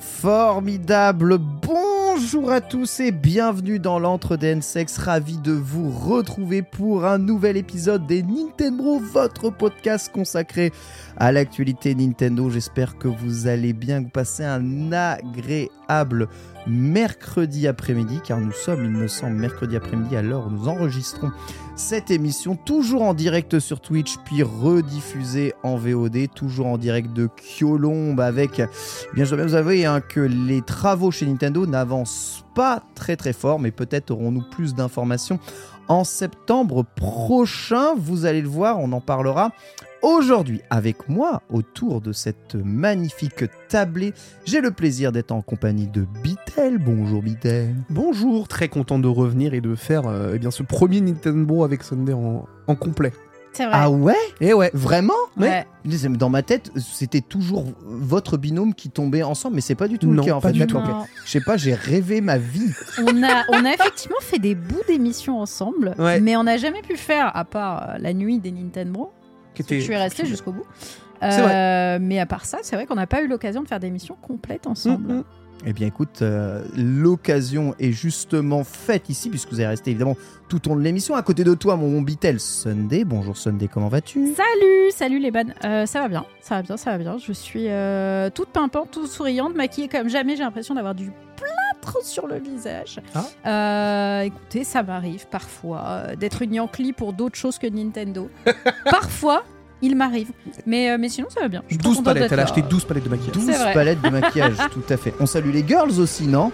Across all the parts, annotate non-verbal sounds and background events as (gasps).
Formidable Bonjour à tous et bienvenue dans l'entre des N-Sex. Ravi de vous retrouver pour un nouvel épisode des Nintendo, votre podcast consacré à l'actualité Nintendo. J'espère que vous allez bien, que vous passez un agréable mercredi après-midi, car nous sommes, il me semble, mercredi après-midi où nous enregistrons cette émission, toujours en direct sur Twitch, puis rediffusée en VOD, toujours en direct de Kyolombe, avec, bien je dois bien vous avouer hein, que les travaux chez Nintendo n'avancent pas très très fort, mais peut-être aurons-nous plus d'informations en septembre prochain. Vous allez le voir, on en parlera Aujourd'hui, avec moi, autour de cette magnifique tablée, j'ai le plaisir d'être en compagnie de Bitel. Bonjour Bitel. Bonjour, très content de revenir et de faire euh, eh bien, ce premier Nintendo avec Sunday en, en complet. C'est vrai. Ah ouais? Et ouais, Vraiment? Ouais. Dans ma tête, c'était toujours votre binôme qui tombait ensemble, mais c'est pas du tout Non, le cas en pas fait. du tout. Je sais pas, j'ai rêvé ma vie. On a, on a effectivement fait des bouts d'émissions ensemble, Ouais. mais on n'a jamais pu faire, à part euh, la nuit des Nintendo. Qui Je suis restée jusqu'au bout. Euh, mais à part ça, c'est vrai qu'on n'a pas eu l'occasion de faire des missions complètes ensemble. Mm, mm. Eh bien écoute, euh, l'occasion est justement faite ici, puisque vous allez rester évidemment tout au long de l'émission. À côté de toi, mon Bitel, Sunday. Bonjour Sunday, comment vas-tu? Salut, salut les bonnes. Euh, ça va bien, ça va bien, ça va bien. Je suis euh, toute pimpante, toute souriante, maquillée comme jamais. J'ai l'impression d'avoir du sur le visage. Ah. Euh, écoutez, ça m'arrive parfois euh, d'être une Yankee pour d'autres choses que Nintendo. (laughs) parfois, il m'arrive. Mais, euh, mais sinon, ça va bien. Je suis trop 12 contente palettes, elle a acheté 12 palettes de maquillage. 12 C'est vrai. palettes de maquillage, (laughs) tout à fait. On salue les girls aussi, non?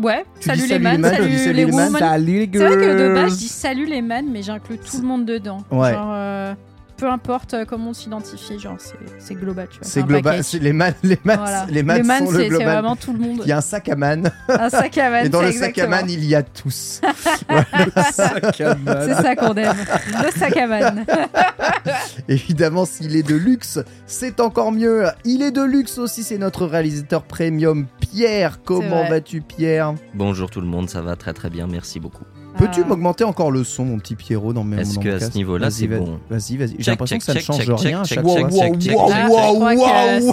Ouais, Tu salut dis les salut man, les man, salut, dis salut les les man. Salut les C'est vrai que de base, girls. je dis salut les man, mais j'inclus tout le monde dedans. Ouais. Genre, euh, peu importe euh, comment on s'identifie, genre, c'est- c'est global, tu vois. C'est un global. Les man, les man, Voilà. les man man, sont le c'est c'est global. vraiment tout le monde. Il y a un sac à man, Un sac à man. et dans le sac à man, il y a tous. (laughs) Sac à man. C'est ça qu'on aime. Le sac à man. (laughs) Évidemment, s'il est de luxe, c'est encore mieux. Il est de luxe aussi, c'est notre réalisateur premium, Pierre. Comment vas-tu, Pierre? Bonjour tout le monde, ça va très très bien, merci beaucoup. Peux-tu Ah. m'augmenter encore le son, mon petit Pierrot, dans mes Est-ce dans que mon à ce niveau-là, Vas-y, c'est bon Vas-y, vas-y. J'ai l'impression que ça ne change check, rien à chaque check, fois. En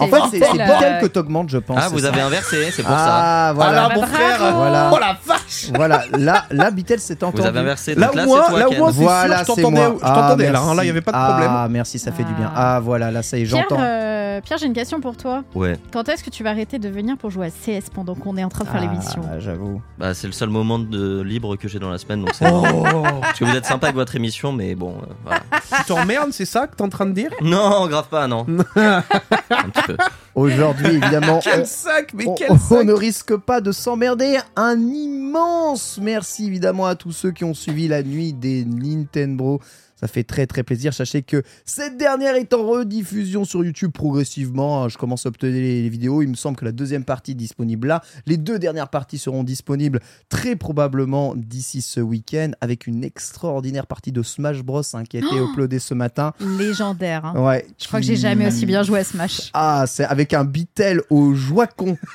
fait, c'est euh, que t'augmentes, je pense. Ah, vous avez inversé, c'est pour ça. Ah, voilà. Ah, mon frère. Voilà. Oh la vache Voilà, là, là, Bitel s'est entendu. Vous avez inversé, Là moi- là moi, Voilà, sûr, je c'est t'entendais- Ah, là, hein, là, il y merci. avait pas de problème. Ah, merci, ça fait du bien. Ah. Voilà, là, ça y est, j'entends. Euh, Pierre, j'ai une question pour toi. Ouais, Quand est-ce que tu vas arrêter de venir pour jouer à CS pendant qu'on est en train de faire l'émission Ah, j'avoue. bah, c'est le seul moment de libre que j'ai dans la semaine, donc c'est. Oh Parce que vous êtes sympa avec votre émission, mais bon, euh, voilà. Tu t'emmerdes, c'est ça que t'es en train de dire? Non, grave pas, non. (laughs) Un petit peu. Aujourd'hui, évidemment, Quel on- sac, mais on, quel on sac ne risque pas de s'emmerder. Un immense merci évidemment à tous ceux qui ont suivi la nuit des Nintendo. Ça fait très très plaisir. Sachez que cette dernière est en rediffusion sur YouTube progressivement. hein. Je commence à obtenir les, vidéos. Il me semble que la deuxième partie est disponible là. Les deux dernières parties seront disponibles très probablement d'ici ce week-end avec une extraordinaire partie de Smash Bros hein, qui a été uploadée ce matin. Légendaire. hein. Ouais, Je crois que j'ai jamais aussi bien joué à Smash. Ah, c'est avec un Bitel au joie-con. (laughs)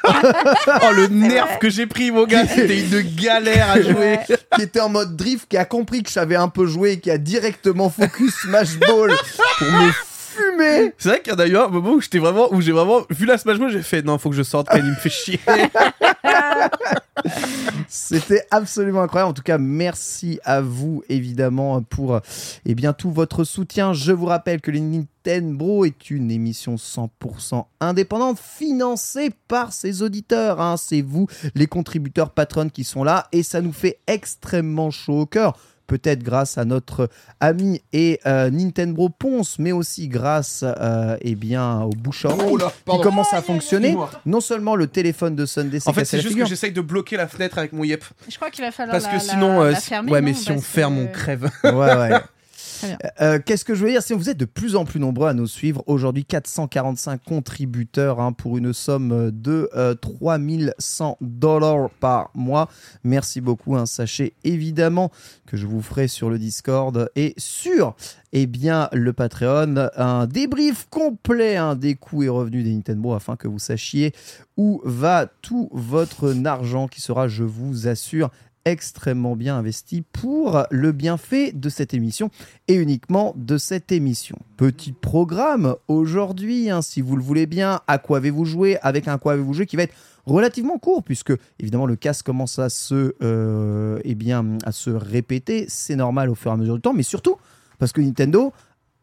Oh, le nerf que j'ai pris, mon gars, c'était une (laughs) galère à jouer. Ouais. qui était en mode drift, qui a compris que j'avais un peu joué et qui a directement focus Smash Ball pour me fumer. C'est vrai qu'il y en a eu un moment où j'étais vraiment, où j'ai vraiment vu la Smash Bros, j'ai fait non, faut que je sorte, quand il me fait chier. (laughs) C'était absolument incroyable. En tout cas, merci à vous évidemment pour euh, eh bien tout votre soutien. Je vous rappelle que les Nintendo est une émission 100% indépendante financée par ses auditeurs. hein. C'est vous, les contributeurs patrons qui sont là et ça nous fait extrêmement chaud au cœur. Peut-être grâce à notre ami et euh, Nintendo Ponce, mais aussi grâce euh, eh bien, au bouche à oreille qui commence à fonctionner. Non seulement le téléphone de Sunday s'est En fait, c'est juste figure. que j'essaye de bloquer la fenêtre avec mon yep. Je crois qu'il va falloir Parce la, que la- sinon, euh, la si- fermer. ouais, non mais si on ferme, que- on crève. Ouais, ouais. (laughs) Bien. Euh, Qu'est-ce que je veux dire? Si vous êtes de plus en plus nombreux à nous suivre, aujourd'hui 445 contributeurs hein, pour une somme de euh, 3100 dollars par mois. Merci beaucoup. hein. Sachez évidemment que je vous ferai sur le Discord et sur eh bien, le Patreon un débrief complet hein, des coûts et revenus des Nintendo afin que vous sachiez où va tout votre argent qui sera, je vous assure, extrêmement bien investi pour le bienfait de cette émission et uniquement de cette émission. Petit programme aujourd'hui, hein, si vous le voulez bien, à quoi avez-vous joué Avec un quoi avez-vous joué qui va être relativement court puisque évidemment le casque commence euh, eh à se répéter, c'est normal au fur et à mesure du temps, mais surtout parce que Nintendo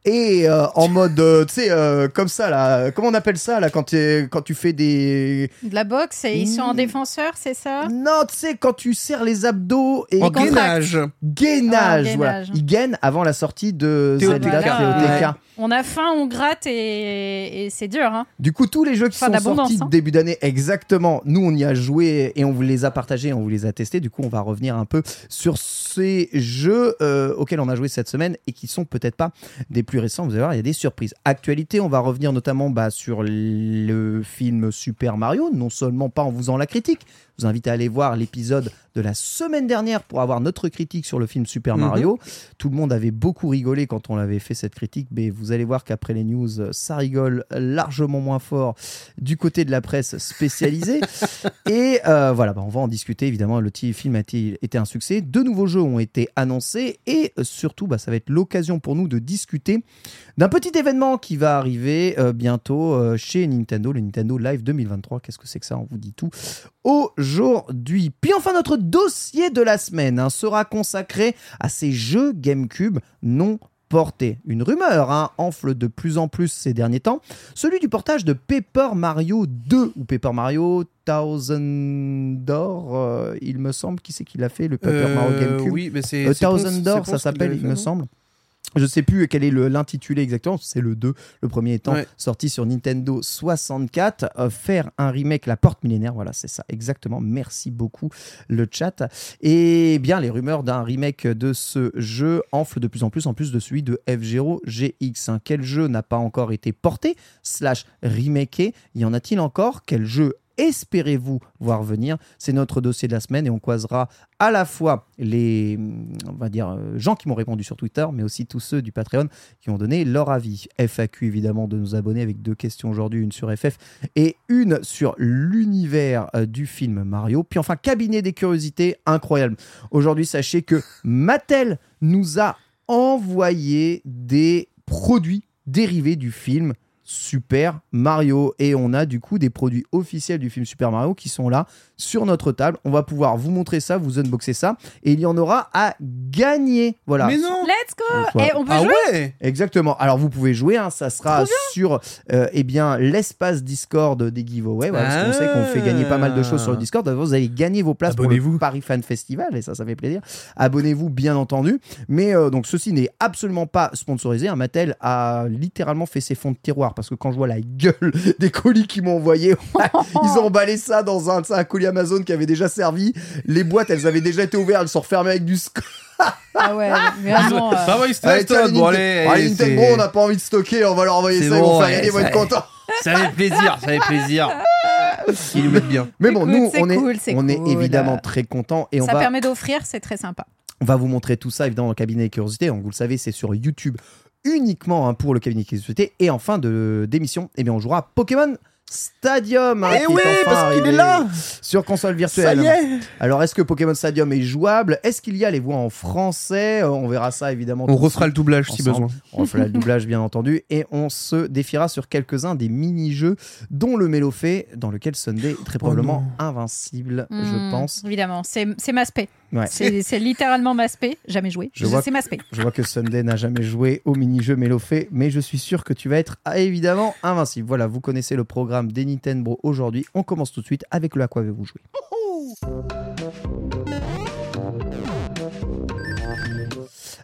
est euh, en mode, euh, tu sais, euh, comme ça là, comment on appelle ça là quand, t'es- quand tu fais des... De la boxe et ils sont en Mmh. défenseur, c'est ça? Non, tu sais, quand tu serres les abdos et En gainage. gainage, Ah, voilà. gainage. Il gaine avant la sortie de. Zelda Voilà. On a faim, on gratte et, et c'est dur. Hein. Du coup, tous les jeux qui Fin sont sortis hein. début d'année, exactement, nous on y a joué et on vous les a partagés, on vous les a testés. Du coup, on va revenir un peu sur ces jeux euh, auxquels on a joué cette semaine et qui sont peut-être pas des plus récents. Vous allez voir, il y a des surprises. Actualité, on va revenir notamment bah, sur le film Super Mario, non seulement pas en vous faisant la critique. Je vous invite à aller voir l'épisode de la semaine dernière pour avoir notre critique sur le film Super Mhm. Mario. Tout le monde avait beaucoup rigolé quand on l'avait fait cette critique, mais vous allez voir qu'après les news, euh, ça rigole largement moins fort du côté de la presse spécialisée. (laughs) Et euh, voilà, bah, on va en discuter. Évidemment, le film a été, un succès? De nouveaux jeux ont été annoncés et euh, surtout, bah, ça va être l'occasion pour nous de discuter d'un petit événement qui va arriver euh, bientôt euh, chez Nintendo, le Nintendo Live 2023. Qu'est-ce que c'est que ça? On vous dit tout aujourd'hui. Puis enfin, notre dossier de la semaine hein, sera consacré à ces jeux GameCube non portés. Une rumeur hein, enfle de plus en plus ces derniers temps, celui du portage de Paper Mario 2 ou Paper Mario Thousand Door, euh, il me semble. Qui c'est qui l'a fait, le Paper Mario Euh, GameCube? Oui, mais c'est. euh, Thousand Door, ça s'appelle, il me semble. Je sais plus quel est l'intitulé exactement, c'est le 2, le premier étant Ouais. sorti sur Nintendo 64. Euh, faire un remake, la porte millénaire, voilà, c'est ça, exactement. Merci beaucoup, le chat. Et bien, les rumeurs d'un remake de ce jeu enflent de plus en plus, en plus de celui de F-Zero GX. hein. Quel jeu n'a pas encore été porté, slash remaké? Y en a-t-il encore? Quel jeu espérez-vous voir venir C'est notre dossier de la semaine et on croisera à la fois les on va dire, euh, gens qui m'ont répondu sur Twitter, mais aussi tous ceux du Patreon qui ont donné leur avis. FAQ évidemment de nos abonnés avec deux questions aujourd'hui, une sur FF et une sur l'univers euh, du film Mario. Puis enfin, cabinet des curiosités, incroyable. Aujourd'hui, sachez que Mattel nous a envoyé des produits dérivés du film Super Mario et on a du coup des produits officiels du film Super Mario qui sont là sur notre table. On va pouvoir vous montrer ça, vous unboxer ça et il y en aura à gagner. Voilà. Mais non Let's go Et on peut Ah jouer ouais Exactement. Alors vous pouvez jouer, hein, ça sera sur euh, eh bien l'espace Discord des giveaways. Voilà, parce qu'on sait qu'on fait gagner pas mal de choses sur le Discord. D'abord, Vous allez gagner vos places pour le. Paris Fan Festival et ça, ça fait plaisir. Abonnez-vous bien entendu. Mais euh, donc ceci n'est absolument pas sponsorisé. hein. Mattel a littéralement fait ses fonds de tiroir parce que quand je vois la gueule (laughs) des colis qu'ils m'ont envoyé, (laughs) ils ont emballé ça dans un, un colis Amazon qui avait déjà servi. Les boîtes, elles avaient déjà été ouvertes, elles sont refermées avec du scotch. Ah ouais, mais (laughs) vraiment. euh, Ah ouais, il se Allez, tiens, bon, allez, Ah, Nintendo, on n'a pas envie de stocker, on va leur envoyer ça, ils vont bon, faire ouais, gagner, ils vont ça- être contents. Ça fait plaisir, ça fait plaisir. Ils nous mettent bien. Mais bon, Écoute, nous, on est, cool, on est évidemment très contents et on ça va, permet d'offrir, c'est très sympa. on va vous montrer tout ça évidemment dans le cabinet des curiosités. Donc, vous le savez, c'est sur YouTube uniquement hein, pour le cabinet des curiosités. Et en fin de d'émission, eh bien, on jouera à Pokémon Stadium. hein, Eh qui est oui, enfin parce qu'il est là Sur console Ça virtuelle. y est Alors, est-ce que Pokémon Stadium est jouable? Est-ce qu'il y a les voix en français? Euh, On verra ça évidemment. On refera le doublage si besoin. On fera le (laughs) doublage bien entendu et on se défiera sur quelques-uns des mini-jeux dont le Mélo fait, dans lequel Sunday est très probablement invincible, je Hmm, pense. Évidemment, c'est c'est Maspé. Ouais. C'est littéralement Maspé. Jamais joué. Je vois C'est Maspé. Je vois que Sunday n'a jamais joué au mini-jeu Mélo fait, mais je suis sûr que tu vas être ah, évidemment invincible. Voilà, vous connaissez le programme des Nintendo aujourd'hui. On commence tout de suite avec le à quoi avez-vous joué?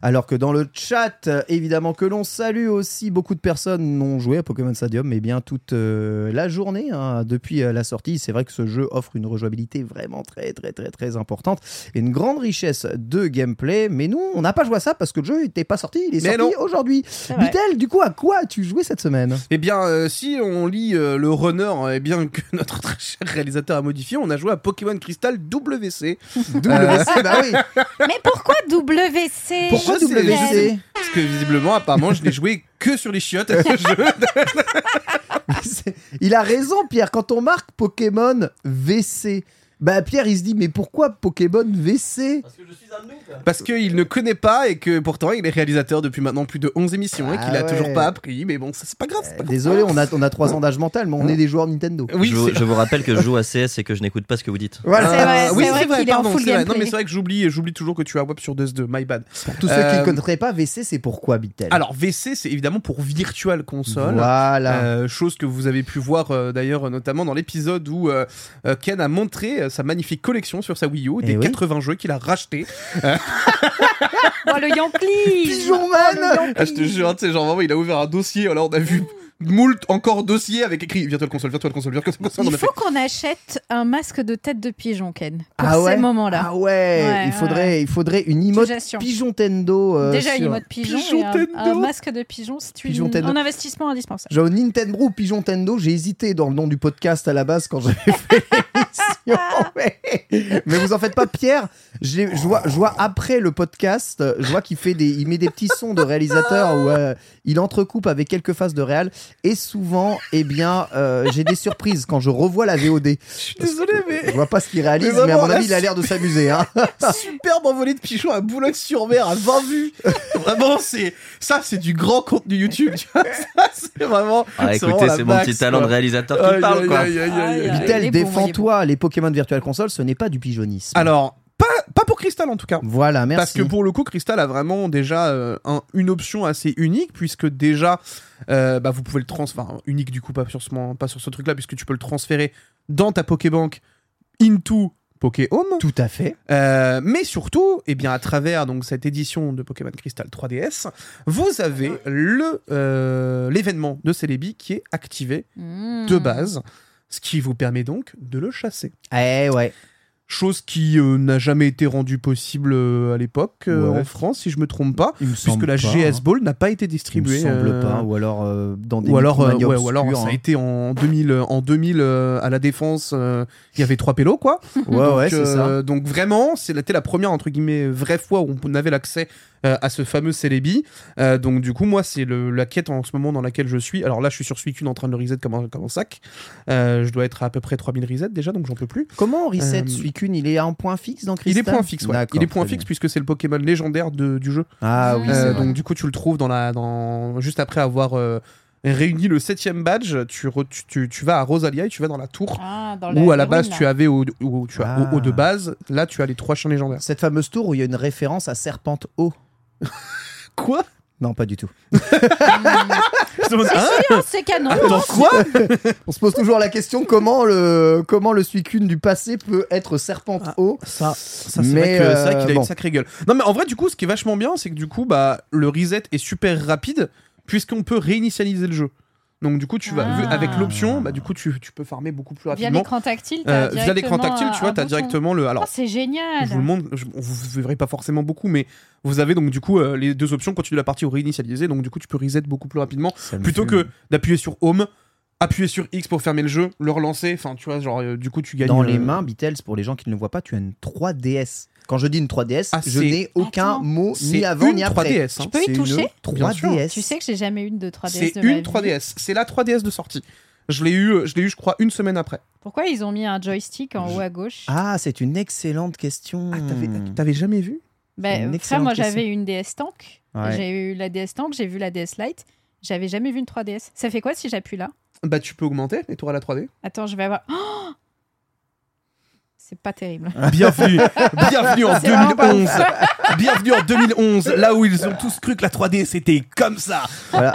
Alors que dans le chat, évidemment que l'on salue aussi, beaucoup de personnes n'ont joué à Pokémon Stadium, mais bien toute euh, la journée hein, depuis euh, la sortie. C'est vrai que ce jeu offre une rejouabilité vraiment très très très très importante et une grande richesse de gameplay. Mais nous, on n'a pas joué à ça parce que le jeu n'était pas sorti. Il est Mais sorti aujourd'hui. Bitel, du coup, à quoi as-tu joué cette semaine? Eh bien, euh, si on lit euh, le runner, eh bien que (laughs) notre très cher réalisateur a modifié, on a joué à Pokémon Crystal WC. (laughs) WC, bah oui. Mais pourquoi WC Pourquoi WC. Parce que visiblement, apparemment, je l'ai joué que sur les chiottes. Je- (laughs) C'est- Il a raison, Pierre. Quand on marque Pokémon VC, bah Pierre, il se dit mais pourquoi Pokémon VC Parce que je suis un noob. Parce qu'il ne connaît pas et que pourtant il est réalisateur depuis maintenant plus de 11 émissions et Ah qu'il a ouais. toujours pas appris. Mais bon, ça, c'est pas grave. c'est pas grave. Désolé, on a, on a 3 ans d'âge mental, mais on est des joueurs Nintendo. Oui, je, vous- c'est- je vous rappelle que je joue à CS et que je n'écoute pas ce que vous dites. Voilà. C'est vrai, Ah, oui, c'est vrai qu'il est en pardon, full c'est vrai. Non, gameplay. mais c'est vrai que j'oublie, j'oublie toujours que tu as web sur 2 my bad. Pour tous ceux Euh, qui ne connaîtraient pas, VC, c'est pourquoi, Bitel? Alors, VC, c'est évidemment pour Virtual Console. Voilà. Euh, chose que vous avez pu voir euh, d'ailleurs notamment dans l'épisode où euh, euh, Ken a montré euh, sa magnifique collection sur sa Wii U Eh des oui. 80 jeux qu'il a rachetés. (laughs) Oh, le Yankee (laughs) Pigeon Man Ah, je te jure, tu sais, genre vraiment, il a ouvert un dossier. Alors, on a vu moult encore dossier avec écrit Virtual Console, Virtual Console, Virtual Console. On Il faut qu'on achète un masque de tête de pigeon, Ken, pour Ah ouais ces moments-là. Ah ouais, Ouais, il, faudrait, ouais. il faudrait une emote te jure. Pigeon Tendo. euh, Déjà une mode pigeon, Pigeon et un, masque de pigeon, c'est une- un investissement indispensable. Genre Nintendo ou Pigeon Tendo, j'ai hésité dans le nom du podcast à la base quand j'avais (laughs) fait (laughs) mais, mais vous en faites pas, Pierre. Je vois, je vois après le podcast, je vois qu'il fait des, il met des petits sons de réalisateur où euh, il entrecoupe avec quelques phases de réal. Et souvent, eh bien, euh, j'ai des surprises quand je revois la VOD. je suis désolé, mais. Je vois pas ce qu'il réalise, Mais mais, à mon avis, il a l'air de s'amuser. Hein. (laughs) Superbe envolée de pigeons à Boulogne-sur-Mer à 20 vues. vraiment, c'est ça, c'est du grand contenu YouTube. Tu vois, (laughs) ça, c'est vraiment. Ah, écoutez, c'est mon max, petit talent de réalisateur qui Aïe, parle, aïe, quoi. aïe, aïe, aïe, aïe. Aïe, aïe. Vitel, il les Pokémon Virtual Console, ce n'est pas du pigeonisme. Alors, pas, pas pour Crystal en tout cas. voilà, merci. Parce que pour le coup, Crystal a vraiment déjà euh, un- une option assez unique, puisque déjà, euh, bah, vous pouvez le transférer. Enfin, unique du coup, pas sur ce, pas sur ce truc-là, puisque tu peux le transférer dans ta Pokébank into Pokéhome. Tout à fait. Euh, mais surtout, eh bien, à travers donc cette édition de Pokémon Crystal 3DS, vous avez le euh, l'événement de Celebi qui est activé Mmh. de base, ce qui vous permet donc de le chasser. Eh ouais. Chose qui euh, n'a jamais été rendue possible euh, à l'époque euh, Ouais. en France, si je me trompe pas, Il me puisque la pas, GS hein. Ball n'a pas été Il me distribuée. semble pas, ou alors dans des ou alors, Micromania ouais, ou alors obscurs, ça a hein. été en 2000, en 2000 euh, à la défense, il y avait trois pélos quoi. (laughs) Ouais, donc, ouais, c'est ça. euh, donc vraiment, c'était la première entre guillemets vraie fois où on avait l'accès euh, à ce fameux Celebi. Euh, donc du coup, moi, c'est la quête en ce moment dans laquelle je suis. Alors là, je suis sur Suicune en train de le reset comme un, comme un sac. Je dois être à à peu près 3000 resets déjà, donc j'en peux plus. Comment on reset Suicune? Il est à un point fixe dans Il Crystal est point fixe, ouais. Il est point fixe puisque c'est le Pokémon légendaire de- du jeu. Ah oui, donc du coup, tu le trouves dans la, dans juste après avoir euh, réuni le septième badge. Tu, re- tu, tu- tu vas à Rosalia et tu vas dans la tour. Ah, dans Où à la base ruines, tu avais au, où tu as au, Ah. haut de base, là tu as les trois chiens légendaires. Cette fameuse tour où il y a une référence à Serpente Eau. (laughs) Quoi? Non, pas du tout. (laughs) Ah, c'est canon. Attends quoi? On se pose toujours la question comment le, comment le Suicune du passé peut être Serpente Ah. Eau Ça, ça c'est vrai vrai qu'il a euh, bon. une sacrée gueule. Non mais en vrai du coup, ce qui est vachement bien, c'est que du coup, bah le reset est super rapide puisqu'on peut réinitialiser le jeu. Donc du coup, tu vas vu- Ah. avec l'option, bah du coup, tu, tu peux farmer beaucoup plus Via rapidement. l'écran tactile, Euh, t'as via l'écran tactile, tu vois, un t'as bouton. directement le. Alors, Oh, c'est génial. je vous le montre, je- vous ne verrez pas forcément beaucoup, mais vous avez donc du coup euh, les deux options continue la partie ou réinitialiser, donc du coup tu peux reset beaucoup plus rapidement plutôt que d'appuyer sur Home, appuyer sur X pour fermer le jeu, le relancer. Enfin, tu vois, genre euh, du coup tu gagnes. Dans euh, les mains, Beatles, pour les gens qui ne le voient pas, tu as une 3DS. Quand je dis une 3DS, Ah, je n'ai aucun Attends. mot ni avant une ni après. 3DS. hein. Tu peux y toucher une Bien sûr. 3DS. Tu sais que j'ai jamais eu de 3DS C'est de ma une vie. 3DS. C'est la 3DS de sortie. Je l'ai eu, je l'ai eu, je crois, une semaine après. Pourquoi ils ont mis un joystick en haut à gauche? Ah, c'est une excellente question. Ah, t'avais, t'avais jamais vu? Ben, une frère, moi question. j'avais une DS Tank. Ouais. J'ai eu la DS Tank, j'ai vu la DS Lite. J'avais jamais vu une 3DS. Ça fait quoi si j'appuie là? Bah, tu peux augmenter et tu auras la 3D. Attends, je vais avoir. (gasps) Oh c'est pas terrible. (laughs) Bienvenue, bienvenue en (laughs) C'est vraiment pas 2011. (laughs) bienvenue en 2011, là où ils ont tous cru que la 3D c'était comme ça. Voilà.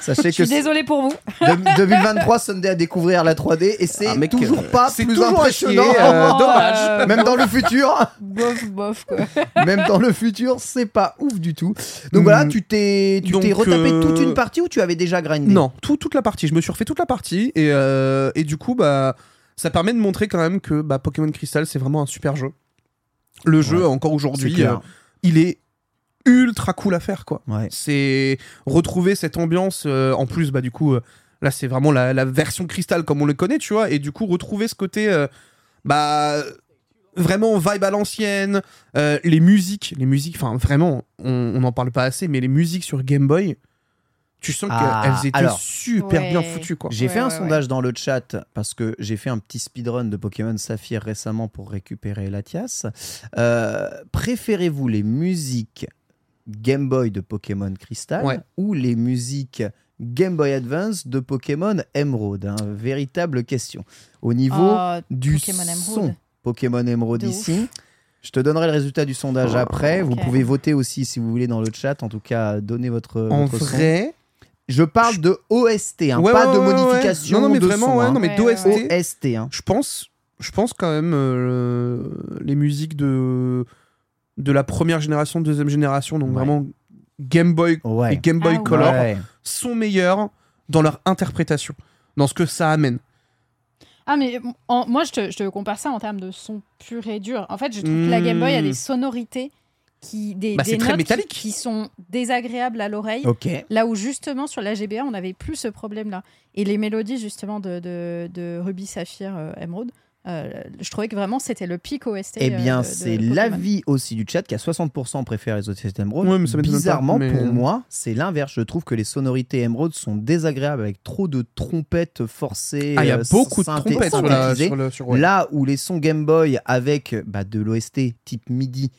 Sachez Je que suis désolée pour vous. de- 2023 Sunday à découvrir la 3D et c'est Ah, mec, toujours euh, pas c'est plus toujours à impressionnant. chier, euh, Oh, dommage. euh, Même dans le futur, Bof, bof, quoi. même dans le futur, c'est pas ouf du tout. Donc voilà, Mm. tu t'es tu t'es retapé euh, toute une partie ou tu avais déjà grindé? Non, tout- toute la partie. Je me suis refait toute la partie et, euh, et du coup, bah, ça permet de montrer quand même que bah, Pokémon Crystal c'est vraiment un super jeu. Le jeu, encore aujourd'hui, euh, il est ultra cool à faire quoi. Ouais. C'est retrouver cette ambiance. euh, en plus, bah du coup, euh, là c'est vraiment la, la version cristal comme on le connaît, tu vois. Et du coup, retrouver ce côté, bah vraiment vibe à l'ancienne. les musiques, les musiques. Enfin, vraiment, on n'en parle pas assez, mais les musiques sur Game Boy, tu sens Ah, qu'elles étaient alors. super Ouais. bien foutues, quoi. J'ai Ouais, fait un ouais, sondage dans le chat parce que j'ai fait un petit speedrun de Pokémon Saphir récemment pour récupérer Latias. Euh, Préférez-vous les musiques Game Boy de Pokémon Crystal Ouais. ou les musiques Game Boy Advance de Pokémon Emerald hein? Véritable question. Au niveau Oh, du Pokémon Emerald. son Pokémon Emerald De ici. Je te donnerai le résultat du sondage après. Vous pouvez voter aussi si vous voulez dans le chat. En tout cas, donnez votre, En votre son. Je parle de OST, hein, Ouais, pas ouais, de ouais, modification. Non, non, mais de vraiment, son, ouais, hein. non, mais Ouais, d'OST. ouais, OST. Hein. je pense, je pense quand même euh, les musiques de de la première génération, deuxième génération, donc Ouais. vraiment Game Boy Ouais. et Game Boy Ah. Color Ouais. sont meilleurs dans leur interprétation, dans ce que ça amène. Ah, mais en- moi, je te, je te compare ça en termes de son pur et dur. En fait, je trouve que la Game Boy a des sonorités, qui, des, Bah, des notes métallique. qui sont désagréables à l'oreille. Là où justement sur la GBA, on n'avait plus ce problème-là. Et les mélodies justement de, de, de Ruby, Saphir, euh, Emerald, euh, je trouvais que vraiment c'était le pic OST. Eh euh, bien, c'est l'avis aussi du chat qui a 60% préfère les OST Emerald. Ouais, mais Bizarrement, pas, mais- pour moi, c'est l'inverse. Je trouve que les sonorités Emerald sont désagréables avec trop de trompettes forcées. Ah, il y a euh, beaucoup de trompettes sur la, sur le sur ouais. Là où les sons Game Boy avec bah, de l'OST type MIDI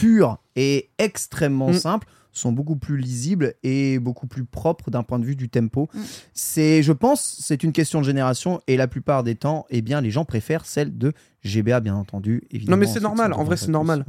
pur et extrêmement Mm. simple sont beaucoup plus lisibles et beaucoup plus propres d'un point de vue du tempo. Mm. C'est, je pense, c'est une question de génération et la plupart des temps, eh bien, les gens préfèrent celle de GBA, bien entendu. Évidemment, Non, mais c'est normal. En vrai, c'est 128. normal.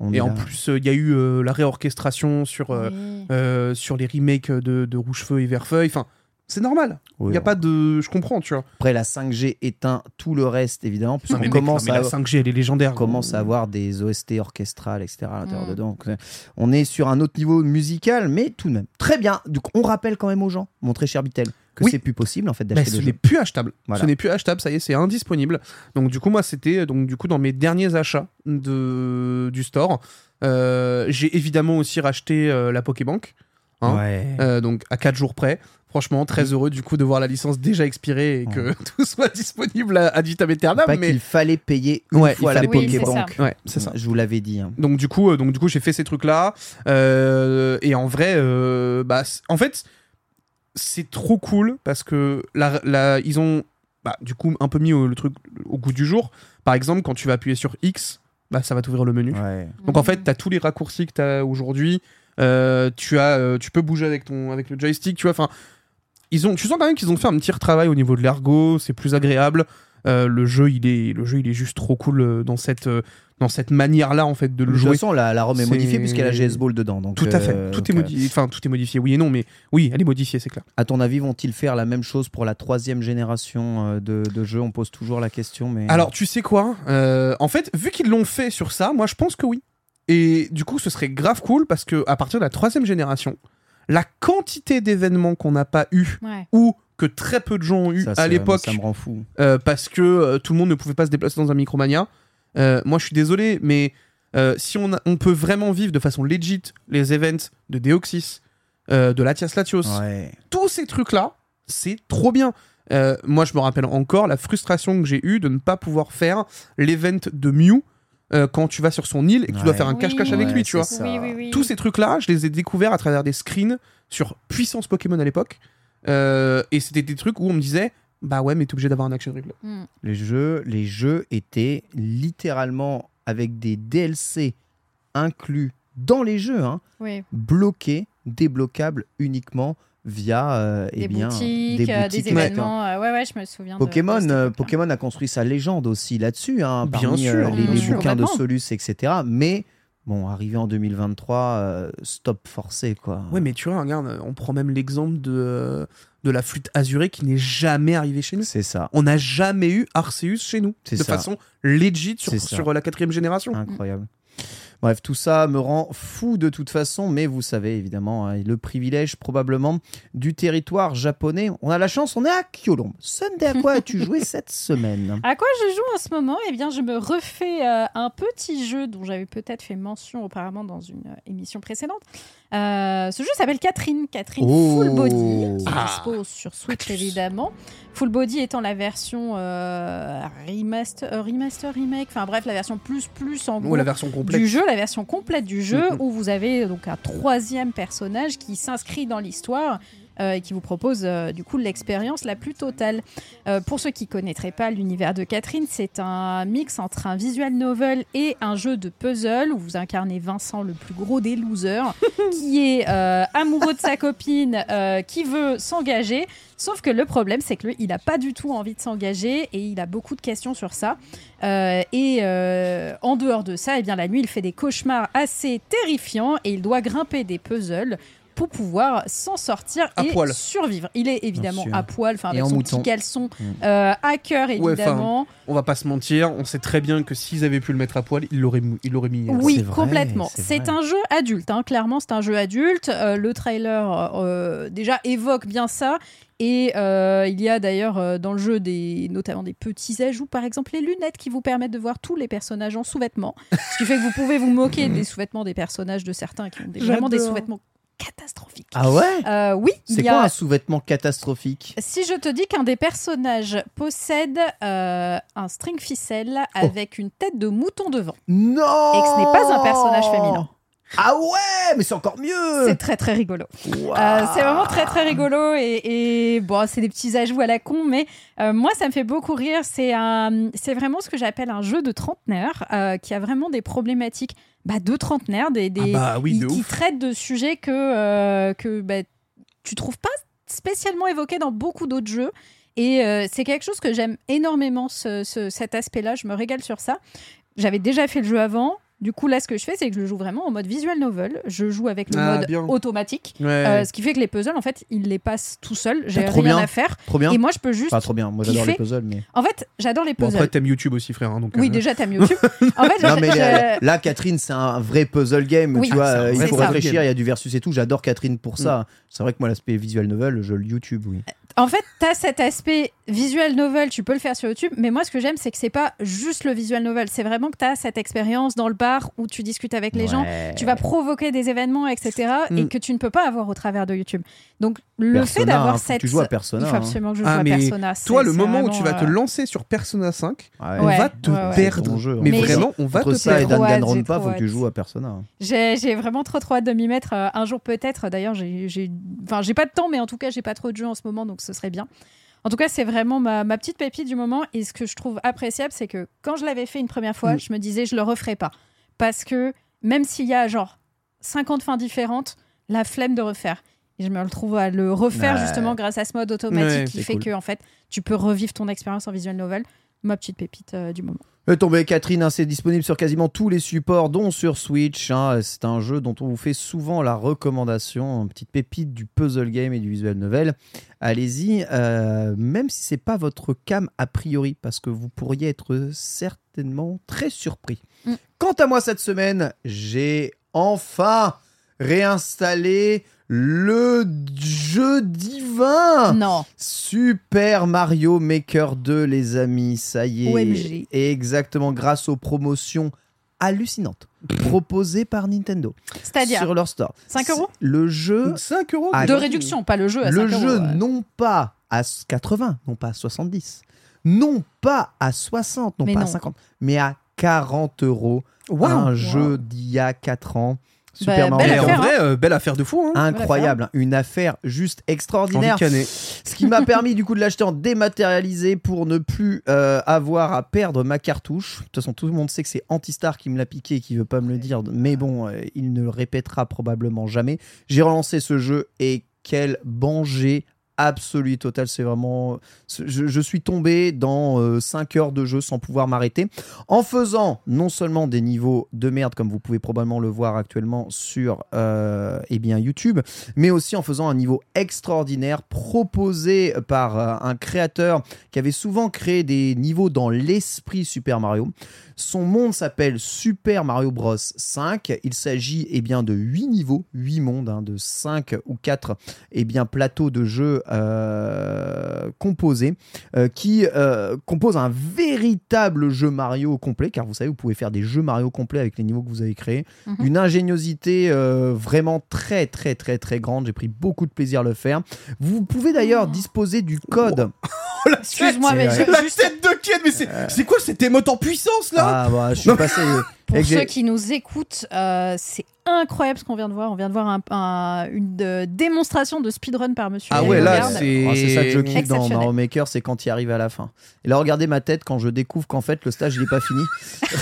On Et en là. plus, euh, il y a eu euh, la réorchestration sur euh, Oui. euh, sur les remakes de, de Rouge-Feu et Vert-Feuille. Enfin, c'est normal. Il Oui, y a pas de, je comprends, tu vois. Après, la 5G éteint tout le reste, évidemment, Non, mais commence non, mais à la 5G, elle est légendaire. on commence à avoir des OST orchestrales, etc. à l'intérieur Mm. dedans. Donc, euh, on est sur un autre niveau musical, mais tout de même. Très bien. Donc, on rappelle quand même aux gens, mon très cher Bitel, que Oui. c'est plus possible en fait Bah, d'acheter ce n'est plus achetable. Voilà. Ce n'est plus achetable, ça y est, c'est indisponible. Donc du coup, moi, c'était donc du coup dans mes derniers achats de du store. Euh, j'ai évidemment aussi racheté euh, la Pokébank. hein. ouais. Euh, donc à 4 jours près. Franchement, très heureux du coup de voir la licence déjà expirée et que (laughs) tout soit disponible à, ad vitam aeternam. Pas Mais qu'il fallait payer une Ouais, fois il la. Oui, Pokébank. ouais, c'est ça. Je vous l'avais dit. hein. Donc du coup, euh, donc du coup, j'ai fait ces trucs là. et en vrai, euh, bah, en fait, c'est trop cool parce que la, la- ils ont, bah, du coup, un peu mis au- le truc au goût du jour. Par exemple, quand tu vas appuyer sur X, bah, ça va t'ouvrir le menu. Ouais. Donc en fait, tu as tous les raccourcis que tu as aujourd'hui. Euh, tu as, euh, tu peux bouger avec ton, avec le joystick. Tu vois, enfin, ils ont, tu sens quand même qu'ils ont fait un petit retravail au niveau de l'ergot. C'est plus agréable. Euh, le jeu, il est, le jeu, il est juste trop cool euh, dans cette, euh, dans cette manière-là en fait de le De toute jouer. façon, la, la ROM est modifiée puisqu'il y a GS Ball dedans. Donc, Tout à fait. euh, tout est modifié. Enfin, tout est modifié. Oui et non, mais oui, elle est modifiée, c'est clair. à ton avis, vont-ils faire la même chose pour la troisième génération de, de jeux? On pose toujours la question, mais Alors, tu sais quoi Euh, En fait, vu qu'ils l'ont fait sur ça, moi, je pense que oui. Et du coup, ce serait grave cool parce que à partir de la troisième génération, la quantité d'événements qu'on n'a pas eu Ouais. ou que très peu de gens ont eu Ça, à l'époque Ça me rend fou. euh, parce que euh, tout le monde ne pouvait pas se déplacer dans un Micromania. Euh, moi, je suis désolé, mais euh, si on, a- on peut vraiment vivre de façon legit les events de Deoxys, euh, de Latias Latios, Ouais. tous ces trucs-là, c'est trop bien. Euh, moi, je me rappelle encore la frustration que j'ai eue de ne pas pouvoir faire l'event de Mew euh, quand tu vas sur son île et que tu dois faire un Oui. cache-cache avec Ouais, lui, tu vois. Oui, oui, oui. Tous ces trucs-là, je les ai découverts à travers des screens sur Puissance Pokémon à l'époque. Euh, et c'était des trucs où on me disait, bah ouais, mais t'es obligé d'avoir un action replay. Mm. Les jeux, les jeux étaient littéralement avec des DLC inclus dans les jeux, hein, Oui. bloqués, débloquables uniquement via euh, eh Des, bien, boutiques, des euh, boutiques, des événements. euh, ouais, ouais, je me souviens. de- de Pokémon, euh. Pokémon a construit sa légende aussi là-dessus, hein, Bien parmi sûr, euh, les, bien les sûr. bouquins de. Solus, etc. Mais bon, arrivé en 2023, euh, stop forcé quoi. Ouais, mais tu vois, regarde, on prend même l'exemple de, de la flûte azurée qui n'est jamais arrivée chez nous. C'est ça, On n'a jamais eu Arceus chez nous, C'est de ça. façon legit sur, sur la quatrième génération. incroyable. Bref, tout ça me rend fou de toute façon, mais vous savez évidemment, hein, le privilège probablement du territoire japonais. On a la chance, on est à Kyolombe. Sunday, à quoi as-tu joué (laughs) cette semaine? À quoi je joue en ce moment? Eh bien, je me refais euh, un petit jeu dont j'avais peut-être fait mention auparavant dans une euh, émission précédente. Euh, ce jeu s'appelle Catherine. Catherine Oh. Full Body, qui Ah. dispose sur Switch évidemment. Full Body étant la version euh, remaster, euh, remaster, remake, enfin bref, la version plus plus en Ou gros la version complète. du jeu, la version complète du jeu, Mhm. où vous avez donc un troisième personnage qui s'inscrit dans l'histoire euh, et qui vous propose euh, du coup l'expérience la plus totale. Euh, pour ceux qui connaîtraient pas l'univers de Catherine, c'est un mix entre un visual novel et un jeu de puzzle où vous incarnez Vincent, le plus gros des losers, (laughs) qui est amoureux de sa copine, qui veut s'engager. Sauf que le problème, c'est que lui, il n'a pas du tout envie de s'engager et il a beaucoup de questions sur ça. Euh, et euh, en dehors de ça, eh bien, la nuit, il fait des cauchemars assez terrifiants et il doit grimper des puzzles pour pouvoir s'en sortir À et poil. survivre. Il est évidemment à poil, enfin avec en son mouton. petit caleçon Mm. euh, à cœur Ouais, évidemment. On va pas se mentir, on sait très bien que s'ils avaient pu le mettre à poil, ils l'auraient ils l'auraient mis. hier. Oui, vrai, complètement. c'est un jeu adulte, hein. clairement, c'est un jeu adulte. Euh, le trailer euh, déjà évoque bien ça. Et euh, il y a d'ailleurs euh, dans le jeu des, notamment des petits ajouts, par exemple les lunettes qui vous permettent de voir tous les personnages en sous-vêtements. Ce qui fait que vous pouvez vous moquer des sous-vêtements des personnages de certains qui ont des- vraiment des sous-vêtements catastrophiques. Ah ouais? Euh, oui, C'est quoi a... un sous-vêtement catastrophique? Si je te dis qu'un des personnages possède euh, un string ficelle avec une tête de mouton devant. Non Et que ce n'est pas un personnage féminin. Ah ouais, mais c'est encore mieux C'est très très rigolo. Euh, c'est vraiment très très rigolo et, et bon, c'est des petits ajouts à la con, mais euh, moi ça me fait beaucoup rire. C'est un, c'est vraiment ce que j'appelle un jeu de trentenaire euh, qui a vraiment des problématiques bah, de trentenaire, des, des Ah bah oui, de qui ouf. traitent de sujets que que bah, tu trouves pas spécialement évoqués dans beaucoup d'autres jeux. Et c'est quelque chose que j'aime énormément, ce- ce- cet aspect-là. Je me régale sur ça. J'avais déjà fait le jeu avant. Du coup, là, ce que je fais, c'est que je le joue vraiment en mode visual novel. Je joue avec le Ah, mode bien. automatique. Ouais. Euh, ce qui fait que les puzzles, en fait, il les passe tout seul. J'ai trop rien bien. à faire. Trop bien Et moi, je peux juste. Pas trop bien, moi j'adore kiffer. les puzzles, mais... En fait, j'adore les Bon, puzzles. après, t'aimes YouTube aussi, frère. hein, donc, oui, euh, déjà, t'aimes YouTube. en fait, (laughs) Non mais je- là, là, Catherine, c'est un vrai puzzle game. Oui. tu vois, Ah, euh, il faut réfléchir. Il y a du versus et tout. J'adore Catherine pour ça. C'est vrai que moi, l'aspect visual novel, je le YouTube, oui. En fait, t'as cet aspect visual novel, tu peux le faire sur YouTube, mais moi, ce que j'aime, c'est que c'est pas juste le visual novel, c'est vraiment que t'as cette expérience dans le bar où tu discutes avec les gens, tu vas provoquer des événements, etc., et Mm. que tu ne peux pas avoir au travers de YouTube. Donc, le Persona, fait d'avoir hein, cette. tu joues à Persona, Il faut hein. absolument que je joue Ah, à mais Persona. Toi, le moment où tu vas te euh, lancer sur Persona 5, Ouais. on Ouais, va te ouais, ouais. perdre. Jeu, mais hein. Mais vraiment, on va te ça et Danganronpa, faut que tu joues à Persona. hein. J'ai vraiment trop trop hâte de m'y mettre euh, un jour peut-être. D'ailleurs, j'ai j'ai- enfin j'ai pas de temps, mais en tout cas j'ai pas trop de jeux en ce moment, donc ce serait bien. En tout cas, c'est vraiment ma, ma petite pépite du moment. Et ce que je trouve appréciable, c'est que quand je l'avais fait une première fois, Mm. je me disais je le referai pas parce que même s'il y a genre 50 fins différentes, la flemme de refaire. Et je me retrouve à le refaire Ouais. justement grâce à ce mode automatique Ouais, qui fait cool. que en fait tu peux revivre ton expérience en visual novel. Ma petite pépite euh, du moment. Le tombé Catherine, hein, c'est disponible sur quasiment tous les supports, dont sur Switch. hein. C'est un jeu dont on vous fait souvent la recommandation, une petite pépite du puzzle game et du visual novel. Allez-y, euh, même si c'est pas votre cam a priori, parce que vous pourriez être certainement très surpris. Mm. Quant à moi cette semaine, j'ai enfin réinstallé le jeu divin Non. Super Mario Maker 2, les amis, ça y est. OMG. Exactement, grâce aux promotions hallucinantes proposées par Nintendo C'est-à-dire sur leur store. 5 euros Le jeu 5 euros de réduction, pas le jeu à le 5 jeu euros. ouais. non pas à 80, non pas à 70, non pas à 60, non Mais pas à non. 50, mais à 40 euros. Wow. Un jeu d'il y a 4 ans. Bah, Super belle Et Mario. en affaire, vrai, euh, belle affaire de fou. Hein. Incroyable, hein. une affaire juste extraordinaire. Ce qui m'a permis du coup de l'acheter en dématérialisé pour ne plus euh, avoir à perdre ma cartouche. De toute façon, tout le monde sait que c'est Antistar qui me l'a piqué et qui veut pas me le dire, mais bon, euh, il ne le répétera probablement jamais. J'ai relancé ce jeu et quel banger absolu et total. C'est vraiment. Je, suis tombé dans 5 heures de jeu sans pouvoir m'arrêter. En faisant non seulement des niveaux de merde, comme vous pouvez probablement le voir actuellement sur euh, eh bien, YouTube, mais aussi en faisant un niveau extraordinaire proposé par euh, un créateur qui avait souvent créé des niveaux dans l'esprit Super Mario. Son monde s'appelle Super Mario Bros 5. Il s'agit eh bien de 8 niveaux, 8 mondes, hein, de 5 ou 4 eh bien, plateaux de jeu euh, composés euh, qui euh, composent un véritable jeu Mario complet, car vous savez, vous pouvez faire des jeux Mario complets avec les niveaux que vous avez créés. Mhm. Une ingéniosité euh, vraiment très très très très grande. J'ai pris beaucoup de plaisir à le faire. Vous pouvez d'ailleurs disposer du code. Oh, la Excuse-moi, mais je- La juste tête de Ken, mais c'est c'est quoi cette émote en puissance là? Ah bah je suis passé. pour ceux qui nous écoutent, euh, c'est incroyable ce qu'on vient de voir. On vient de voir un- un- une euh, démonstration de speedrun par monsieur. Ah ouais, là Regarde. c'est. Oh, ça que je kiffe dans. Mario Maker, c'est quand il arrive à la fin. Et là, regardez ma tête quand je découvre qu'en fait le stage il est pas fini. (laughs)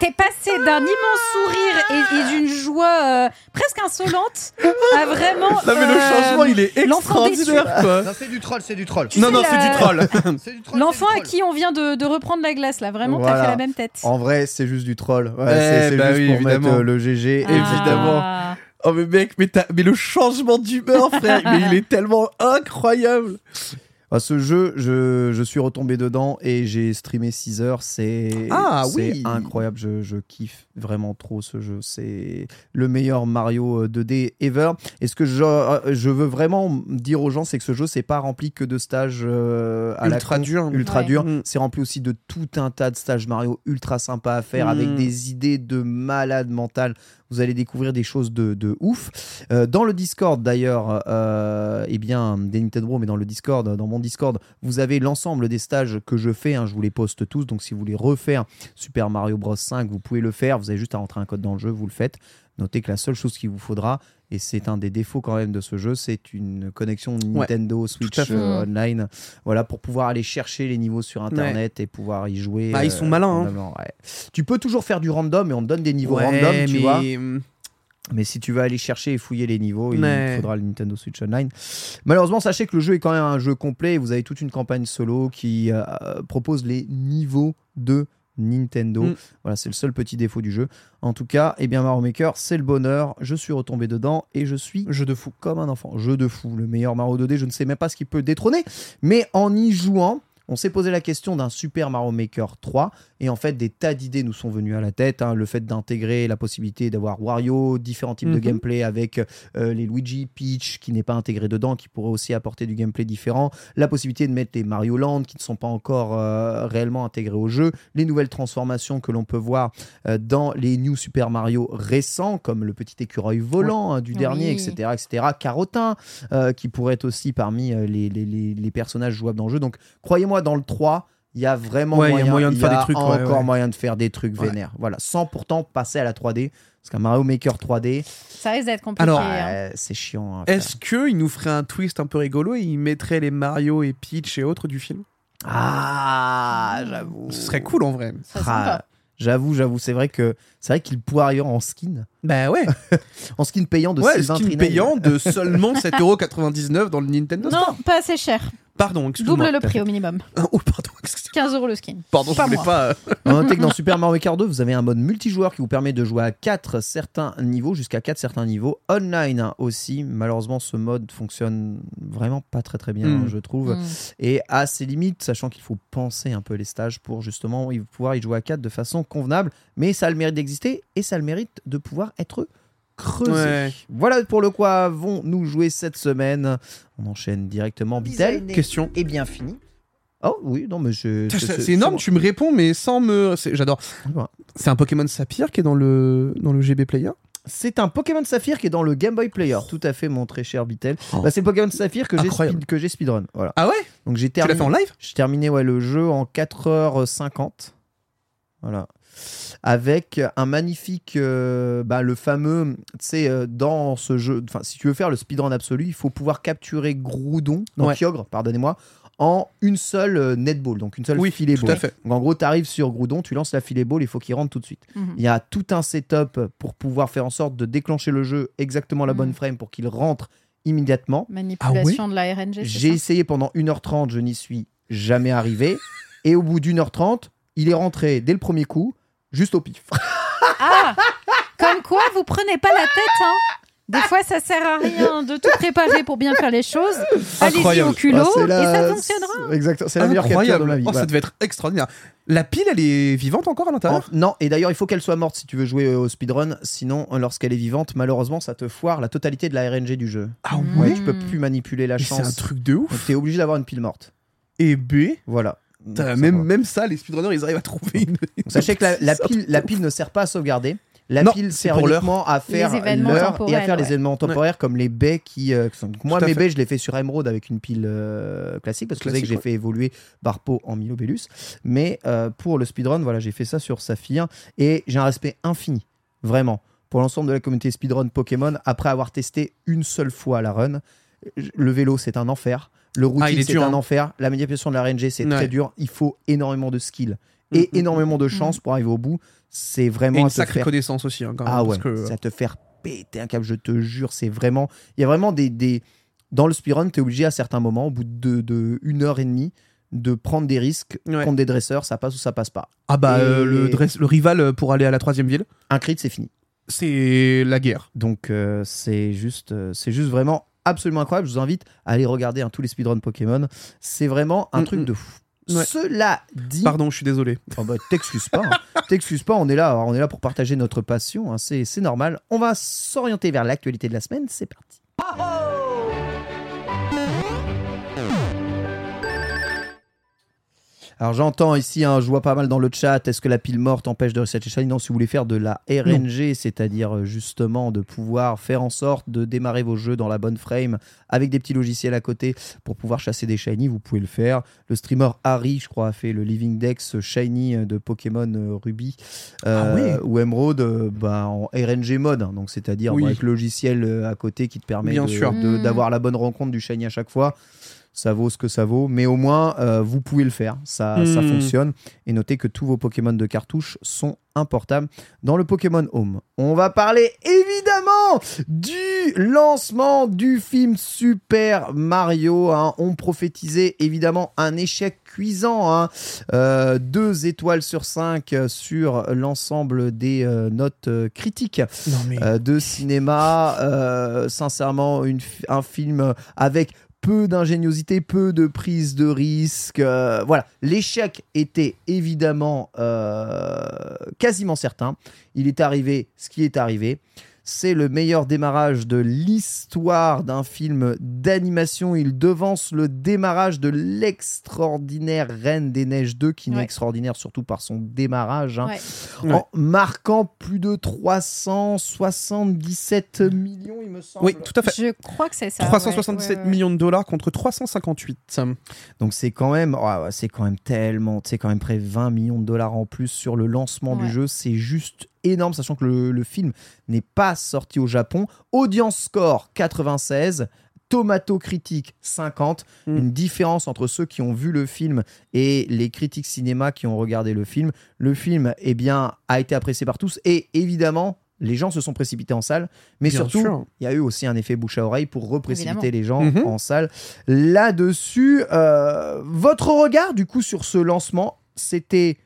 T'es passé d'un immense sourire et, et d'une joie euh, presque insolente à vraiment. Non mais le euh, changement il est l'enfant déçu. extraordinaire quoi. Non, c'est du troll, c'est du troll. Tu Non sais, non la- c'est du troll. C'est du troll, L'enfant c'est à du qui on vient de, de reprendre la glace là, vraiment, t'as Voilà. fait la même tête. En vrai, c'est juste du troll. Ouais, Eh c'est c'est bah juste oui, pour évidemment. mettre euh, le GG. Ah. évidemment. Oh mais mec, mais, t'as- mais le changement d'humeur frère, mais il est tellement incroyable. Ah, ce jeu, je, je suis retombé dedans et j'ai streamé 6 heures. C'est Ah, oui. incroyable. Je, je kiffe vraiment trop ce jeu. C'est le meilleur Mario euh, 2D ever. Et ce que je, euh, je veux vraiment dire aux gens, c'est que ce jeu, c'est pas rempli que de stages euh, à la Ultra con, dur. ultra Ouais. dur. Mm. C'est rempli aussi de tout un tas de stages Mario ultra sympas à faire Mm. avec des idées de malade mental. Vous allez découvrir des choses de, de ouf. Euh, dans le Discord d'ailleurs, euh, eh bien, des Nintendo, mais dans le Discord, dans mon Discord, vous avez l'ensemble des stages que je fais. hein, je vous les poste tous. Donc si vous voulez refaire Super Mario Bros 5, vous pouvez le faire. Vous avez juste à rentrer un code dans le jeu, vous le faites. Notez que la seule chose qu'il vous faudra, et c'est un des défauts quand même de ce jeu, c'est une connexion Nintendo Switch euh, online. Voilà, pour pouvoir aller chercher les niveaux sur Internet et pouvoir y jouer. Bah, ils sont malins, hein. ouais. Tu peux toujours faire du random et on te donne des niveaux Ouais, random, tu mais- vois. Mais si tu veux aller chercher et fouiller les niveaux, il faudra le Nintendo Switch Online. Malheureusement, sachez que le jeu est quand même un jeu complet. Vous avez toute une campagne solo qui euh, propose les niveaux de Nintendo. Mm. Voilà, c'est le seul petit défaut du jeu. En tout cas, eh bien Mario Maker, c'est le bonheur. Je suis retombé dedans et je suis Jeu de fou. comme un enfant. Jeu de fou, le meilleur Mario 2D. Je ne sais même pas ce qui peut détrôner, mais en y jouant. On s'est posé la question d'un Super Mario Maker 3 et en fait des tas d'idées nous sont venues à la tête. hein. Le fait d'intégrer la possibilité d'avoir Wario, différents types de Mhm. gameplay avec euh, les Luigi, Peach qui n'est pas intégré dedans, qui pourrait aussi apporter du gameplay différent. La possibilité de mettre les Mario Land qui ne sont pas encore euh, réellement intégrés au jeu. Les nouvelles transformations que l'on peut voir euh, dans les New Super Mario récents comme le petit écureuil volant hein, du dernier, etc., etc. Carotin qui pourrait être aussi parmi les, les- les- les personnages jouables dans le jeu. Donc, croyez-moi, dans le 3, il y a vraiment Ouais, il y a moyen, de y faire a des trucs, encore ouais. moyen de faire des trucs Ouais. vénères. Voilà, sans pourtant passer à la 3D. Parce qu'un Mario Maker 3D, Ça risque d'être compliqué. Alors, hein. euh, c'est chiant. faire. Est-ce qu'il nous ferait un twist un peu rigolo et il mettrait les Mario et Peach et autres du film? Ah, j'avoue. Ce serait cool en vrai. Ça Ah. J'avoue, j'avoue, c'est vrai que c'est vrai qu'il pourrait arriver en skin, Bah ouais. (laughs) en skin payant de ouais, Sylvain skin Trinel. payant de seulement 7,99€ dans le Nintendo Store. Non, pas assez cher. Pardon, excuse-moi. Double le prix au minimum. (laughs) Oh, pardon, excuse- 15 euros le skin. pardon, Pas je voulais moi. pas. euh, (laughs) Notez que dans Super Mario Maker 2, vous avez un mode multijoueur qui vous permet de jouer à 4 certains niveaux, jusqu'à 4 certains niveaux. Online hein, aussi. Malheureusement, ce mode fonctionne vraiment pas très très bien, Mm. je trouve. Mm. Et à ses limites, sachant qu'il faut penser un peu les stages pour justement y- pouvoir y jouer à 4 de façon convenable. Mais ça a le mérite d'exister et ça a le mérite de pouvoir être creuser. Ouais. Voilà pour le quoi vont nous jouer cette semaine. On enchaîne directement. Bitel. Question. est bien fini. Oh oui, non mais je. C'est énorme, tu me réponds, mais sans me. c'est- J'adore. Voilà. C'est un Pokémon Saphir qui est dans le, dans le GB Player? C'est un Pokémon Saphir qui est dans le Game Boy Player. Tout à fait, mon très cher Bitel. Oh. Bah, c'est le Pokémon Saphir que j'ai Incroyable. speed- que j'ai speedrun. Voilà. Ah ouais? Donc j'ai Tu l'as terminé. fait en live? J'ai terminé ouais, le jeu en 4h50. Voilà. Avec un magnifique. euh, bah, le fameux. Tu sais, euh, dans ce jeu. Enfin, si tu veux faire le speedrun absolu, il faut pouvoir capturer Groudon. Non, Ouais. Kyogre, pardonnez-moi. En une seule euh, netball, donc une seule Oui, filet tout ball. à fait. Donc en gros, tu arrives sur Groudon, tu lances la filet ball, il faut qu'il rentre tout de suite. Mhm. Il y a tout un setup pour pouvoir faire en sorte de déclencher le jeu exactement la Mhm. bonne frame pour qu'il rentre immédiatement. Manipulation de la RNG. J'ai essayé pendant 1h30, je n'y suis jamais arrivé. Et au bout d'une heure 30, il est rentré dès le premier coup, juste au pif. Ah Comme quoi, vous prenez pas la tête, hein Des fois, ça sert à rien de tout préparer pour bien faire les choses. Allez-y au culot Ah, et ça fonctionnera. Exactement, c'est la meilleure capture de Incroyable. ma vie. Oh, voilà. ça devait être extraordinaire. La pile, elle est vivante encore à l'intérieur? Non, et d'ailleurs, il faut qu'elle soit morte si tu veux jouer au speedrun. Sinon, lorsqu'elle est vivante, malheureusement, ça te foire la totalité de la RNG du jeu. Ah. Ouais, ouais tu peux plus manipuler la Mais C'est chance. un truc de ouf. T'es obligé d'avoir une pile morte. Et B, Voilà. Putain, même, ça va. même ça, les speedrunners, ils arrivent à trouver une. Sachez que la, pile, la pile ne sert pas à sauvegarder. La Non, pile c'est sert pour uniquement à faire l'heure et à faire les événements temporaires comme les baies qui. euh, qui sont- donc moi, mes fait. baies, je les fais sur Emerald avec une pile euh, classique parce que vous savez que j'ai fait évoluer Barpo en Milobellus. Mais euh, pour le speedrun, voilà, j'ai fait ça sur Saphir et j'ai un respect infini, vraiment, pour l'ensemble de la communauté speedrun Pokémon après avoir testé une seule fois la run. Le vélo, c'est un enfer. Le Ah, routine, est c'est un hein. enfer. La manipulation de la RNG, c'est Ouais. très dur. Il faut énormément de skill et Mm, mm, énormément de chance pour arriver au bout. C'est vraiment Et à une te sacrée faire... connaissance aussi, hein, quand même. Ah ouais, que- ça te faire péter un câble, je te jure. C'est vraiment... Il y a vraiment des... des... Dans le speedrun, tu es obligé à certains moments, au bout de, de une heure et demie, de prendre des risques Ouais. contre des dresseurs. Ça passe ou ça passe pas. Ah bah, Et- euh, le, dress- le rival euh, pour aller à la troisième ville, Un crit, c'est fini. c'est la guerre. Donc euh, c'est juste, euh, c'est juste vraiment absolument incroyable. Je vous invite à aller regarder hein, tous les speedruns Pokémon. C'est vraiment un Mm, truc mm. de fou. Ouais. Cela dit, Pardon, je suis désolé. Oh bah, t'excuses pas, hein. (laughs) t'excuses pas. On est là, on est là pour partager notre passion. hein. C'est, c'est normal. On va s'orienter vers l'actualité de la semaine. C'est parti. Alors j'entends ici, hein, je vois pas mal dans le chat, est-ce que la pile morte empêche de resetter Shiny Non, si vous voulez faire de la RNG, c'est-à-dire euh, justement de pouvoir faire en sorte de démarrer vos jeux dans la bonne frame avec des petits logiciels à côté pour pouvoir chasser des Shiny, vous pouvez le faire. Le streamer Harry, je crois, a fait le Living Dex Shiny euh, de Pokémon euh, Ruby euh, Ah ou Emerald bah, en RNG mode, hein. donc c'est-à-dire Oui. bah, avec le logiciel à côté qui te permet de- de- Mm. d'avoir la bonne rencontre du Shiny à chaque fois ça vaut ce que ça vaut, mais au moins euh, vous pouvez le faire, ça, ça Hmm. fonctionne. Et notez que tous vos Pokémon de cartouche sont importables dans le Pokémon Home. On va parler évidemment du lancement du film Super Mario. hein. On prophétisait évidemment un échec cuisant, hein. Euh, deux étoiles sur cinq euh, sur l'ensemble des euh, notes critiques mais. de cinéma. Sincèrement, une un film avec peu d'ingéniosité, peu de prise de risque. Euh, voilà, l'échec était évidemment euh, quasiment certain. Il est arrivé ce qui est arrivé. C'est le meilleur démarrage de l'histoire d'un film d'animation. Il devance le démarrage de l'extraordinaire Reine des Neiges 2, qui n'est Ouais. extraordinaire surtout par son démarrage. hein Ouais. en marquant plus de 377 millions, il me semble. Oui, tout à fait. Je crois que c'est ça. 377 ouais, ouais, ouais. millions de dollars contre 358. Donc c'est quand même, ouais, c'est quand même tellement, c'est quand même près de 20 millions de dollars en plus sur le lancement du jeu. C'est juste énorme, sachant que le, le film n'est pas sorti au Japon. Audience score 96. Tomato critique 50, Mm. une différence entre ceux qui ont vu le film et les critiques cinéma qui ont regardé le film. Le film, eh bien, a été apprécié par tous et évidemment, les gens se sont précipités en salle, mais Bien surtout, sûr. il y a eu aussi un effet bouche à oreille pour reprécipiter Évidemment. les gens Mhm. en salle. Là-dessus, euh, votre regard du coup sur ce lancement, c'était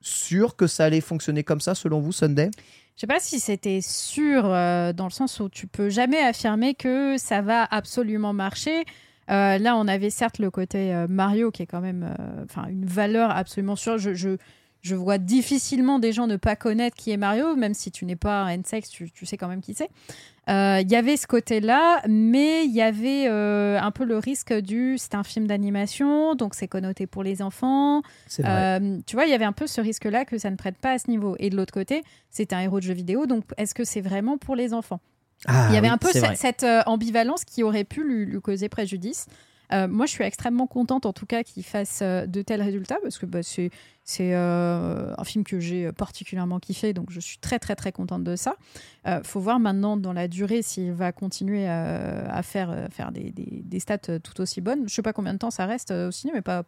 sûr que ça allait fonctionner comme ça selon vous, Sunday? Je sais pas si c'était sûr euh, dans le sens où tu peux jamais affirmer que ça va absolument marcher. Euh, là, on avait certes le côté euh, Mario qui est quand même, une valeur absolument sûre. Je, je, je vois difficilement des gens ne pas connaître qui est Mario, même si tu n'es pas un N-Sex, tu, tu sais quand même qui c'est. Euh, Il y avait ce côté-là, mais il y avait euh, un peu le risque du c'est un film d'animation, donc c'est connoté pour les enfants. Euh, tu vois, il y avait un peu ce risque-là que ça ne prête pas à ce niveau. Et de l'autre côté, c'est un héros de jeu vidéo, donc est-ce que c'est vraiment pour les enfants? Ah Il y avait oui, un peu cette euh, ambivalence qui aurait pu lui, lui causer préjudice. Euh, moi, je suis extrêmement contente, en tout cas, qu'il fasse euh, de tels résultats, parce que bah, c'est euh, un film que j'ai particulièrement kiffé, donc je suis très très très contente de ça. Euh, faut voir maintenant dans la durée s'il va continuer à faire, des, stats tout aussi bonnes. Je sais pas combien de temps ça reste au ciné, mais pas,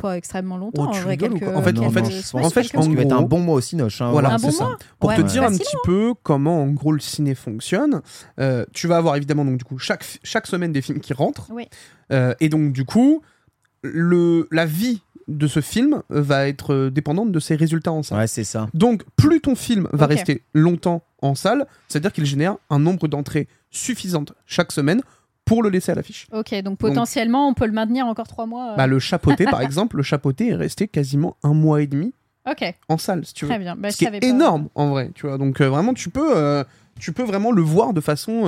pas extrêmement longtemps. Oh, tu en vrai, rigoles ou quelques- quoi En fait- en fait- en fait, je pense en qu'il va être un bon mois au Cinoche. hein, Voilà, c'est ça. mois Pour te Ouais, dire un facilement. petit peu comment en gros le ciné fonctionne, euh, tu vas avoir évidemment donc du coup chaque, chaque semaine des films qui rentrent. Oui. Euh, et donc du coup, le, la vie de ce film va être euh, dépendante de ses résultats en salle. Ouais, c'est ça. Donc plus ton film va rester longtemps en salle, c'est-à-dire qu'il génère un nombre d'entrées suffisante chaque semaine pour le laisser à l'affiche. Ok, donc potentiellement, on peut le maintenir encore trois mois. euh. Bah, le chapeauté par (laughs) exemple, le chapeauté est resté quasiment un mois et demi Ok, en salle si tu veux. très bien. Bah, ce je qui savais est pas. énorme en vrai, tu vois. Donc euh, vraiment, tu peux, euh, tu peux vraiment le voir de façon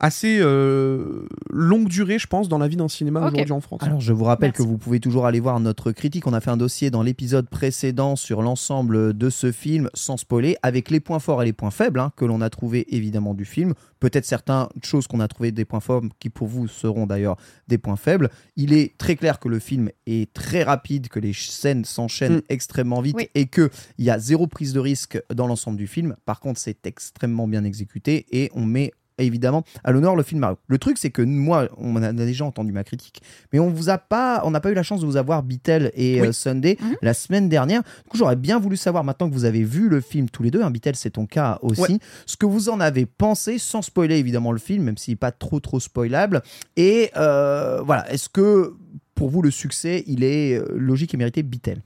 assez euh, longue durée, je pense, dans la vie d'un cinéma aujourd'hui en France. Alors, je vous rappelle Merci. que vous pouvez toujours aller voir notre critique. On a fait un dossier dans l'épisode précédent sur l'ensemble de ce film, sans spoiler, avec les points forts et les points faibles hein, que l'on a trouvé évidemment du film. Peut-être certaines choses qu'on a trouvé des points forts, qui pour vous seront d'ailleurs des points faibles. Il est très clair que le film est très rapide, que les scènes s'enchaînent Mm. extrêmement vite Oui. et qu'il y a zéro prise de risque dans l'ensemble du film. Par contre, c'est extrêmement bien exécuté et on met évidemment à l'honneur le film Mario. Le truc, c'est que moi, on a déjà entendu ma critique, mais on vous a pas, on n'a pas eu la chance de vous avoir Beatle et Oui. euh, Sunday Mhm. la semaine dernière. Du coup, j'aurais bien voulu savoir maintenant que vous avez vu le film tous les deux, hein, Beatle, c'est ton cas aussi, Ouais. ce que vous en avez pensé, sans spoiler évidemment le film, même s'il n'est pas trop trop spoilable. Et euh, voilà, est-ce que pour vous le succès, il est euh, logique et mérité Beatle?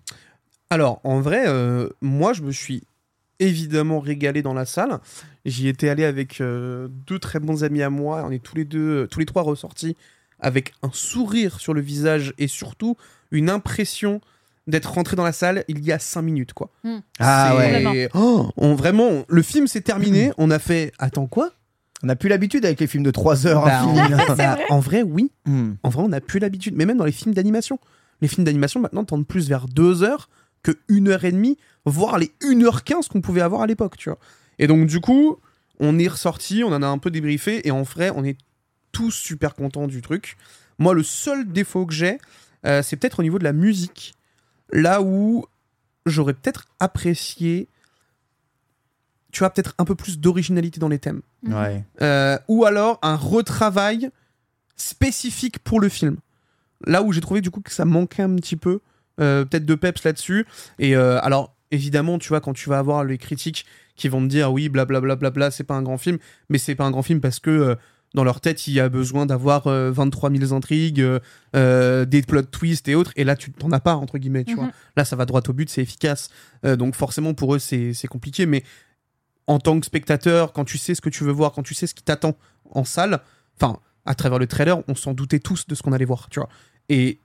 Alors, en vrai, euh, moi, je me suis évidemment régalé dans la salle. J'y étais allé avec euh, deux très bons amis à moi. On est tous les deux, tous les trois ressortis avec un sourire sur le visage et surtout une impression d'être rentré dans la salle il y a cinq minutes, quoi. Hmm. Ah C'est- ouais. Oh, on, vraiment, le film s'est terminé. on a fait. Attends quoi? On n'a plus l'habitude avec les films de 3 heures Bah, en, bah, vrai, oui. Hmm. En vrai, on n'a plus l'habitude. Mais même dans les films d'animation. Les films d'animation maintenant tendent plus vers deux heures que une heure et demie, voire les 1h15 qu'on pouvait avoir à l'époque, tu vois. Et donc, du coup, on est ressorti, on en a un peu débriefé, et en vrai, on est tous super contents du truc. Moi, le seul défaut que j'ai, euh, c'est peut-être au niveau de la musique. Là où j'aurais peut-être apprécié, tu vois, peut-être un peu plus d'originalité dans les thèmes. Ouais. Euh, ou alors un retravail spécifique pour le film. Là où j'ai trouvé du coup que ça manquait un petit peu, euh, peut-être de peps là-dessus. Et euh, alors, évidemment, tu vois, quand tu vas avoir les critiques qui vont te dire oui, blablabla, bla, bla, bla, c'est pas un grand film, mais c'est pas un grand film parce que euh, dans leur tête, il y a besoin d'avoir euh, 23 000 intrigues, euh, euh, des plot twists et autres. Et là, tu t'en as pas, entre guillemets, tu Mhm. vois. Là, ça va droit au but, c'est efficace. Donc, forcément, pour eux, c'est compliqué. Mais en tant que spectateur, quand tu sais ce que tu veux voir, quand tu sais ce qui t'attend en salle, enfin, à travers le trailer, on s'en doutait tous de ce qu'on allait voir, tu vois. Et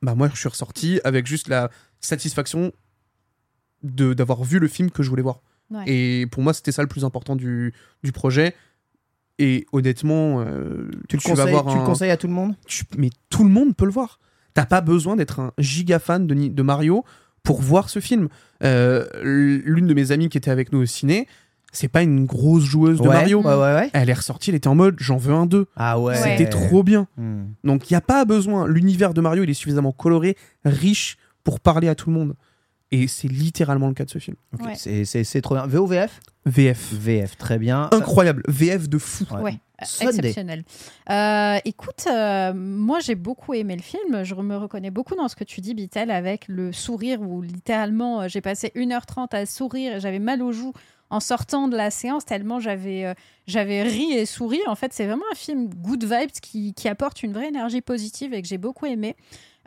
bah moi, je suis ressorti avec juste la satisfaction d'avoir vu le film que je voulais voir. Ouais. Et pour moi, c'était ça le plus important du, du projet. Et honnêtement, euh, Tu, le, conseilles, voir tu le conseilles à tout le monde? Tu- mais tout le monde peut le voir. T'as pas besoin d'être un giga fan de, Ni- de Mario pour voir ce film. Euh, L'une de mes amies qui était avec nous au ciné, c'est pas une grosse joueuse de Ouais, Mario. Ouais, ouais, ouais. Elle est ressortie, elle était en mode j'en veux un 2. Ah ouais. C'était trop bien. Hmm. Donc il n'y a pas besoin. L'univers de Mario, il est suffisamment coloré, riche pour parler à tout le monde. Et c'est littéralement le cas de ce film. Ouais. c'est- trop bien. VOVF VF. VF, très bien. Incroyable. VF de fou. Ouais. Ouais, Sunday. exceptionnel. Euh, écoute, euh, moi j'ai beaucoup aimé le film. Je me reconnais beaucoup dans ce que tu dis, Bitel, avec le sourire où littéralement euh, j'ai passé 1h30 à sourire et j'avais mal aux joues en sortant de la séance tellement j'avais euh, j'avais ri et souri. En fait, c'est vraiment un film good vibes qui, qui apporte une vraie énergie positive et que j'ai beaucoup aimé.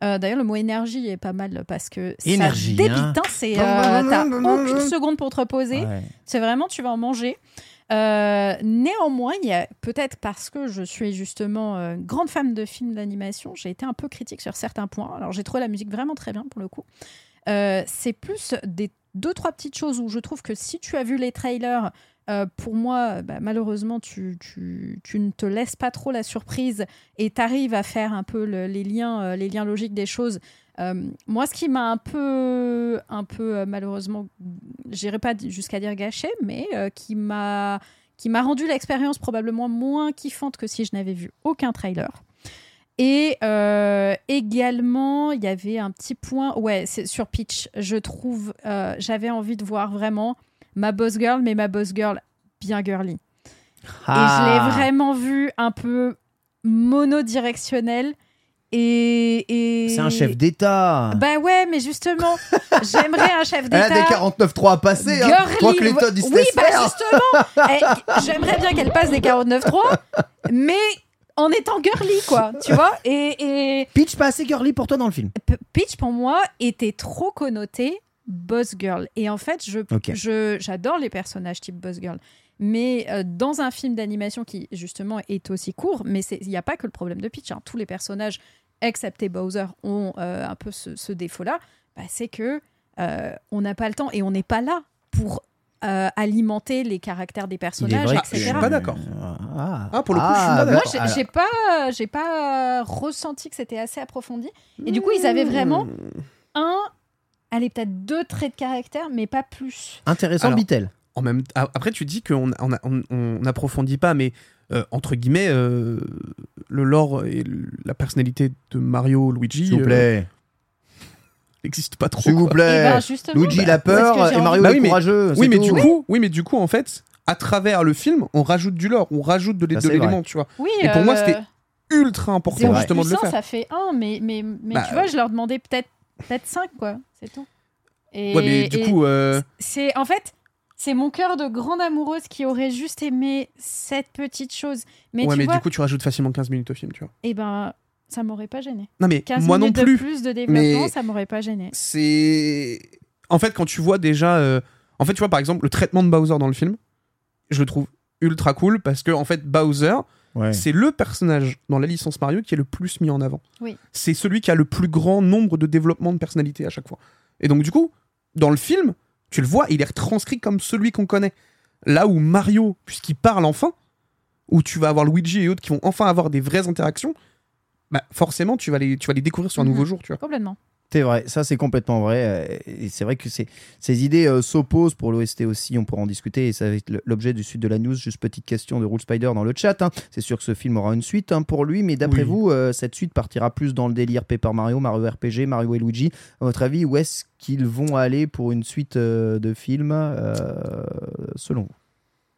Euh, D'ailleurs, le mot énergie est pas mal parce que Énergie, ça débite. hein. hein, c'est euh, t'as aucune seconde pour te reposer. Ouais. C'est vraiment, tu vas en manger. Euh, néanmoins, il y a peut-être parce que je suis justement euh, grande fan de films d'animation, j'ai été un peu critique sur certains points. Alors, j'ai trouvé la musique vraiment très bien pour le coup. Euh, c'est plus des deux trois petites choses où je trouve que si tu as vu les trailers, euh, pour moi, bah, malheureusement, tu, ne te laisses pas trop la surprise et tu arrives à faire un peu le- les, liens, euh, les liens logiques des choses. Euh, moi, ce qui m'a un peu, un peu malheureusement, j'irai pas jusqu'à dire gâché, mais qui m'a qui m'a rendu l'expérience probablement moins kiffante que si je n'avais vu aucun trailer. Et également, il y avait un petit point, ouais, sur Pitch. Je trouve, j'avais envie de voir vraiment ma boss girl, mais ma boss girl bien girly. Ah. Et je l'ai vraiment vu un peu monodirectionnel. Et, et... C'est un chef d'État. Bah ouais, mais justement, (laughs) j'aimerais un chef Elle a des d'État. 49.3 à passer. Hein. Girly, Toi, Clinton, il se oui, bah faire. justement, (laughs) Eh, j'aimerais bien qu'elle passe des 49.3, mais en étant girly, quoi, tu vois. Et, et Pitch pas assez girly pour toi dans le film. P- Peach, pour moi, était trop connoté boss girl. Et en fait, je, je- j'adore les personnages type boss girl. Mais euh, dans un film d'animation qui, justement, est aussi court, mais c'est- il n'y a pas que le problème de Peach. hein. Tous les personnages, excepté Bowser, ont euh, un peu ce, ce défaut-là. Bah, c'est que euh, on n'a pas le temps et on n'est pas là pour euh, alimenter les caractères des personnages, etc. je suis pas d'accord. Ah, Ah, pour le coup, je suis pas bah, d'accord. Moi, j'ai- j'ai pas, j'ai pas ressenti que c'était assez approfondi. Et du coup, ils avaient vraiment Hmm. un, allez, peut-être deux traits de caractère, mais pas plus. Intéressant, Alors, Bitel. En même après, tu dis qu'on on, a- on- on n'approfondit pas, mais euh, entre guillemets, euh, le lore et la personnalité de Mario, Luigi, S'il vous euh, plaît. (laughs) n'existe pas trop. S'il vous quoi. Et plaît. ben, justement, Luigi bah, il a peur et Mario Bah est oui, mais- courageux. Oui, mais tout. du coup, oui, mais du coup, en fait, à travers le film, on rajoute du lore, on rajoute de, l'élément, tu vois. Oui, Et pour moi, c'était ultra important justement de le faire. ça fait un, mais, mais, mais Bah, tu vois, je leur demandais peut-être peut-être 5, quoi. C'est tout. Et, Ouais, mais du coup, euh, c'est en fait, c'est mon cœur de grande amoureuse qui aurait juste aimé cette petite chose. Mais ouais, tu mais vois, du coup, tu rajoutes facilement 15 minutes au film, tu vois. eh ben, ça m'aurait pas gêné. Non, mais 15 moi non plus. de plus de développement, mais- ça m'aurait pas gêné. c'est en fait quand tu vois déjà euh, en fait tu vois par exemple le traitement de Bowser dans le film je le trouve ultra cool parce que en fait Bowser Ouais. c'est le personnage dans la licence Mario qui est le plus mis en avant Oui. c'est celui qui a le plus grand nombre de développement de personnalité à chaque fois et donc du coup dans le film tu le vois il est retranscrit comme celui qu'on connaît là où Mario puisqu'il parle enfin où tu vas avoir Luigi et autres qui vont enfin avoir des vraies interactions bah forcément tu vas les tu vas les découvrir sur un Mhm. nouveau jour tu vois Complètement. C'est vrai, ça c'est complètement vrai. euh, Et c'est vrai que ces, ces idées euh, s'opposent pour l'OST aussi, on pourra en discuter. Et ça va être l'objet du suite de la news. Juste petite question de Rule Spider dans le chat. hein. C'est sûr que ce film aura une suite hein, pour lui, mais d'après Oui. vous, euh, cette suite partira plus dans le délire Paper Mario, Mario RPG, Mario et Luigi. À votre avis, où est-ce qu'ils vont aller pour une suite euh, de films euh, selon vous?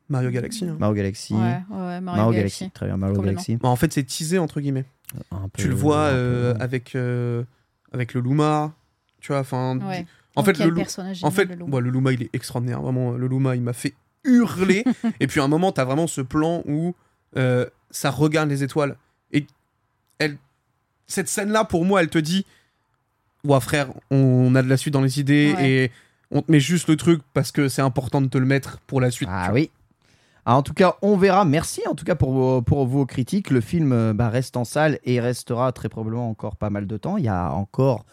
Mario Galaxy hein. Mario Galaxy. Ouais, ouais, Mario, Mario Galaxy. Galaxy, très bien, Mario. Galaxy. Bah, en fait, c'est teasé entre guillemets. Un peu- tu le vois un peu, euh, ouais. avec euh, avec le Luma, tu vois. Enfin, Ouais. en fait, le, personnage en fait, le loup. ouais, le Luma, il est extraordinaire. Vraiment, le Luma, il m'a fait hurler. (laughs) et puis à un moment, t'as vraiment ce plan où euh, ça regarde les étoiles et elle, cette scène-là, pour moi, elle te dit, ouais frère, on a de la suite dans les idées Ouais. et on te met juste le truc parce que c'est important de te le mettre pour la suite. Ah oui. Ah, en tout cas, on verra. Merci en tout cas pour vos, critiques. Le film euh, bah, reste en salle et restera très probablement encore pas mal de temps. Il y a encore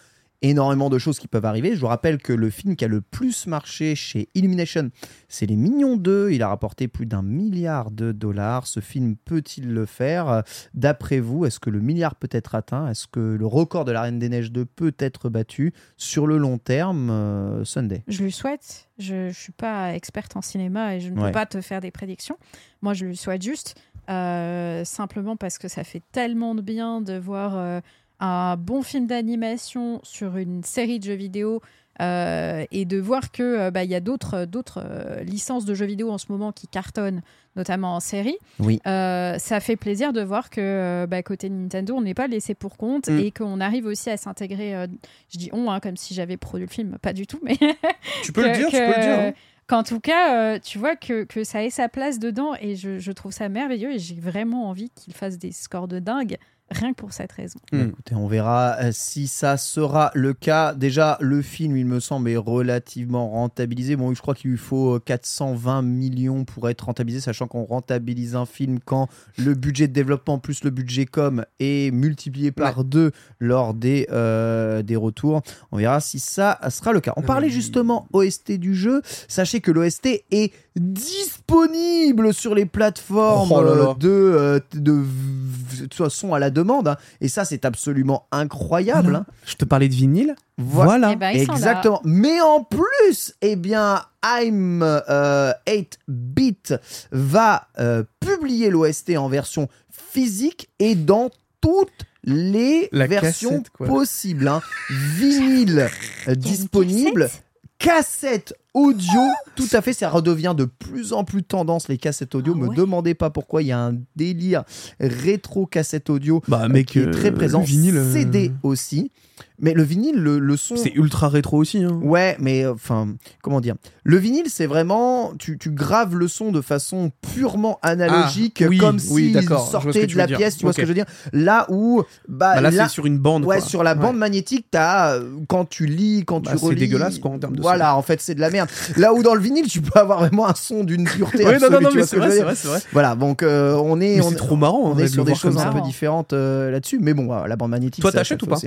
énormément de choses qui peuvent arriver. Je vous rappelle que le film qui a le plus marché chez Illumination, c'est Les Mignons 2. Il a rapporté plus d'un milliard de dollars. Ce film peut-il le faire? D'après vous, est-ce que le milliard peut être atteint? Est-ce que le record de La Reine des Neiges 2 peut être battu sur le long terme? Euh, Sunday Je lui souhaite. Je ne suis pas experte en cinéma et je ne Ouais. peux pas te faire des prédictions. Moi, je lui souhaite juste, euh, simplement parce que ça fait tellement de bien de voir euh, un bon film d'animation sur une série de jeux vidéo euh, et de voir que euh, bah, il y a d'autres d'autres euh, licences de jeux vidéo en ce moment qui cartonnent, notamment en série. Oui. Euh, ça fait plaisir de voir que bah, côté Nintendo, on n'est pas laissé pour compte Mm. et qu'on arrive aussi à s'intégrer. je dis on, hein, comme si j'avais produit le film, pas du tout, mais (laughs) Tu peux le que- dire, tu peux le dire. hein. Qu'en tout cas, tu vois que, que ça ait sa place dedans et je, je trouve ça merveilleux et j'ai vraiment envie qu'il fasse des scores de dingue rien que pour cette raison. Mm. Écoutez, on verra euh, si ça sera le cas. Déjà, le film, il me semble, est relativement rentabilisé. Bon, je crois qu'il lui faut euh, 420 millions pour être rentabilisé, sachant qu'on rentabilise un film quand le budget de développement plus le budget com est multiplié par deux lors des, euh, des retours. On verra si ça sera le cas. On parlait justement OST du jeu. Sachez que l'OST est disponible sur les plateformes Oh là là. euh, de, euh, de, de toute façon à la demande. hein. Et ça, c'est absolument incroyable. Voilà. hein. Je te parlais de vinyle. Voilà. Eh ben. Exactement. Mais en plus, eh bien, I'm euh, 8-bit va euh, publier l'OST en version physique et dans toutes les La versions cassette, possibles. hein. Vinyle euh, disponible, cassette audio, tout à fait, ça redevient de plus en plus tendance les cassettes audio. Ah Me ouais. demandez pas pourquoi, il y a un délire rétro cassette audio Bah, euh, mec, qui est très euh, présent. le vinyle, euh, CD aussi. Mais le vinyle, le, le son. C'est ultra rétro aussi. Hein. Ouais, mais euh, enfin, comment dire Le vinyle, c'est vraiment. Tu, tu graves le son de façon purement analogique, Ah, oui, comme oui, que sortait de la pièce, tu vois ce que je veux dire Là où. Bah, Bah, là, là- c'est sur une bande. Ouais, quoi. sur la bande Ouais. magnétique, t'as euh, quand tu lis, quand Bah, tu c'est relis. dégueulasse, quoi, en termes de Voilà, en fait, c'est de la merde. Là où dans le vinyle, tu peux avoir vraiment un son d'une pureté Ouais, non, absolue. non, non, ce c'est vrai, vrai, vrai. Voilà, donc euh, on est. On trop marrant. on en est sur de des choses un peu différentes euh, là-dessus, mais bon, la bande magnétique. Toi, t'achètes ou pas.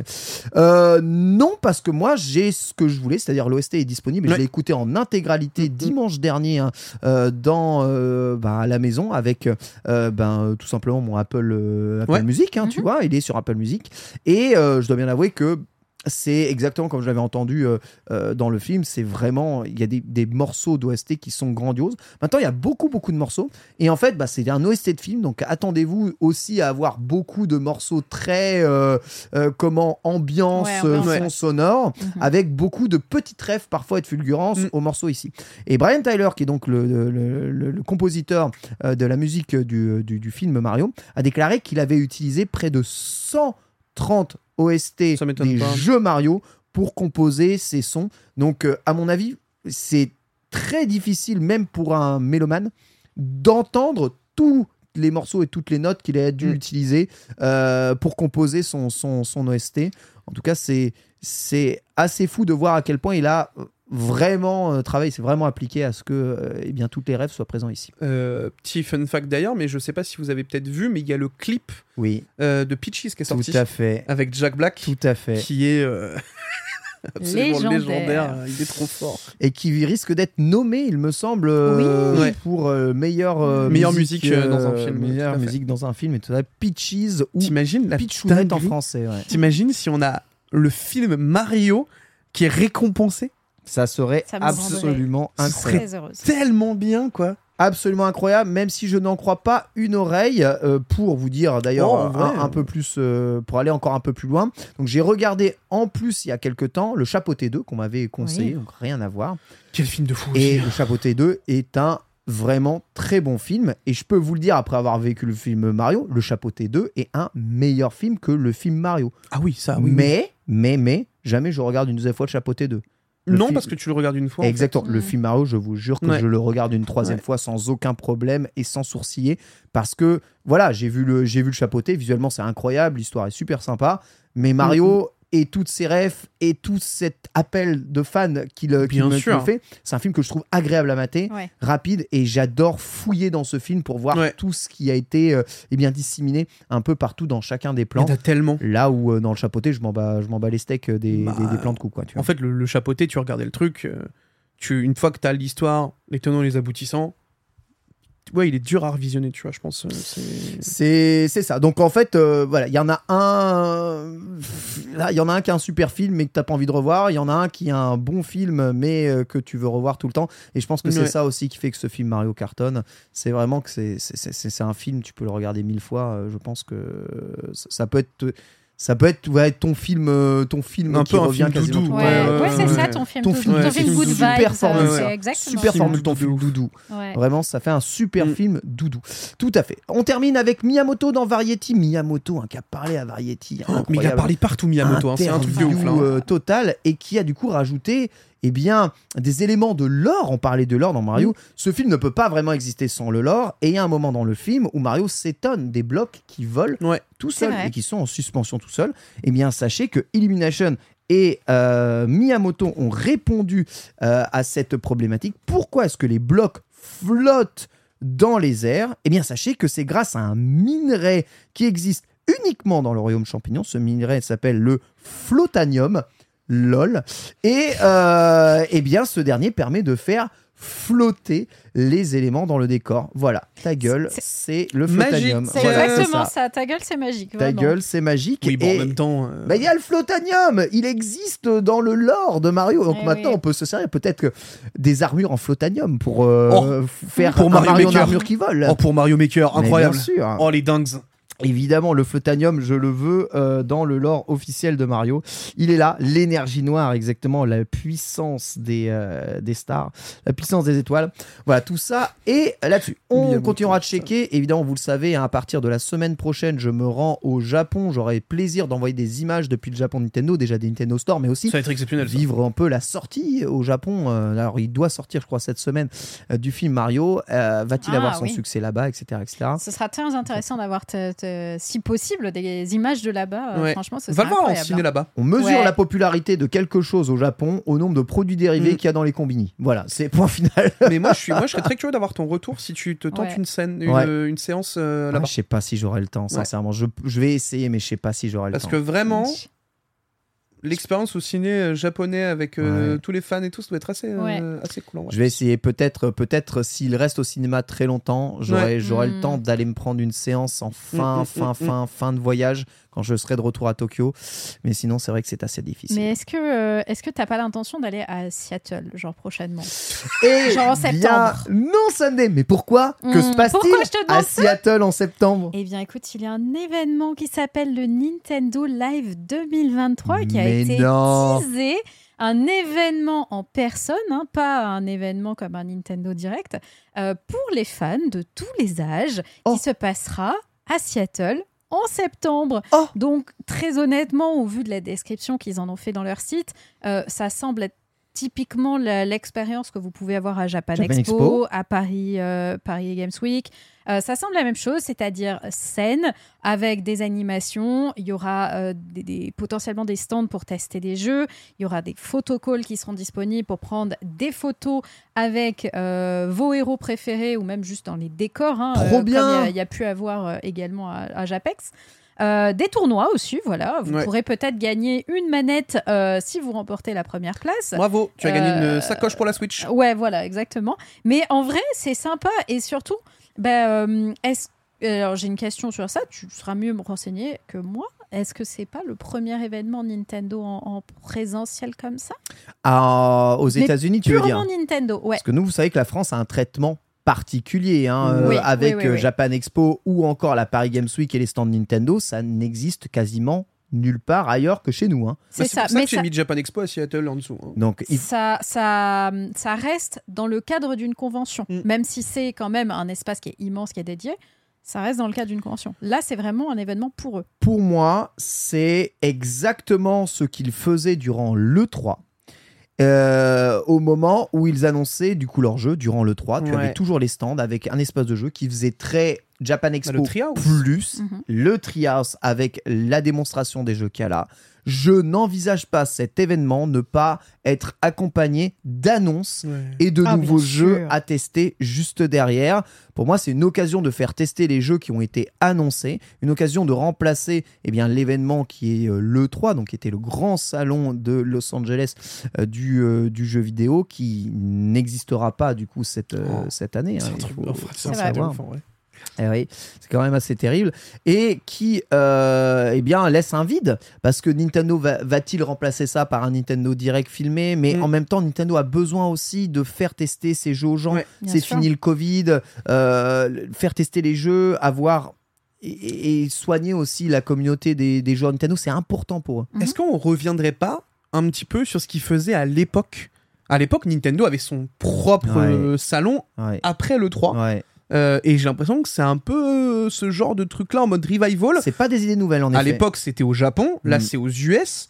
Euh, Non, parce que moi, j'ai ce que je voulais, c'est-à-dire l'OST est disponible. et Ouais. Je l'ai écouté en intégralité dimanche dernier hein, dans bah, à la maison avec ben, tout simplement mon Apple, Apple Ouais. Music, hein, tu Mhm. vois, il est sur Apple Music. Et je dois bien avouer que c'est exactement comme je l'avais entendu euh, euh, dans le film. C'est vraiment, il y a des, des morceaux d'OST qui sont grandioses. Maintenant, il y a beaucoup, beaucoup de morceaux. Et en fait, bah, c'est un OST de film. Donc, attendez-vous aussi à avoir beaucoup de morceaux très, euh, comment, ambiance, Ouais, ambiance, fond ouais. sonore, Mhm. avec beaucoup de petites rêves parfois et de fulgurances Mm. aux morceaux ici. Et Brian Tyler, qui est donc le, le- le- le compositeur de la musique du, du- du film Mario, a déclaré qu'il avait utilisé près de 130 OST Ça des pas. jeux Mario pour composer ces sons. Donc, euh, à mon avis, c'est très difficile, même pour un mélomane, d'entendre tous les morceaux et toutes les notes qu'il a dû Mm. utiliser euh, pour composer son, son, son OST. En tout cas, c'est c'est assez fou de voir à quel point il a vraiment euh, travaillé, c'est vraiment appliqué à ce que euh, eh bien, toutes les rêves soient présents ici. Euh, petit fun fact d'ailleurs, mais je sais pas si vous avez peut-être vu, mais il y a le clip Oui, euh, de Peaches qui est sorti tout à fait. avec Jack Black, Tout à fait. qui est euh, (laughs) absolument Légendaire. légendaire. Il est trop fort. Et qui risque d'être nommé, il me semble, Oui. Ouais. pour euh, meilleure, euh, Meilleure musique, euh, dans un film, Meilleure musique dans un film, et tout ça. Peaches ou T'imagines la Pitchounette en français. ouais. T'imagines si on a le film Mario qui est récompensé Ça serait Ça absolument incroyable. Très heureuse. tellement bien, quoi. absolument incroyable, même si je n'en crois pas une oreille, euh, pour vous dire d'ailleurs Oh, un, peu plus, euh, pour aller encore un peu plus loin. Donc j'ai regardé en plus il y a quelques temps le Chapeauté 2 qu'on m'avait conseillé, Oui. donc rien à voir. Quel film de fou. Et aussi. le Chapeauté 2 est un vraiment très bon film et je peux vous le dire après avoir vécu le film Mario, le Chapeauté 2 est un meilleur film que le film Mario. Ah oui, ça, oui. oui. mais, mais, mais, jamais je regarde une deuxième fois le Chapeauté 2. Non, film- parce que tu le regardes une fois. en fait. Exactement. Le Mm. film Mario, je vous jure que Ouais. je le regarde une troisième Ouais. fois sans aucun problème et sans sourciller parce que voilà, j'ai vu le j'ai vu le chapeauté, visuellement c'est incroyable, l'histoire est super sympa, mais Mario. Et toutes ses rêves et tout cet appel de fans qu'il me, me fait, c'est un film que je trouve agréable à mater, Ouais. rapide et j'adore fouiller dans ce film pour voir Ouais. tout ce qui a été euh, eh bien disséminé un peu partout dans chacun des Il y plans. en a tellement. Là où euh, dans le chapeauté, je m'en bats, je m'en bats les steaks euh, des, Bah, des, des plans de coups quoi, tu vois. En fait, le, le chapeauté, tu regardais le truc. euh, tu, une fois que t'as l'histoire, les tenants et les aboutissants, ouais, il est dur à revisionner, tu vois, je pense. euh, c'est- ça. Donc en fait, euh, voilà, il y en a un. Là, il y en a un qui a un super film mais que t'as pas envie de revoir. Il y en a un qui a un bon film mais euh, que tu veux revoir tout le temps. Et je pense que c'est Ouais. ça aussi qui fait que ce film Mario cartonne. C'est vraiment que c'est un film. Tu peux le regarder mille fois. Je pense que ça peut être. Ça peut être ouais, ton film, euh, ton film Un qui peu un revient film quasiment doudou, Ouais, temps. ouais, ouais, c'est ça ton film. Ton Ton, film ton doudou, film good super formule, euh, ouais. C'est exactement Super formule, ton Film film doudou. Vraiment, ça fait un super Mm. film doudou. Tout à fait. On termine avec Miyamoto dans Variety. Miyamoto, hein, qui a parlé à Variety. Oh, mais il a parlé partout, Miyamoto. hein, C'est un truc de ouf, là. Hein. euh, total et qui a du coup rajouté eh bien, des éléments de lore. On parlait de lore dans Mario. Ce film ne peut pas vraiment exister sans le lore. Et il y a un moment dans le film où Mario s'étonne des blocs qui volent Ouais. tout vrai. et qui sont en suspension tout seuls. Eh bien, sachez que Illumination et euh, Miyamoto ont répondu euh, à cette problématique. Pourquoi est-ce que les blocs flottent dans les airs? Eh bien, sachez que c'est grâce à un minerai qui existe uniquement dans le royaume champignon. Ce minerai s'appelle le flottanium. LOL. Et euh, eh bien, ce dernier permet de faire flotter les éléments dans le décor. Voilà, ta gueule, C'est- le Magique. flottanium. C'est Voilà, exactement ça. ça. Ta gueule, c'est magique. Ta vraiment. gueule, c'est magique. Oui, bon, Et- en même temps. euh, bah, il y a le flottanium, il existe dans le lore de Mario. Donc Eh maintenant, oui. on peut se servir peut-être que des armures en flottanium pour euh, Oh, faire pour un Mario Mario en Maker. armure qui vole. Oh, pour Mario Maker, incroyable. Bien sûr. Oh, les dingues. Évidemment, le flottanium, je le veux euh, dans le lore officiel de Mario. Il est là, l'énergie noire, exactement, la puissance des, euh, des stars, la puissance des étoiles. Voilà, tout ça. Et là-dessus, on continuera de checker. Évidemment, vous le savez, hein, à partir de la semaine prochaine, je me rends au Japon. J'aurai plaisir d'envoyer des images depuis le Japon Nintendo, déjà des Nintendo Store, mais aussi Ça va être exceptionnel. ça. vivre un peu la sortie au Japon. Euh, alors, il doit sortir, je crois, cette semaine euh, du film Mario. Euh, Va-t-il Ah, avoir son oui. succès là-bas, etc., etc. Ce sera très intéressant d'avoir, te- te- si possible, des images de là-bas. Euh, Ouais. Franchement, ce Va sera le voir en incroyable. ciné là-bas. On mesure Ouais. la popularité de quelque chose au Japon au nombre de produits dérivés Mm. qu'il y a dans les combini. Voilà, c'est point final. (laughs) Mais moi, je suis, moi, je serais très curieux d'avoir ton retour si tu te tentes Ouais. une scène, une, Ouais. euh, une séance euh, là-bas. je sais pas si j'aurai le temps, sincèrement. Je, je vais essayer, mais je sais pas si j'aurai le Parce temps. que vraiment, l'expérience au ciné euh, japonais avec euh, Ouais. tous les fans et tout, ça doit être assez, euh, assez cool. Je vais essayer peut-être, peut-être s'il reste au cinéma très longtemps, j'aurai, Ouais. j'aurai le Mm. temps d'aller me prendre une séance en fin, Mm, mm, fin, fin, fin de voyage quand je serai de retour à Tokyo. Mais sinon, c'est vrai que c'est assez difficile. Mais est-ce que euh, est-ce que t'as pas l'intention d'aller à Seattle, genre prochainement Et (laughs) Genre en bien, septembre. non, Sunday. Mais pourquoi Que Hmm, se passe-t-il à Seattle en septembre? Eh bien, écoute, il y a un événement qui s'appelle le Nintendo Live 2023 qui a Mais été non. teasé. Un événement en personne, hein, pas un événement comme un Nintendo Direct, euh, pour les fans de tous les âges, Oh. qui se passera à Seattle en septembre. Oh. Donc, très honnêtement, au vu de la description qu'ils en ont fait dans leur site, euh, ça semble être typiquement l'expérience que vous pouvez avoir à Japan, Japan Expo, Expo. à Paris, euh, Paris Games Week. Euh, ça semble la même chose, c'est-à-dire scène avec des animations. Il y aura euh, des, des- potentiellement des stands pour tester des jeux. Il y aura des photocalls qui seront disponibles pour prendre des photos avec vos héros préférés ou même juste dans les décors. hein, Trop comme bien. il y a- il y, a pu avoir également à, à Japex. Euh, des tournois aussi, voilà. Vous Ouais. pourrez peut-être gagner une manette euh, si vous remportez la première place. Bravo, tu as gagné Euh, une sacoche pour la Switch. Ouais, voilà, exactement. Mais en vrai, c'est sympa et surtout, ben, euh, est-ce alors j'ai une question sur ça. Tu seras mieux me renseigner que moi. Est-ce que c'est pas le premier événement Nintendo en, en présentiel comme ça? Ah, Aux États-Unis, tu veux dire? Purement Nintendo, ouais. Parce que nous, vous savez que la France a un traitement particulier hein, euh, avec oui, oui, euh, oui. Japan Expo ou encore la Paris Games Week et les stands Nintendo. Ça n'existe quasiment nulle part ailleurs que chez nous. hein. C'est Bah, ça. pour ça Mais que j'ai mis Japan Expo à Seattle en dessous. hein. Donc, il- ça, ça, ça reste dans le cadre d'une convention, Mm. même si c'est quand même un espace qui est immense, qui est dédié. Ça reste dans le cadre d'une convention. Là, c'est vraiment un événement pour eux. pour moi, c'est exactement ce qu'ils faisaient durant l'E3. Euh, au moment où ils annonçaient du coup leur jeu durant l'E3, tu Ouais. avais toujours les stands avec un espace de jeu qui faisait très Japan Expo le Treehouse. plus Mhm. le Treehouse avec la démonstration des jeux qu'il y a là. Je n'envisage pas cet événement ne pas être accompagné d'annonces et de Ah, nouveaux jeux à tester juste derrière. Pour moi, c'est une occasion de faire tester les jeux qui ont été annoncés, une occasion de remplacer eh bien l'événement qui est euh, l'E3, donc qui était le grand salon de Los Angeles euh, du, euh, du jeu vidéo, qui n'existera pas du coup cette, euh, Oh. cette année. C'est hein, un il truc faut- de ouf, faut c'est un truc savoir. Eh oui, c'est quand même assez terrible. Et qui euh, eh bien, laisse un vide. Parce que Nintendo va- va-t-il remplacer ça par un Nintendo Direct filmé? Mais Mm. en même temps, Nintendo a besoin aussi de faire tester ses jeux aux gens. Ouais. C'est fini le Covid. euh, faire tester les jeux, avoir. Et, et soigner aussi la communauté des, des joueurs Nintendo, c'est important pour eux. Mhm. Est-ce qu'on reviendrait pas un petit peu sur ce qu'ils faisaient à l'époque? À l'époque, Nintendo avait son propre Ouais. euh, salon Ouais. après le 3. Ouais. Euh, et j'ai l'impression que c'est un peu euh, ce genre de truc-là en mode revival. C'est pas des idées nouvelles en À effet. l'époque, c'était au Japon. Là, Mm. c'est aux US.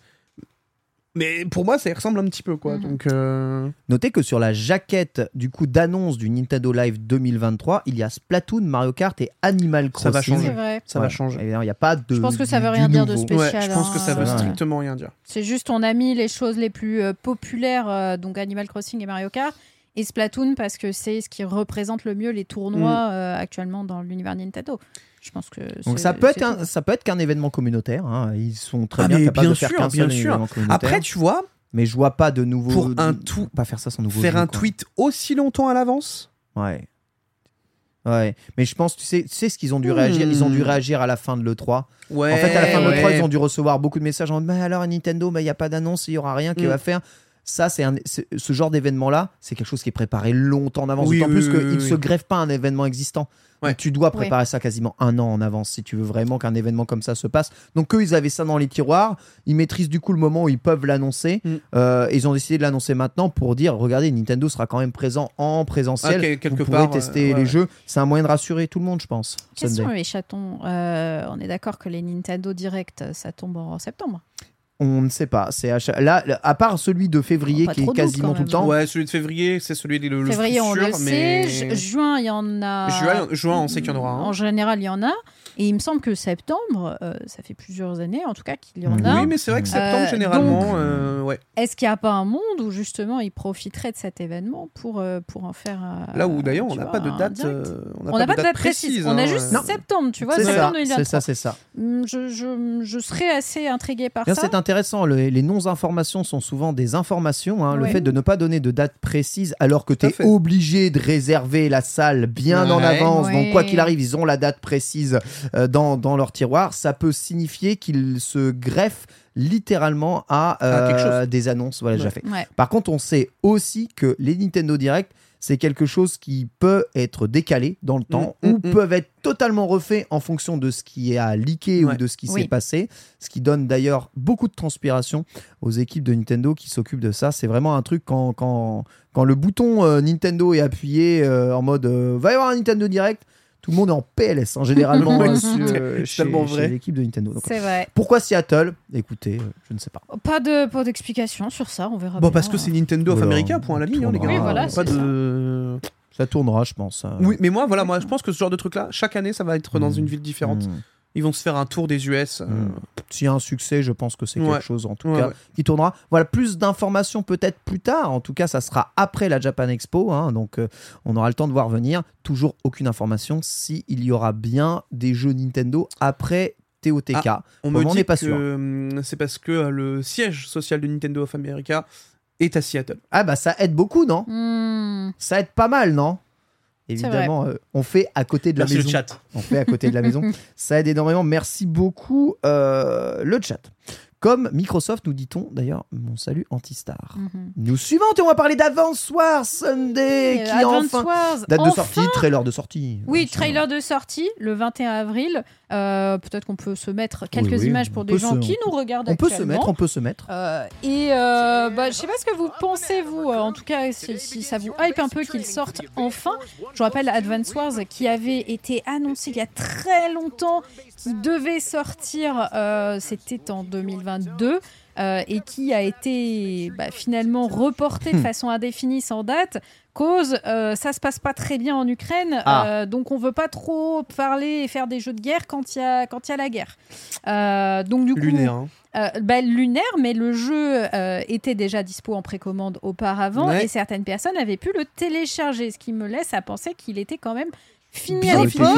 Mais pour moi, ça y ressemble un petit peu, quoi. Donc, euh, Notez que sur la jaquette du coup d'annonce du Nintendo Live 2023, il y a Splatoon, Mario Kart et Animal Ça va Crossing. changer. Vrai. ça va changer. Évidemment, Il n'y a pas de. Je pense que ça veut rien dire de spécial. Ouais, je pense que ça hein, veut Ouais. strictement rien dire. C'est juste on a mis les choses les plus euh, populaires, euh, donc Animal Crossing et Mario Kart, et Splatoon parce que c'est ce qui représente le mieux les tournois euh, actuellement dans l'univers Nintendo. Je pense que Donc ça peut être un, tout. ça peut être qu'un événement communautaire. hein. Ils sont très Ah, bien capables bien de faire sûr, qu'un bien seul sûr. événement communautaire. Après, tu vois, mais je vois pas de nouveau. Pour un tout- pas faire ça sans nouveau. faire jeu, un quoi. tweet aussi longtemps à l'avance? Ouais. Ouais, mais je pense, tu sais, tu sais ce qu'ils ont dû Hmm. réagir? Ils ont dû réagir à la fin de l'E3. Ouais. en fait, à la fin de l'E3, ouais. ils ont dû recevoir beaucoup de messages en mode, mais alors Nintendo, il n'y a pas d'annonce, il y aura rien qui Hmm. va faire. Ça, c'est ce genre d'événement-là, c'est quelque chose qui est préparé longtemps en avance. Oui, D'autant oui, plus oui, qu'il oui, ne se greffe pas à un événement existant. Ouais. Tu dois préparer ça quasiment un an en avance si tu veux vraiment qu'un événement comme ça se passe. Donc eux, ils avaient ça dans les tiroirs. Ils maîtrisent du coup le moment où ils peuvent l'annoncer. Mm. Euh, ils ont décidé de l'annoncer maintenant pour dire, regardez, Nintendo sera quand même présent en présentiel. Ah, quel- quelque Vous pourrez part, tester euh, ouais, les jeux. C'est un moyen de rassurer tout le monde, je pense. Question Sunday. les chatons. Euh, on est d'accord que les Nintendo Direct, ça tombe en septembre. On ne sait pas. C'est à chaque- là, à part celui de février Oh, qui est quasiment tout le temps. Ouais, celui de février, c'est celui de le, le Février, on plus le sûr, mais... sait. Ju- Juin, il y en a. Juin, juin, on sait qu'il y en aura un. En général, il y en a. Et il me semble que septembre, euh, ça fait plusieurs années en tout cas qu'il y en a. Oui, mais c'est vrai que septembre, Euh, généralement, donc- euh, ouais. Est-ce qu'il n'y a pas un monde où justement ils profiteraient de cet événement pour, euh, pour en faire. euh, Là où d'ailleurs, on n'a pas de date. euh, On n'a pas de date précise. On a hein, juste septembre, tu vois, C'est ça, septembre c'est 2023. ça, c'est ça. Hum, Je, je, je serais assez intriguée par Bien, ça. C'est intéressant. le- les non-informations sont souvent des informations. hein. Le fait de ne pas donner de date précise alors que tu es fait. obligé de réserver la salle bien en Ouais. avance. Donc, quoi qu'il arrive, ils ont la date précise dans, dans leur tiroir. Ça peut signifier qu'ils se greffent littéralement à euh, À des annonces. Voilà, déjà fait. Ouais. Par contre, on sait aussi que les Nintendo Direct, c'est quelque chose qui peut être décalé dans le temps Mm, ou mm, mm. peuvent être totalement refaits en fonction de ce qui est à leaker ou Ouais. de ce qui Oui. s'est passé. Ce qui donne d'ailleurs beaucoup de transpiration aux équipes de Nintendo qui s'occupent de ça. C'est vraiment un truc quand, quand, quand le bouton euh, Nintendo est appuyé euh, en mode euh, va y avoir un Nintendo Direct. Tout le monde est en PLS, hein, généralement, (laughs) Oui, euh, c'est sur- euh, chez, tellement chez vrai. l'équipe de Nintendo. Donc, C'est vrai. pourquoi Seattle? Écoutez, euh, je ne sais pas. Pas de pas d'explication sur ça, on verra. Bon, bien. parce que c'est Nintendo of. America, point à la ligne, hein, les gars. Oui, voilà, pas c'est de. Ça tournera, je pense. euh. Oui, mais moi, voilà, moi, je pense que ce genre de truc-là, chaque année, ça va être dans une ville différente. Mm. Ils vont se faire un tour des US. euh, Mm. S'il y a un succès, je pense que c'est Ouais. quelque chose en tout Ouais, cas ouais. qui tournera. Voilà, plus d'informations peut-être plus tard. En tout cas, ça sera après la Japan Expo, hein, donc euh, on aura le temps de voir venir. Toujours aucune information s'il y aura bien des jeux Nintendo après TOTK. Ah, On Pour me on dit pas que sûr. hum, c'est parce que euh, le siège social de Nintendo of America est à Seattle. Ah bah ça aide beaucoup, non? Hmm, Ça aide pas mal, non? Évidemment, euh, on fait à côté de la Merci le maison. chat. On fait à côté de la maison. (laughs) Ça aide énormément. Merci beaucoup euh, le chat. Comme Microsoft, nous dit-on d'ailleurs, mon salut Antistar. mhm. Nous suivante et on va parler d'Advance Wars Sunday Et qui Advance enfin Wars, date de sortie, trailer de sortie. Oui, trailer de sortie le 21 avril. Euh, Peut-être qu'on peut se mettre quelques Oui, oui, images pour des gens se- qui nous regardent On peut se mettre, on peut se mettre. Euh, et euh, bah, je sais pas ce que vous pensez, vous, euh, en tout cas, si, si ça vous hype un peu qu'il sorte enfin. Je vous rappelle Advance Wars qui avait été annoncé il y a très longtemps, qui devait sortir, c'était en 2022. euh, et qui a été bah, finalement reporté de Hmm. façon indéfinie sans date cause euh, ça se passe pas très bien en Ukraine Ah. euh, donc on veut pas trop parler et faire des jeux de guerre quand il y a quand il y a la guerre Euh, donc du coup Lunaire. hein. bah, lunaire, mais le jeu était déjà dispo en précommande auparavant Ouais. et certaines personnes avaient pu le télécharger, ce qui me laisse à penser qu'il était quand même fini Bien à l'époque hein,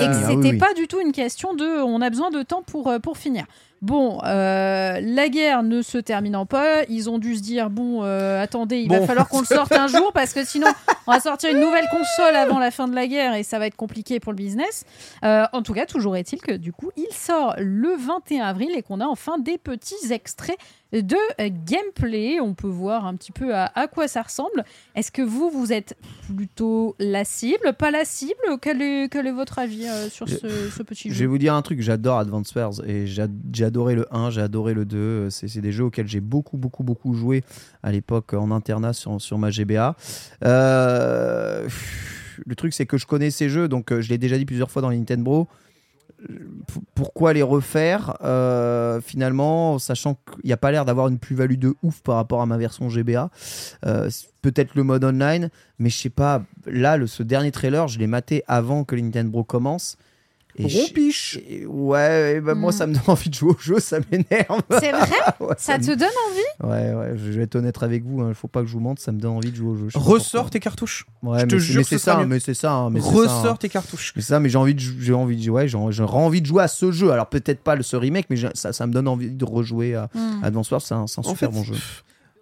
et que ah oui, c'était oui. pas du tout une question de on a besoin de temps pour, pour finir. Bon, euh, la guerre ne se terminant pas, ils ont dû se dire bon, euh, attendez, il va falloir qu'on le sorte un jour parce que sinon (laughs) on va sortir une nouvelle console avant la fin de la guerre et ça va être compliqué pour le business. Euh, en tout cas, toujours est-il que du coup, il sort le 21 avril et qu'on a enfin des petits extraits de euh, gameplay. On peut voir un petit peu à, à quoi ça ressemble. Est-ce que vous, vous êtes plutôt la cible, pas la cible? Quel est, quel est votre avis euh, sur ce, ce petit Je vais jeu vous dire un truc, j'adore Advance Wars et j'ai adoré le 1, j'ai adoré le 2. C'est c'est des jeux auxquels j'ai beaucoup, beaucoup, beaucoup joué à l'époque en internat sur, sur ma GBA. Euh, le truc, c'est que je connais ces jeux, donc euh, je l'ai déjà dit plusieurs fois dans les Nintendo. Pourquoi les refaire euh, finalement, sachant qu'il n'y a pas l'air d'avoir une plus-value de ouf par rapport à ma version GBA. Euh, Peut-être le mode online, mais je sais pas. Là, le, ce dernier trailer, je l'ai maté avant que Nintendo commence. Et je- Rompiche. et ouais, et bah, moi Hmm. ça me donne (laughs) envie de jouer au jeu, ça m'énerve. C'est vrai (laughs) Ouais, Ça me- te donne envie Ouais, ouais, je vais être honnête avec vous, il faut pas que je vous mente, ça me donne envie de jouer au jeu. je Ressors tes cartouches. Ouais, je te mais, jure mais que c'est ça, mais c'est ça, hein, mais c'est ça, hein. Ressors tes cartouches. Mais ça, mais j'ai envie de, j'ai envie, de, ouais, j'ai j'aurais envie de jouer à ce jeu. Alors peut-être pas le ce remake, mais ça, ça me donne envie de rejouer à Hmm. Advance Wars. C'est un, c'est un En super fait, bon jeu.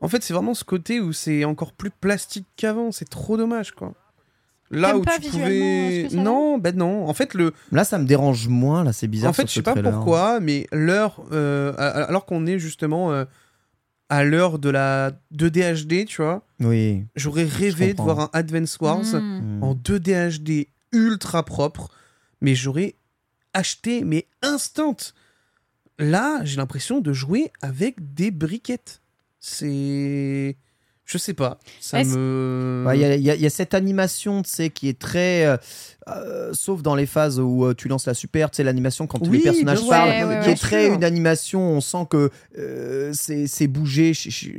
en fait, c'est vraiment ce côté où c'est encore plus plastique qu'avant. C'est trop dommage, quoi. Là où pas tu pouvais. spécialement Non, ben non. En fait, le. Là, ça me dérange moins. Là, c'est bizarre. en fait, je ce sais pas trailer. pourquoi, mais l'heure, euh, alors qu'on est justement euh, à l'heure de la 2D HD, tu vois, Oui. j'aurais rêvé de voir un Advance Wars Hmm. Mm. en 2D HD ultra propre, mais j'aurais acheté, mais instant. Là, j'ai l'impression de jouer avec des briquettes. C'est. Je sais pas. Ça me. Ouais, Il y, a- y y cette animation, tu sais, qui est très. euh, euh, sauf dans les phases où euh, tu lances la super, tu sais, l'animation quand Oui, les personnages parlent. Ouais, ouais, qui ouais. est très sûr. une animation, on sent que euh, c'est c'est bougé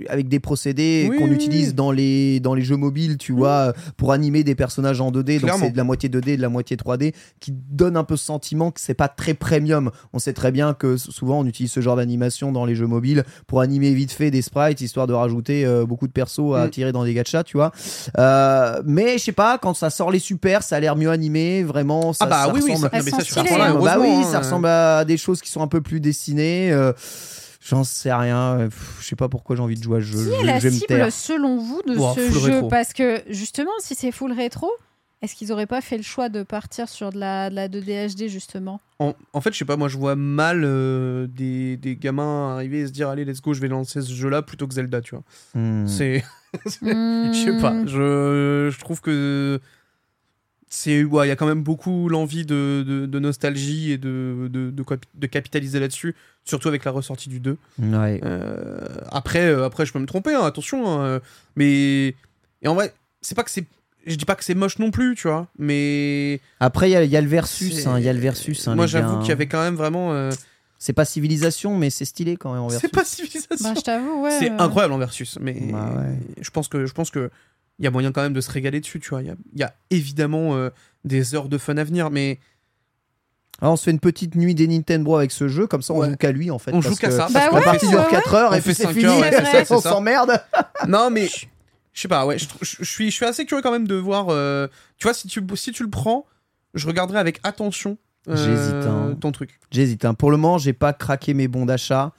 avec des procédés Oui, qu'on oui, utilise oui. dans les, dans les jeux mobiles, tu vois, pour animer des personnages en 2D. Donc c'est de la moitié 2D et de la moitié 3D qui donne un peu ce sentiment que c'est pas très premium. On sait très bien que souvent on utilise ce genre d'animation dans les jeux mobiles pour animer vite fait des sprites histoire de rajouter euh, beaucoup de persos à Mm. tirer dans des gachas, tu vois. Euh, mais je sais pas, quand ça sort les super, ça a l'air mieux animé, vraiment. Ça, Ah bah ça oui, oui, ressemble- ça, mais ça, sur bah oui, ça hein. ressemble à des choses qui sont un peu plus dessinées. euh, J'en sais rien. Je sais pas pourquoi j'ai envie de jouer à ce jeu. Qui je, est la je cible selon vous de Oh, ce full jeu rétro. Parce que justement, si c'est full rétro, est-ce qu'ils auraient pas fait le choix de partir sur de la, de la 2D HD justement? En, en fait, je sais pas, moi je vois mal euh, des, des gamins arriver et se dire allez, let's go, je vais lancer ce jeu-là plutôt que Zelda, tu vois. Hmm. C'est. Hmm. (laughs) Je sais pas, je, je trouve que. C'est, ouais, il y a quand même beaucoup l'envie de, de, de nostalgie et de, de, de, cap- de capitaliser là-dessus, surtout avec la ressortie du 2. Ouais. Euh, après, euh, après, je peux me tromper, hein, attention. hein, mais et en vrai, c'est pas que c'est, je dis pas que c'est moche non plus, tu vois. Mais Après, il y, a- il y a le versus. c'est- hein, Il y a le versus. hein, moi, les j'avoue qu'il y avait quand même vraiment. euh, C'est pas civilisation, mais c'est stylé quand même en versus. c'est pas civilisation. Bah, je t'avoue, ouais. c'est euh, incroyable en versus, mais Bah ouais. je pense que je pense que il y a moyen quand même de se régaler dessus, tu vois. Il y a, il y a évidemment euh, des heures de fun à venir, mais Alors, on se fait une petite nuit des Nintendo avec ce jeu, comme ça on Ouais. joue qu'à lui en fait. On parce joue qu'à ça. Bah La ouais, dure ouais. 4 heures On et fait puis c'est cinq fini. heures, ouais, (laughs) c'est ça, c'est on ça. s'emmerde. non, mais je sais pas, ouais, je, suis je suis assez curieux quand même de voir. euh, tu vois, si tu si tu le prends, je regarderai avec attention. euh, J'hésite, hein. Ton truc. J'hésite. hein. Pour le moment, j'ai pas craqué mes bons d'achat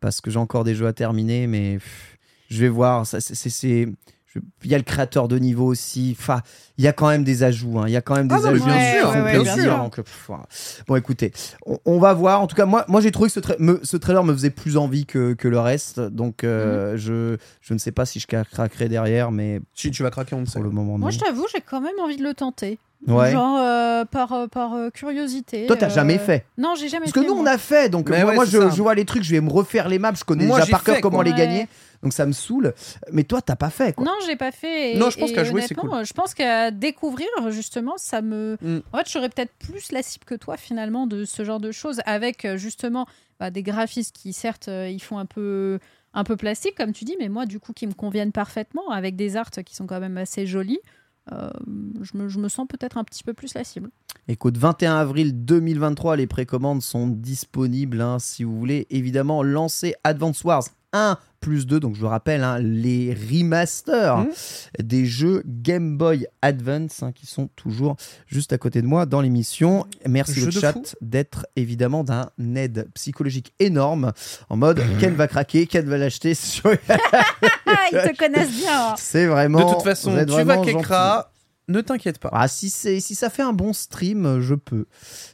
parce que j'ai encore des jeux à terminer, mais pff, je vais voir. Ça, c'est- Il y a le créateur de niveau aussi. Enfin, il y a quand même des ajouts. hein. Il y a quand même des Ah mais ajouts bien sûr, ouais, bien sûr. donc, pff, voilà. Bon, écoutez, on, on va voir. En tout cas, moi, moi j'ai trouvé que ce, tra- me- ce trailer me faisait plus envie que, que le reste. Donc, Mhm. euh, je, je ne sais pas si je craquerai derrière, mais Si tu vas craquer, on le sait. pour le moment, non. Moi, je t'avoue, j'ai quand même envie de le tenter. Ouais. Genre euh, par, euh, par euh, curiosité. Toi, t'as euh, jamais fait. Non, j'ai jamais Parce que fait. nous, on a fait. Donc, moi, ouais, moi, c'est je, vois les trucs, je vais me refaire les maps. Je connais Moi, déjà par cœur comment quoi. les Ouais. gagner. Donc, ça me saoule. Mais toi, t'as pas fait, quoi. Non, j'ai pas fait. et- Non, je pense qu'à jouer, c'est cool. Je pense qu'à découvrir, justement, ça me. Mm. En fait, je serais peut-être plus la cible que toi, finalement, de ce genre de choses, avec euh, justement bah, des graphistes qui, certes, euh, ils font un peu un peu plastique, comme tu dis, mais moi, du coup, qui me conviennent parfaitement, avec des arts qui sont quand même assez jolis. euh, je, me, je me sens peut-être un petit peu plus la cible. Écoute, 21 avril 2023, les précommandes sont disponibles. hein, si vous voulez évidemment lancer Advance Wars 1 plus 2, donc je vous rappelle, hein, les remasters Mhm. des jeux Game Boy Advance hein, qui sont toujours juste à côté de moi dans l'émission. Merci Jeu le chat d'être évidemment d'un aide psychologique énorme en mode. Ken va craquer, Ken va l'acheter. sur- (laughs) ils te connaissent bien C'est vraiment. De toute façon, tu vas ne t'inquiète pas. Ah, si, c'est- si ça fait un bon stream, je peux.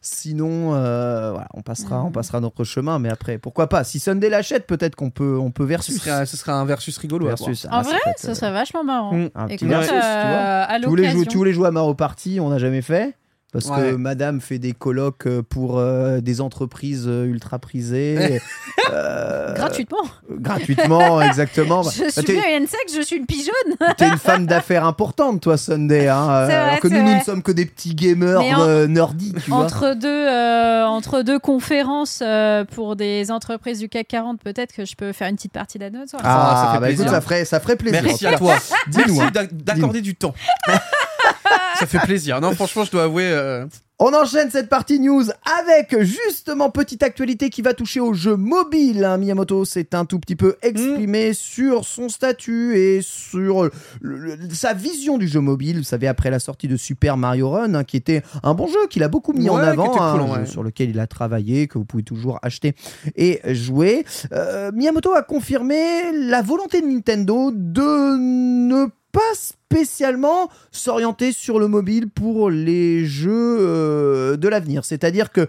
Sinon, euh, voilà, on, passera, Mhm. on passera notre chemin. Mais après, pourquoi pas? Si Sunday l'achète, peut-être qu'on peut, on peut Ce versus. sera, ce sera un versus rigolo. versus. En Ah, ça vrai, ça serait vachement marrant. Mm. un petit Écoute, versus, tu vois. euh, à voulais, jouer, l'occasion. tu voulais jouer à Mario Party, on n'a jamais fait. Parce Ouais. que madame fait des colloques euh, pour euh, des entreprises euh, ultra prisées. (laughs) euh, Gratuitement. Gratuitement, (laughs) exactement. Je suis t'es- bien une sexe, je suis une pigeonne. (laughs) T'es une femme d'affaires importante, toi, Sunday. Hein, euh, vrai, alors que nous, nous ne sommes que des petits gamers en- euh, vois. Entre deux, euh, entre deux conférences euh, pour des entreprises du CAC 40, peut-être que je peux faire une petite partie d'anneau. Ah, ça fait bah écoute, ça ferait, ça ferait plaisir. Merci à toi. Merci hein. d'ac- d'accorder du temps. Ça fait plaisir. Non, franchement, je dois avouer. euh, On enchaîne cette partie news avec justement petite actualité qui va toucher au jeu mobile. hein. Miyamoto s'est un tout petit peu exprimé sur son statut et sur le- le- sa vision du jeu mobile. Vous savez, après la sortie de Super Mario Run, hein, qui était un bon jeu qu'il a beaucoup mis en Ouais, avant, hein, cool, ouais. jeu sur lequel il a travaillé, que vous pouvez toujours acheter et jouer. Euh, Miyamoto a confirmé la volonté de Nintendo de ne pas spécialement s'orienter sur le mobile pour les jeux euh, de l'avenir. C'est-à-dire que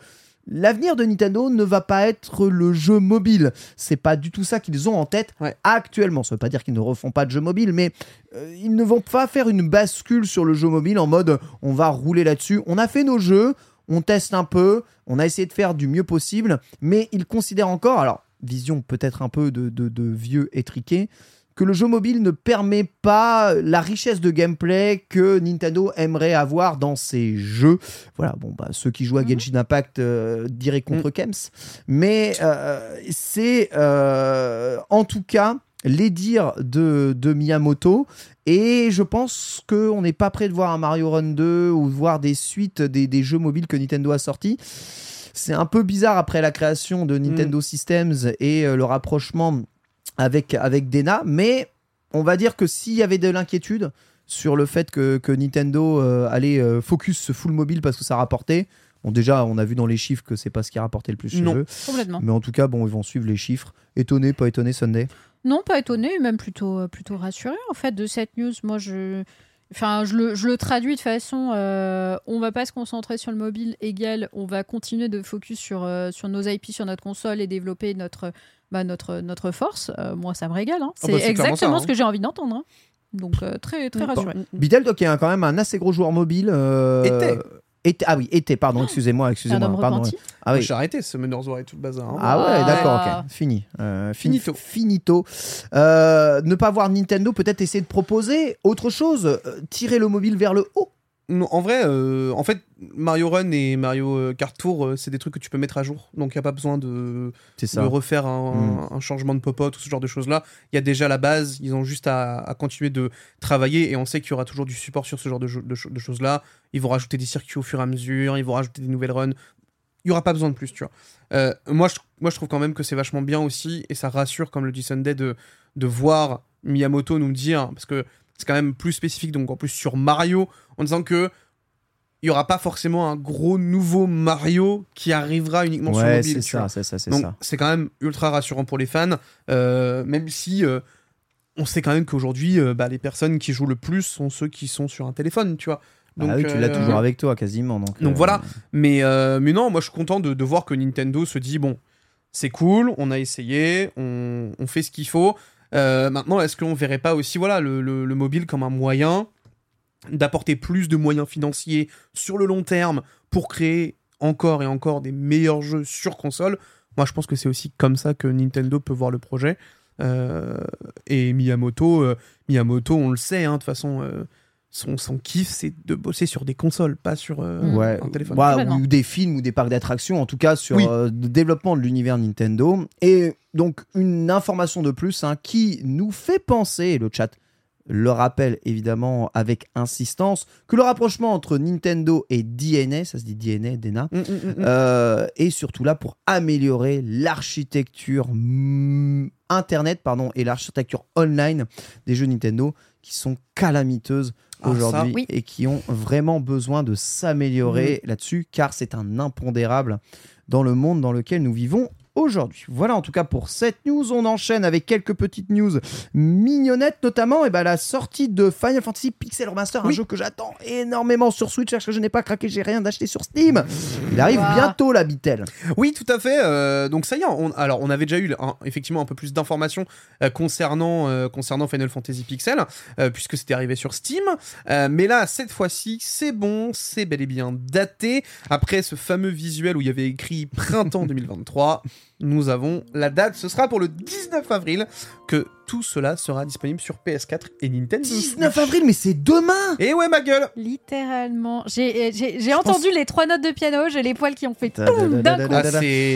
l'avenir de Nintendo ne va pas être le jeu mobile. C'est pas du tout ça qu'ils ont en tête Ouais. actuellement. Ça veut pas dire qu'ils ne refont pas de jeux mobile, mais euh, ils ne vont pas faire une bascule sur le jeu mobile en mode on va rouler là-dessus. On a fait nos jeux, on teste un peu, on a essayé de faire du mieux possible, mais ils considèrent encore, alors vision peut-être un peu de, de- de vieux étriqué, que le jeu mobile ne permet pas la richesse de gameplay que Nintendo aimerait avoir dans ses jeux. Voilà, bon, bah, ceux qui jouent à Genshin Impact euh, diraient contre Kems. Mais euh, c'est euh, en tout cas les dires de, de Miyamoto. Et je pense qu'on n'est pas prêt de voir un Mario Run 2 ou de voir des suites des, des jeux mobiles que Nintendo a sortis. C'est un peu bizarre après la création de Nintendo Systems et euh, le rapprochement avec, avec Dena, mais on va dire que s'il y avait de l'inquiétude sur le fait que, que Nintendo euh, allait euh, focus ce full mobile parce que ça rapportait, bon déjà on a vu dans les chiffres que c'est pas ce qui rapportait le plus chez Non. eux, Complètement. mais en tout cas bon ils vont suivre les chiffres. Étonné, pas étonné Sunday Non, pas étonné, même plutôt, euh, plutôt rassuré en fait de cette news. Moi, je, enfin, je le, je le traduis de façon, euh, on va pas se concentrer sur le mobile égal, on va continuer de focus sur, euh, sur nos IP, sur notre console et développer notre, bah, notre, notre force. Euh, moi, ça me régale. hein. Ah C'est bah, exactement ça, ce hein. que j'ai envie d'entendre. hein. Donc euh, très, très rassuré. Bitel, toi qui est quand même un assez gros joueur mobile. euh, Était. était- Ah oui, était, pardon, excusez-moi, excusez-moi. pardon. Ah oui. J'ai arrêté ce Meneurs War et tout le bazar. hein. Ah ouais, Ah. d'accord, ok. Fini. Euh, fini- Finito. Finito. Euh, ne pas voir Nintendo, peut-être essayer de proposer autre chose, euh, tirer le mobile vers le haut. En vrai, euh, en fait, Mario Run et Mario euh, Kart Tour, euh, c'est des trucs que tu peux mettre à jour. Donc, il n'y a pas besoin de, refaire un, Mm. un changement de popote ou ce genre de choses-là. Il y a déjà la base, ils ont juste à, à continuer de travailler et on sait qu'il y aura toujours du support sur ce genre de, choses-là. Ils vont rajouter des circuits au fur et à mesure, ils vont rajouter des nouvelles runs. Il n'y aura pas besoin de plus, tu vois. Euh, moi, je, moi, je trouve quand même que c'est vachement bien aussi et ça rassure, comme le dit Sunday, de, de voir Miyamoto nous dire, parce que c'est quand même plus spécifique, donc en plus sur Mario, en disant que il y aura pas forcément un gros nouveau Mario qui arrivera uniquement sur Ouais, mobile. c'est ça, c'est ça, c'est ça. c'est quand même ultra rassurant pour les fans, euh, même si euh, on sait quand même qu'aujourd'hui, euh, bah, les personnes qui jouent le plus sont ceux qui sont sur un téléphone, tu vois. Donc, ah oui, tu l'as toujours avec toi quasiment. Donc, donc voilà. Mais, mais non, moi je suis content de, de voir que Nintendo se dit bon, c'est cool, on a essayé, on, on fait ce qu'il faut. Euh, maintenant, est-ce qu'on verrait pas aussi voilà, le, le- le mobile comme un moyen d'apporter plus de moyens financiers sur le long terme pour créer encore et encore des meilleurs jeux sur console? Moi je pense que c'est aussi comme ça que Nintendo peut voir le projet. Euh, et Miyamoto, euh, Miyamoto, on le sait, hein, de toute façon, son, son kiff c'est de bosser sur des consoles, pas sur euh, Ouais, un téléphone. Ouais, Complètement. ou des films ou des parcs d'attractions, en tout cas sur Oui. euh, le développement de l'univers Nintendo. Et donc, une information de plus hein, qui nous fait penser, et le chat le rappelle évidemment avec insistance, que le rapprochement entre Nintendo et DNA, ça se dit DNA, DNA, Mm, mm, mm, mm. euh, est surtout là pour améliorer l'architecture mm, Internet pardon, et l'architecture online des jeux Nintendo qui sont calamiteuses Ah, aujourd'hui oui. et qui ont vraiment besoin de s'améliorer là-dessus car c'est un impondérable dans le monde dans lequel nous vivons aujourd'hui. Voilà en tout cas pour cette news. On enchaîne avec quelques petites news mignonnettes, notamment et ben, la sortie de Final Fantasy Pixel Remaster, un jeu que j'attends énormément sur Switch, parce que je n'ai pas craqué, j'ai rien d'acheté sur Steam. Il arrive bientôt la Bitel. Oui, tout à fait. euh, donc ça y est, on, alors on avait déjà eu un- effectivement un peu plus d'informations euh, concernant, euh, concernant Final Fantasy Pixel, euh, puisque c'était arrivé sur Steam. Euh, mais là, cette fois-ci, c'est bon, c'est bel et bien daté. Après ce fameux visuel où il y avait écrit printemps (laughs) 2023, nous avons la date. Ce sera pour le 19 avril que tout cela sera disponible sur PS4 et Nintendo. 19 Switch. avril, mais c'est demain Et ouais, ma gueule Littéralement. J'ai j'ai entendu les trois notes de piano, j'ai les poils qui ont fait toum d'un coup.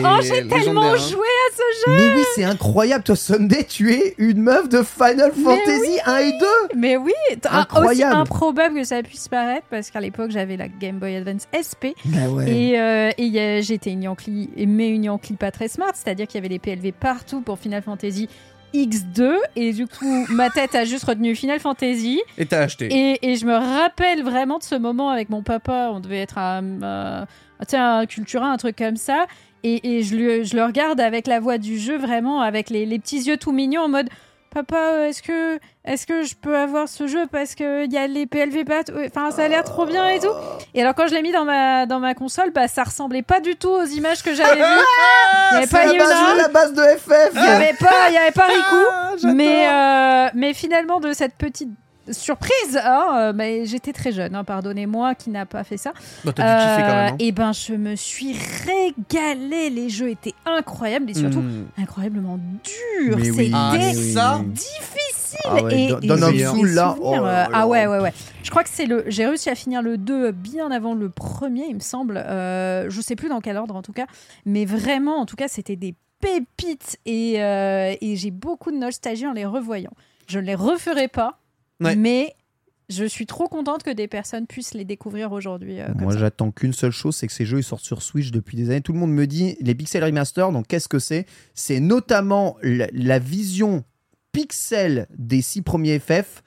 Ah, Oh, j'ai tellement hein. joué à ce jeu Mais oui, c'est incroyable, toi Sunday, tu es une meuf de Final Mais Fantasy 1 et 2 Mais oui, un- aussi Incroyable. improbable que ça puisse paraître, parce qu'à l'époque j'avais la Game Boy Advance SP Bah ouais. et, euh, et a- j'étais une Yankee, mais une Yankee pas très smart, c'est-à-dire qu'il y avait des PLV partout pour Final Fantasy X2 et du coup (laughs) ma tête a juste retenu Final Fantasy Et t'as acheté. et, et je me rappelle vraiment de ce moment avec mon papa, on devait être à, euh, un Cultura, un truc comme ça. Et, et je, lui- je le regarde avec la voix du jeu, vraiment, avec les, les petits yeux tout mignons, en mode Papa, est-ce que, est que je peux avoir ce jeu parce qu'il y a les PLV pas Enfin, ça a l'air trop bien et tout. Et alors, quand je l'ai mis dans ma, dans ma console, bah, ça ressemblait pas du tout aux images que j'avais vues. Il n'y avait pas la base, Yuna, la base de FF il n'y avait pas, il y avait pas Riku. Ah, j'adore. Mais, euh, mais finalement, de cette petite surprise, hein, euh, mais j'étais très jeune, hein, pardonnez-moi qui n'a pas fait ça. Bah, t'as dû kiffer quand même. hein. et ben, je me suis régalée. Les jeux étaient incroyables et surtout Hmm. incroyablement durs. C'était Ah, difficile. Ah ouais, et, et là, souvenirs, oh euh, ah ouais, ouais, ouais. Je crois que c'est le. J'ai réussi à finir le 2 bien avant le premier, il me semble. Euh, je sais plus dans quel ordre en tout cas, mais vraiment, en tout cas, c'était des pépites et, euh, et j'ai beaucoup de nostalgie en les revoyant. Je ne les referai pas, Ouais. mais je suis trop contente que des personnes puissent les découvrir aujourd'hui. euh, Moi, j'attends qu'une seule chose, c'est que ces jeux ils sortent sur Switch depuis des années. Tout le monde me dit les Pixel Remaster. Donc, qu'est-ce que c'est? C'est notamment la, la vision pixel des six premiers FF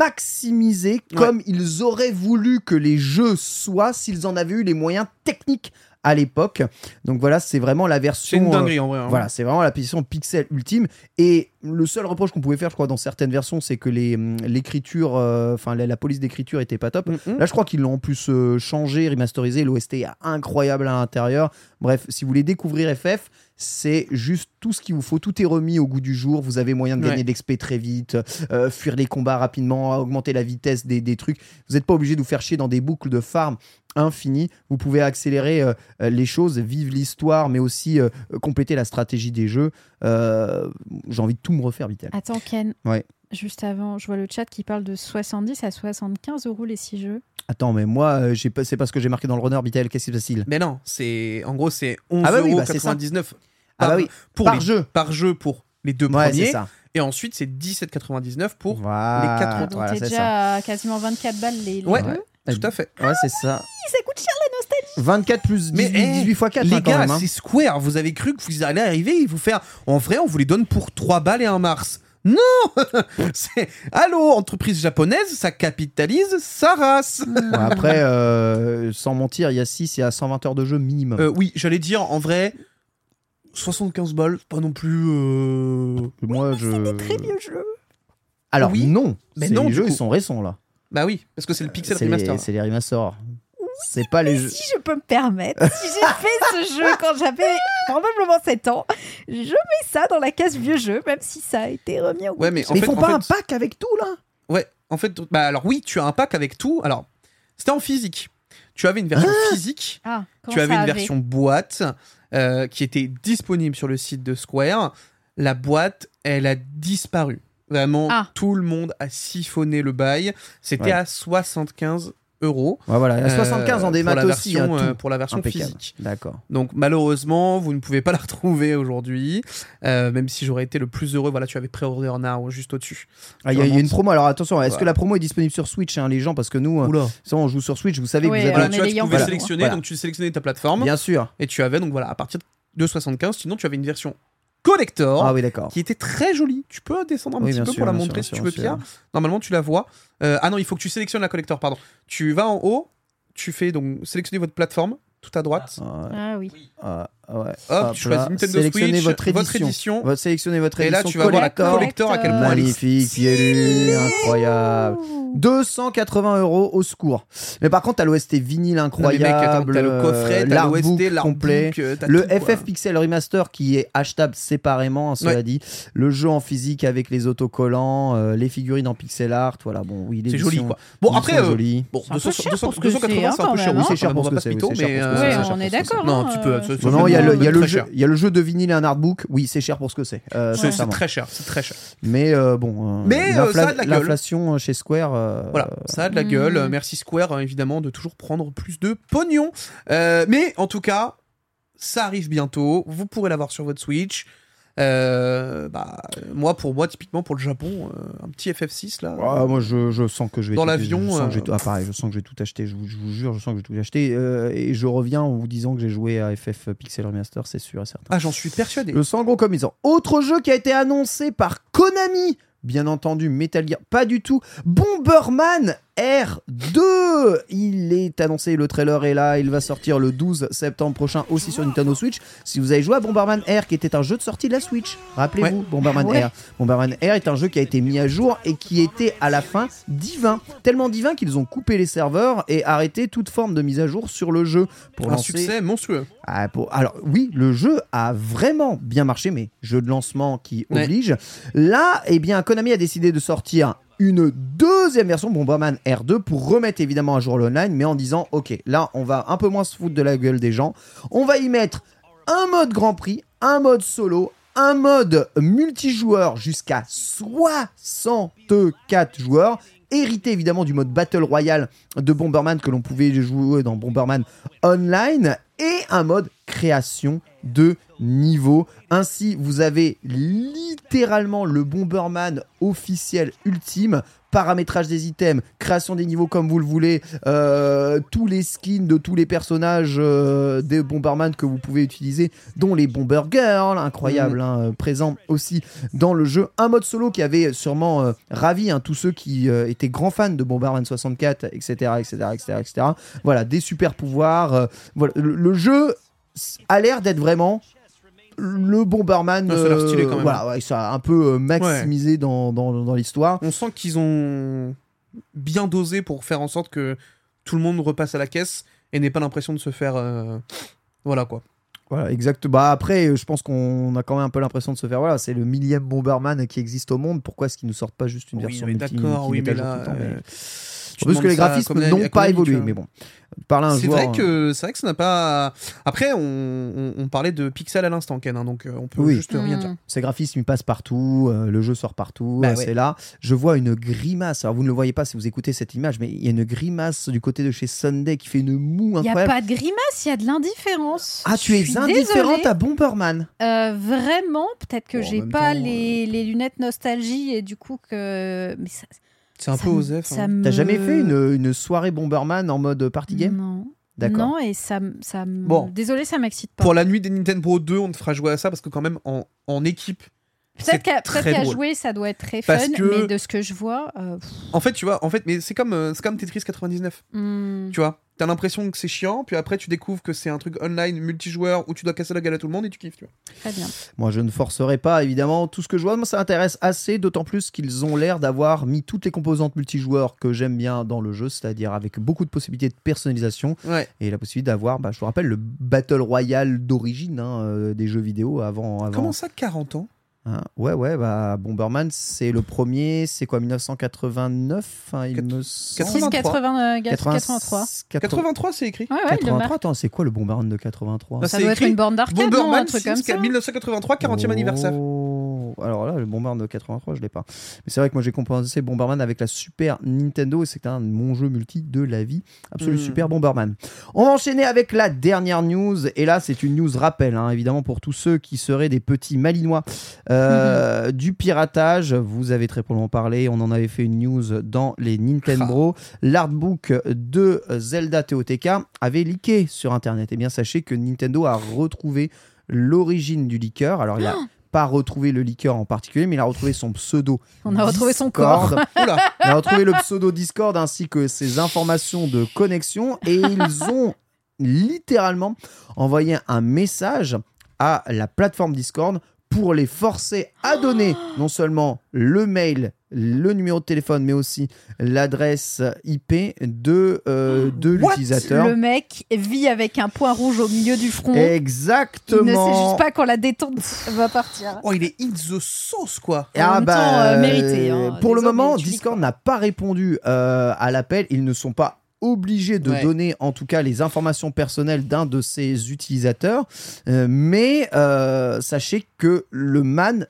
maximisée comme ils auraient voulu que les jeux soient s'ils en avaient eu les moyens techniques à l'époque. Donc voilà, c'est vraiment la version. C'est une euh, dinguerie en vrai. hein. Voilà, c'est vraiment la position pixel ultime. Et le seul reproche qu'on pouvait faire, je crois, dans certaines versions, c'est que les, hum, l'écriture, euh, enfin la, la police d'écriture était pas top. Mhm. Là, je crois qu'ils l'ont en plus euh, changé, remasterisé. L'OST est incroyable à l'intérieur. Bref, si vous voulez découvrir FF, c'est juste tout ce qu'il vous faut. Tout est remis au goût du jour. Vous avez moyen de gagner Ouais. de l'XP très vite, euh, fuir les combats rapidement, augmenter la vitesse des, des trucs. Vous n'êtes pas obligé de vous faire chier dans des boucles de farm infinies. Vous pouvez accélérer euh, les choses, vivre l'histoire, mais aussi compléter la stratégie des jeux. Euh, J'ai envie de tout me refaire, Vitel. Attends, Ken. Ouais. Juste avant, je vois le chat qui parle de 70 à 75 euros les 6 jeux. Attends, mais moi, euh, j'ai pas- c'est parce que j'ai marqué dans le runner, Vitel. Qu'est-ce qui se passe Mais non, c'est en gros c'est 11,99 Ah bah oui, bah c'est ça. Ah bah oui, pour par les- jeu. par jeu pour les deux Ouais, c'est premiers ça. et ensuite c'est 17,99 pour Voilà, les quatre autres. Donc voilà, t'es c'est ça. déjà à quasiment 24 balles les, les Ouais. deux. Tout à fait. Ouais, c'est ça. Ça coûte cher la nostalgie. 24 plus 18, Mais, eh, 18 x 4 les hein, gars, hein. c'est Square, vous avez cru que vous allez arriver et vous faire en vrai, on vous les donne pour 3 balles et un mars. Non (laughs) C'est Allô, entreprise japonaise, ça capitalise sa race. Ouais, après, euh, sans mentir, il y a 6 et à 120 heures de jeu minimum. Euh, oui, j'allais dire en vrai 75 balles, c'est pas non plus euh, Moi, je. Très vieux jeu. Alors, Oui, non. mais C'est non, Les jeux, coup. ils sont récents, là. Bah oui, parce que c'est le Pixel C'est Remaster. les, c'est les remasters. C'est pas les jeux. Si je peux me permettre, si j'ai fait ce (laughs) jeu quand j'avais probablement 7 ans, je mets ça dans la case vieux jeu, même si ça a été remis au Ouais, mais en mais fait, ils font en pas fait- un pack avec tout, là Ouais, en fait, bah alors oui, tu as un pack avec tout. Alors, c'était en physique. Tu avais une version physique, Ah, tu avais une avait version boîte euh, qui était disponible sur le site de Square. La boîte, elle a disparu. Vraiment, Ah. tout le monde a siphonné le bail. C'était Ouais. à 75 euros. Ouais, voilà. Il y a euh, 75 en démat pour la aussi. version, hein, euh, tout. pour la version Impeccable. physique. D'accord. Donc malheureusement, vous ne pouvez pas (laughs) la retrouver aujourd'hui, Euh, même si j'aurais été le plus heureux. Voilà, tu avais pré-order now juste au-dessus. Ah, Il y, a- il y a une promo. Alors, attention, est-ce Voilà. que la promo est disponible sur Switch, hein, les gens? Parce que nous, euh, ça, on joue sur Switch, vous savez que vous avez. Voilà, tu vois, tu pouvais sélectionner, Voilà. donc tu sélectionnais ta plateforme Bien sûr. et tu avais donc voilà à partir de 75. Sinon, tu avais une version collector Ah oui, d'accord. qui était très jolie. Tu peux descendre un Oui, petit peu sûr, pour la montrer sûr, si tu veux. Pierre. Normalement, tu la vois. Euh, ah non, il faut que tu sélectionnes la collector. Pardon. Tu vas en haut. Tu fais donc sélectionner votre plateforme, tout à droite. Ouais, Ah oui. ah, ouais. Hop, tu choisis. Nintendo Sélectionnez Switch, votre édition. votre édition. Votre- sélectionnez votre Et édition. là, tu vas voir la collector. à quel point elle est Magnifique, Pielu, incroyable. 280 euros au secours. Mais par contre, t'as l'OST vinyle incroyable. t'as le coffret, euh, t'as l'artbook l'OST, complet. euh, t'as Le. FF Pixel Remaster qui est achetable séparément, hein, cela dit. Le jeu en physique avec les autocollants, euh, les figurines en pixel art. Voilà, bon, oui, C'est joli, quoi. Bon, après, euh. Bon, C'est un peu 200, cher 200, pour ce que 280, c'est, un hein, peu cher. même, c'est hein. cher pour ce que c'est. mais, euh, euh, Ouais, c'est on est d'accord. Non, hein, tu peux. Non, il y a le, il y a le très jeu, cher. il y a le jeu de vinyle et un artbook. Oui, c'est cher pour ce que c'est. Euh, C'est très cher, c'est très cher. Mais euh, bon, euh, Mais, euh, ça a de la gueule. l'inflation chez Square. euh, Voilà, ça a de la Mm. gueule. Merci Square, euh, évidemment, de toujours prendre plus de pognon. Mais en tout cas, ça arrive bientôt. Vous pourrez l'avoir sur votre Switch. Euh, bah, moi, pour moi, typiquement pour le Japon, euh, un petit FF6 là. Ah, moi, je, je sens que je vais Dans tout- l'avion, Je sens que je vais euh, ah, pareil, je sens que je vais tout acheter. Je vous, je vous jure, je sens que je vais tout acheter. euh, et je reviens en vous disant que j'ai joué à FF Pixel Remaster, c'est sûr et certain. Ah, j'en suis persuadé. Le sang gros comme ils ont. Autre jeu qui a été annoncé par Konami. Bien entendu, Metal Gear, pas du tout. Bomberman R2. Il est annoncé, le trailer est là, il va sortir le 12 septembre prochain aussi sur Nintendo Switch. Si vous avez joué à Bomberman R, qui était un jeu de sortie de la Switch, rappelez-vous, Bomberman Ouais. R. Bomberman R est un jeu qui a été mis à jour et qui était à la fin divin. Tellement divin qu'ils ont coupé les serveurs et arrêté toute forme de mise à jour sur le jeu. Pour un lancer- succès monstrueux. ah, pour- Alors oui, le jeu a vraiment bien marché, mais jeu de lancement qui Ouais. oblige. Là, eh bien, Konami a décidé de sortir une deuxième version Bomberman R2 pour remettre évidemment à jour l'online, mais en disant ok, là on va un peu moins se foutre de la gueule des gens. On va y mettre un mode Grand Prix, un mode solo, un mode multijoueur jusqu'à 64 joueurs. Hérité évidemment du mode Battle Royale de Bomberman que l'on pouvait jouer dans Bomberman Online et un mode création de niveau. Ainsi, vous avez littéralement le Bomberman officiel ultime. Paramétrage des items, création des niveaux comme vous le voulez, euh, tous les skins de tous les personnages euh, des Bomberman que vous pouvez utiliser, dont les Bomber Girls, incroyable, hein, euh, présents aussi dans le jeu. Un mode solo qui avait sûrement euh, ravi hein, tous ceux qui étaient grands fans de Bomberman 64, etc., etc., etc., etc. Voilà, des super pouvoirs. voilà, le, le jeu a l'air d'être vraiment le Bomberman. Ouais, ça a l'air stylé quand même. Voilà, ouais, ça a un peu euh, maximisé dans, dans, dans l'histoire. On sent qu'ils ont bien dosé pour faire en sorte que tout le monde repasse à la caisse et n'ait pas l'impression de se faire. euh, Voilà quoi. Voilà, exact. Bah après, euh, je pense qu'on a quand même un peu l'impression de se faire. Voilà, c'est le millième Bomberman qui existe au monde. Pourquoi est-ce qu'ils nous sortent pas juste une Oui, version d'accord, oui, mais là. temps, mais- euh, tu Parce que les graphismes n'ont pas évolué, vois. mais bon. Par là, un C'est vrai que c'est vrai que ça n'a pas. Après, on, on- on parlait de pixels à l'instant, Ken, hein, donc euh, on peut Oui. juste rien dire. Ces graphismes, ils passent partout, euh, le jeu sort partout, Bah euh, ouais. c'est là. Je vois une grimace, alors vous ne le voyez pas si vous écoutez cette image, mais il y a une grimace du côté de chez Sunday qui fait une moue Il n'y a incroyable. pas de grimace, il y a de l'indifférence. Ah, tu es indifférente désolée. à Bomberman. Euh, vraiment, peut-être que Bon, en j'ai pas temps, les, les lunettes nostalgie et du coup que. Mais ça, C'est un ça peu ça hein. me- T'as jamais fait une, une soirée Bomberman en mode party game? Non. D'accord. Non, et ça, me- ça me- Bon. Désolé, ça m'excite pas. Pour la nuit des Nintendo 2, on te fera jouer à ça parce que quand même en, en équipe. Peut-être qu'à jouer, ça doit être très Parce fun, que- mais de ce que je vois. euh, En fait, tu vois, en fait, mais c'est comme euh, c'est comme Tetris 99. hmm. Tu vois, t'as l'impression que c'est chiant, puis après tu découvres que c'est un truc online multijoueur où tu dois casser la gueule à tout le monde et tu kiffes. Tu vois. Très bien. Moi, je ne forcerai pas, évidemment. Tout ce que je vois, moi, ça m'intéresse assez, d'autant plus qu'ils ont l'air d'avoir mis toutes les composantes multijoueurs que j'aime bien dans le jeu, c'est-à-dire avec beaucoup de possibilités de personnalisation Ouais. et la possibilité d'avoir, bah, je vous rappelle, le Battle Royale d'origine hein, euh, des jeux vidéo avant. avant Comment ça, 40 ans? Hein. Ouais, ouais, bah, Bomberman, c'est le premier, c'est quoi, 1989 hein, Il Quat- me 6, 83. semble. 80, euh, 80 83. 83, c'est écrit. Ouais, ouais, il le 83, marque. attends, c'est quoi le Bomberman de 83 Bah, Ça doit être une borne d'arcade, non Un Bomberman truc 6, comme ça 1983, 40e anniversaire. Oh. Alors là, le Bomberman de 83, je l'ai pas. Mais c'est vrai que moi j'ai compensé Bomberman avec la Super Nintendo et c'est un de mon jeu multi de la vie. Absolument Hmm. super Bomberman. On va enchaîner avec la dernière news. Et là, c'est une news rappel, hein, évidemment, pour tous ceux qui seraient des petits malinois euh, du piratage. Vous avez très probablement parlé. On en avait fait une news dans les Nintendo. L'artbook de Zelda TOTK avait leaké sur Internet. Et bien, sachez que Nintendo a retrouvé l'origine du leaker. Alors, il a pas retrouvé le leaker en particulier, mais il a retrouvé son pseudo. On a retrouvé son Discord. corps. (laughs) Oula, Il a retrouvé le pseudo Discord ainsi que ses informations de connexion et ils ont littéralement envoyer un message à la plateforme Discord pour les forcer à donner (gasps) non seulement le mail, le numéro de téléphone, mais aussi l'adresse IP de, euh, (gasps) de l'utilisateur. Le mec vit avec un point rouge au milieu du front. Il Exactement. ne sait juste pas quand la détente (laughs) va partir. Oh, il est in the sauce, quoi. En même temps, euh, mérité, hein. Pour le moment, Discord n'a pas répondu euh, à l'appel. Ils ne sont pas obligés de Ouais. donner en tout cas les informations personnelles d'un de ses utilisateurs. Euh, mais euh, sachez que le man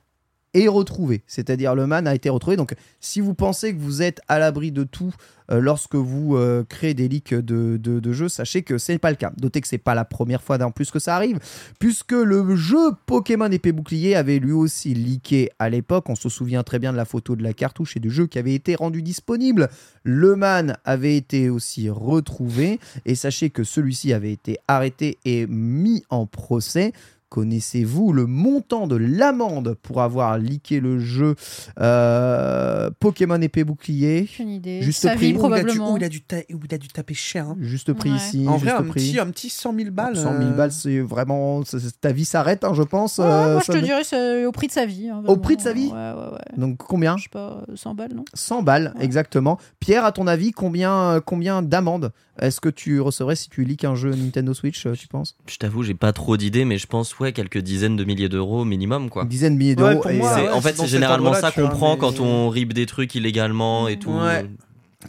est retrouvé. C'est-à-dire le man a été retrouvé. Donc si vous pensez que vous êtes à l'abri de tout euh, lorsque vous euh, créez des leaks de, de, jeux, sachez que ce n'est pas le cas. Notez que c'est pas la première fois d'un plus que ça arrive, puisque le jeu Pokémon épée bouclier avait lui aussi leaké à l'époque. On se souvient très bien de la photo de la cartouche et du jeu qui avait été rendu disponible. Le man avait été aussi retrouvé, et sachez que celui-ci avait été arrêté et mis en procès. Connaissez-vous le montant de l'amende pour avoir leaké le jeu euh, Pokémon épée bouclier? Idée. Juste Sa prix. vie, il a dû- probablement. oh, il a dû ta- oh, il a dû taper cher. hein. Juste prix Ouais. ici. En vrai, juste un prix. petit, un petit 100 000 balles. 100 000 euh, balles, c'est vraiment. c'est- c'est- ta vie s'arrête, hein, je pense. Ouais, euh, moi, je te dirais c'est au prix de sa vie. hein, Au prix de sa vie? Ouais, ouais, ouais. Donc combien? Je sais pas, euh, 100 balles, non? 100 balles, Ouais. exactement. Pierre, à ton avis, combien, combien d'amendes est-ce que tu recevrais si tu leaks un jeu Nintendo Switch, tu penses? Je t'avoue, j'ai pas trop d'idées, mais je pense, ouais, quelques dizaines de milliers d'euros minimum, quoi. Une dizaine de milliers Ouais, d'euros. et, moi, euh, ouais, en fait, c'est généralement ça qu'on prend mais- quand on rip des trucs illégalement et tout. Ouais.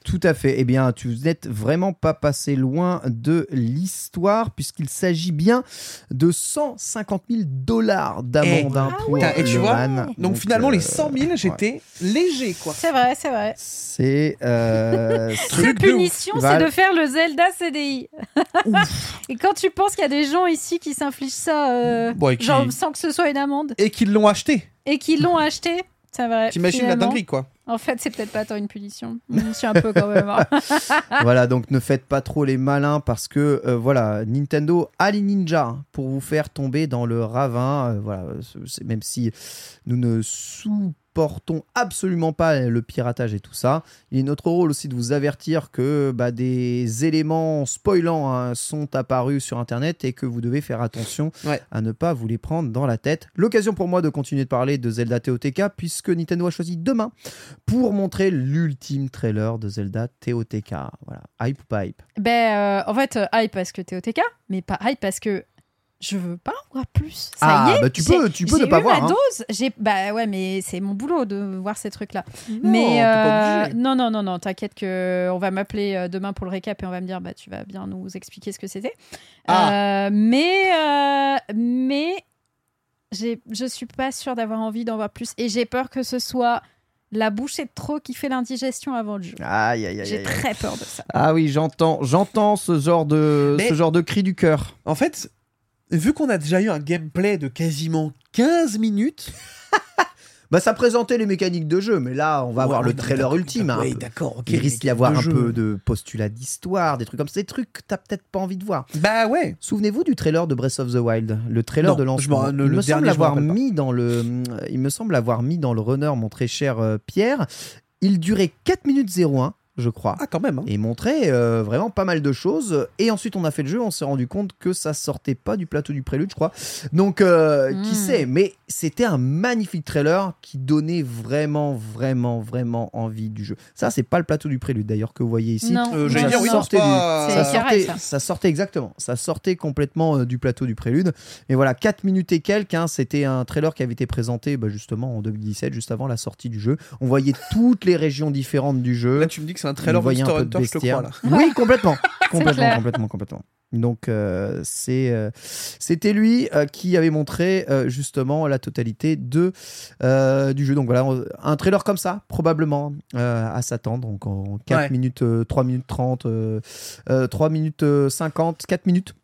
Tout à fait. Eh bien, tu n'êtes vraiment pas passé loin de l'histoire, puisqu'il s'agit bien de 150 000 dollars d'amende Eh, hein, pour putain, et tu le vois. Donc, finalement, euh, les 100 000, ouais. j'étais léger, quoi. C'est vrai, c'est vrai. C'est. euh, (laughs) Sa Truc de ouf. punition, c'est de faire le Zelda CDI. (laughs) Et quand tu penses qu'il y a des gens ici qui s'infligent ça, euh, Bon, qui- genre sans que ce soit une amende, Et qu'ils l'ont acheté. et qui l'ont acheté, c'est vrai. T'imagines la dinguerie, quoi. En fait, c'est peut-être pas tant une punition. Je suis un peu quand même. hein. (laughs) voilà, donc ne faites pas trop les malins parce que euh, voilà, Nintendo a les ninjas pour vous faire tomber dans le ravin. Euh, voilà, même si nous ne supportons absolument pas le piratage et tout ça, il est notre rôle aussi de vous avertir que bah, des éléments spoilants hein, sont apparus sur Internet et que vous devez faire attention Ouais. à ne pas vous les prendre dans la tête. L'occasion pour moi de continuer de parler de Zelda TOTK puisque Nintendo a choisi demain pour montrer l'ultime trailer de Zelda TOTK. Voilà, hype ou pas hype? Ben, euh, en fait, euh, hype parce que t'es au TK, mais pas hype parce que je veux pas en voir plus. Ça Ah, y est, bah tu peux- tu peux ne pas eu voir, ma hein. dose. J'ai, bah ouais, mais c'est mon boulot de voir ces trucs-là. Non, mais euh, non, non, non, non, t'inquiète que on va m'appeler euh, demain pour le récap et on va me dire, bah tu vas bien nous expliquer ce que c'était. Ah. Euh, mais, euh, mais j'ai, je suis pas sûre d'avoir envie d'en voir plus et j'ai peur que ce soit la bouchée de trop qui fait l'indigestion avant le jeu. Aïe, aïe, aïe. J'ai aïe. très peur de ça. Ah oui, j'entends, j'entends ce genre de, Mais- ce genre de cri du cœur. En fait, vu qu'on a déjà eu un gameplay de quasiment 15 minutes. (laughs) Bah ça présentait les mécaniques de jeu, mais là on va avoir Ouais, le non, trailer ultime. hein, Oui, d'accord, ok. Il risque d'y avoir un jeu. peu de postulat d'histoire, des trucs comme ça, des trucs que t'as peut-être pas envie de voir. Bah ouais. Souvenez-vous du trailer de Breath of the Wild, le trailer Non, de lancement. m'en- le- il le me semble avoir pas. mis dans le, il me semble avoir mis dans le runner mon très cher euh, Pierre. Il durait 4 minutes 01, je crois. Ah, quand même. hein. et montrait euh, vraiment pas mal de choses. Et ensuite, on a fait le jeu, on s'est rendu compte que ça sortait pas du plateau du prélude, je crois. Donc, euh, qui sait Mais c'était un magnifique trailer qui donnait vraiment, vraiment, vraiment envie du jeu. Ça, c'est pas le plateau du prélude d'ailleurs que vous voyez ici. Non, Euh, ça dire, oui, non, sortait pas. Ça sortait, ça. ça sortait exactement, ça sortait complètement euh, du plateau du prélude. Et voilà, 4 minutes et quelques, hein, c'était un trailer qui avait été présenté bah, justement en 2017, juste avant la sortie du jeu. On voyait toutes les régions différentes du jeu. Là, tu me dis que c'est un trailer Monster un Hunter, je te crois là. Oui, (laughs) complètement. complètement, complètement, complètement. Donc, euh, c'est, euh, c'était lui euh, qui avait montré euh, justement la totalité de, euh, du jeu. Donc voilà, un trailer comme ça, probablement euh, à s'attendre. Donc en 4 Ouais. minutes, euh, 3 minutes 30, euh, euh, 3 minutes euh, 50, 4 minutes.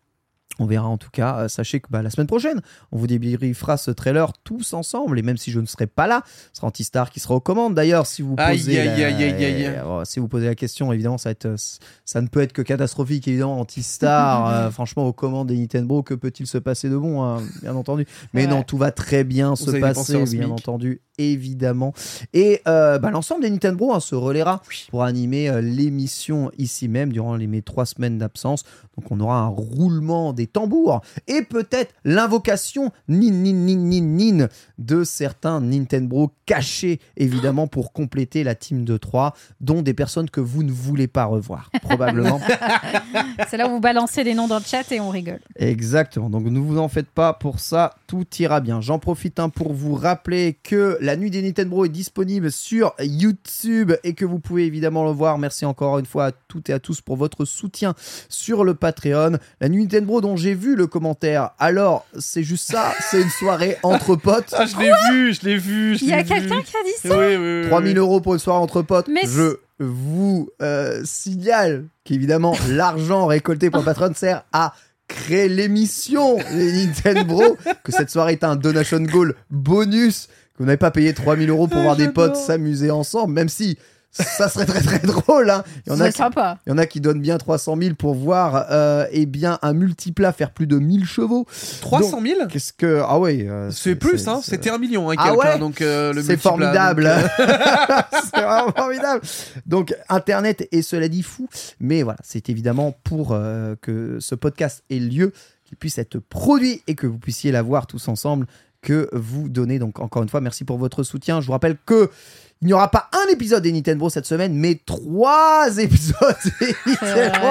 On verra en tout cas. Euh, sachez que bah, la semaine prochaine, on vous débriefera ce trailer tous ensemble. Et même si je ne serai pas là, ce sera Antistar qui sera aux commandes. D'ailleurs, si vous posez, aïe, la... aïe, aïe, aïe. euh, si vous posez la question, évidemment, ça, va être, euh, ça ne peut être que catastrophique. Évidemment, Antistar, (laughs) euh, franchement, aux commandes des Nintendo, que peut-il se passer de bon, hein, bien entendu. Mais Ouais. non, tout va très bien se passer, bien entendu, évidemment. Et euh, bah, l'ensemble des Nintendo hein, se relaiera pour animer euh, l'émission ici même durant les, mes trois semaines d'absence. Donc on aura un roulement des tambours et peut-être l'invocation nin nin nin nin nin de certains Nintendo cachés évidemment pour compléter la team de 3 dont des personnes que vous ne voulez pas revoir probablement. (laughs) C'est là où vous balancez des noms dans le chat et on rigole. Exactement. Donc ne vous en faites pas pour ça, tout ira bien. J'en profite hein, pour vous rappeler que la nuit des Nintendo est disponible sur YouTube et que vous pouvez évidemment le voir. Merci encore une fois à toutes et à tous pour votre soutien sur le Patreon. La nuit Nintendo dont j'ai vu le commentaire. Alors, c'est juste ça, c'est une soirée entre potes. (laughs) Ah, je l'ai vu, je l'ai vu. Il y a quelqu'un qui a dit ça oui, oui, oui. 3000 euros pour une soirée entre potes. Mais je vous euh, signale qu'évidemment, (laughs) l'argent récolté pour le Patreon sert à créer l'émission les Nintendo que cette soirée est un donation goal bonus que vous n'avez pas payé 3000 euros pour Ah, voir des potes s'amuser ensemble même si ça serait très très drôle hein. il y en a C'est qui, sympa. il y en a qui donnent bien 300 000 pour voir euh, eh bien un multiplat faire plus de 1000 chevaux 300 000 qu'est-ce que ah ouais euh, C'est plus, hein, c'est- c'était un million, hein, Ah quelqu'un, ouais donc euh, le c'est multiplat, formidable. donc, euh, (laughs) c'est vraiment formidable. Donc Internet est cela dit fou, mais voilà, c'est évidemment pour euh, que ce podcast ait lieu, qu'il puisse être produit et que vous puissiez la voir tous ensemble, que vous donnez. Donc encore une fois, merci pour votre soutien. Je vous rappelle que il n'y aura pas un épisode des Nintendo cette semaine, mais trois (laughs) épisodes. des Nintendo.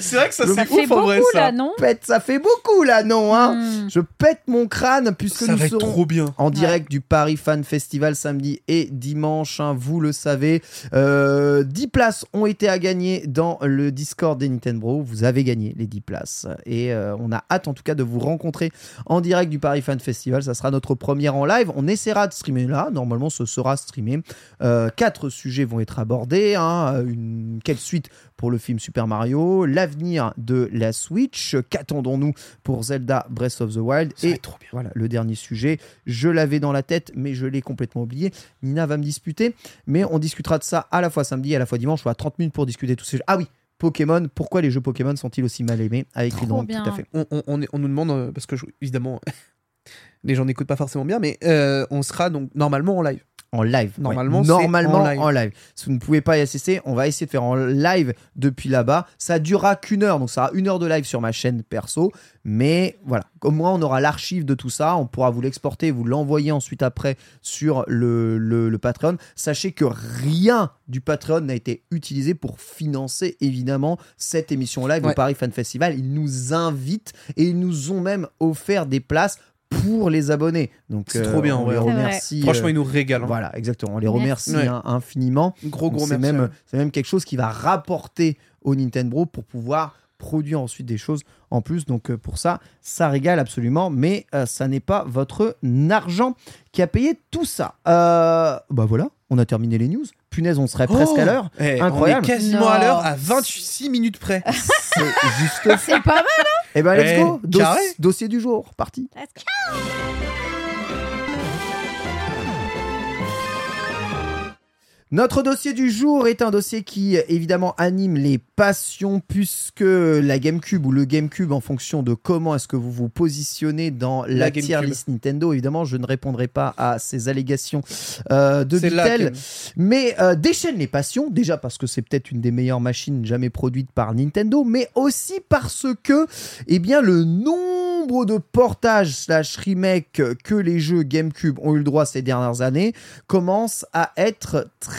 C'est vrai que ça, fait ouf en vrai, beaucoup ça. là, non? Pète, ça fait beaucoup là, non hein Hmm. Je pète mon crâne puisque Ça nous serons trop bien. en direct du Paris Fan Festival samedi et dimanche, hein, vous le savez. Euh, 10 places ont été à gagner dans le Discord des Nintendo. Vous avez gagné les 10 places. Et euh, on a hâte en tout cas de vous rencontrer en direct du Paris Fan Festival. Ça sera notre première en live. On essaiera de streamer là. Normalement, ce sera streamé. Euh, quatre sujets vont être abordés. hein. Une, quelle suite pour le film Super Mario L'avenir de la Switch Qu'attendons-nous pour Zelda Breath of the Wild Ça Et être trop bien. voilà, le dernier sujet. Je l'avais dans la tête, mais je l'ai complètement oublié. Nina va me disputer, mais on discutera de ça à la fois samedi et à la fois dimanche. On a 30 minutes pour discuter de tous ces jeux. Ah oui, Pokémon. Pourquoi les jeux Pokémon sont-ils aussi mal aimés Avec Trop bien. tout à fait. On, on- on est- on nous demande, euh, parce que je- évidemment, (laughs) les gens n'écoutent pas forcément bien, mais euh, on sera donc normalement en live. En live. Normalement, Normalement en live. en live. Si vous ne pouvez pas y assister, on va essayer de faire en live depuis là-bas. Ça durera qu'une heure, donc ça sera une heure de live sur ma chaîne perso. Mais voilà, au moins on aura l'archive de tout ça. On pourra vous l'exporter, vous l'envoyer ensuite après sur le, le, le Patreon. Sachez que rien du Patreon n'a été utilisé pour financer évidemment cette émission live au. Paris Fan Festival. Ils nous invitent et ils nous ont même offert des places pour les abonnés. Donc C'est trop bien, on ouais. les remercie. Franchement, euh, ils nous régalent. hein. voilà, exactement. On les Merci. remercie Ouais. hein, infiniment. Gros, Donc, gros c'est merci. même, c'est même quelque chose qui va rapporter au Nintendo pour pouvoir produire ensuite des choses en plus. Donc euh, pour ça, ça régale absolument, mais euh, ça n'est pas votre argent qui a payé tout ça. Euh, bah voilà, on a terminé les news. Punaise, on serait presque Oh à l'heure. Eh, Incroyable. On est quasiment Non. à l'heure, à 26 minutes près. C'est juste (laughs) C'est pas mal. Eh ben let's Eh, go. Dos- dossier du jour, parti. Let's go. Notre dossier du jour est un dossier qui évidemment anime les passions puisque la GameCube ou le GameCube en fonction de comment est-ce que vous vous positionnez dans la, La tier list Nintendo, évidemment je ne répondrai pas à ces allégations euh, de que- mais euh, déchaîne les passions, déjà parce que c'est peut-être une des meilleures machines jamais produites par Nintendo, mais aussi parce que eh bien, le nombre de portages slash remake que les jeux GameCube ont eu le droit ces dernières années commence à être très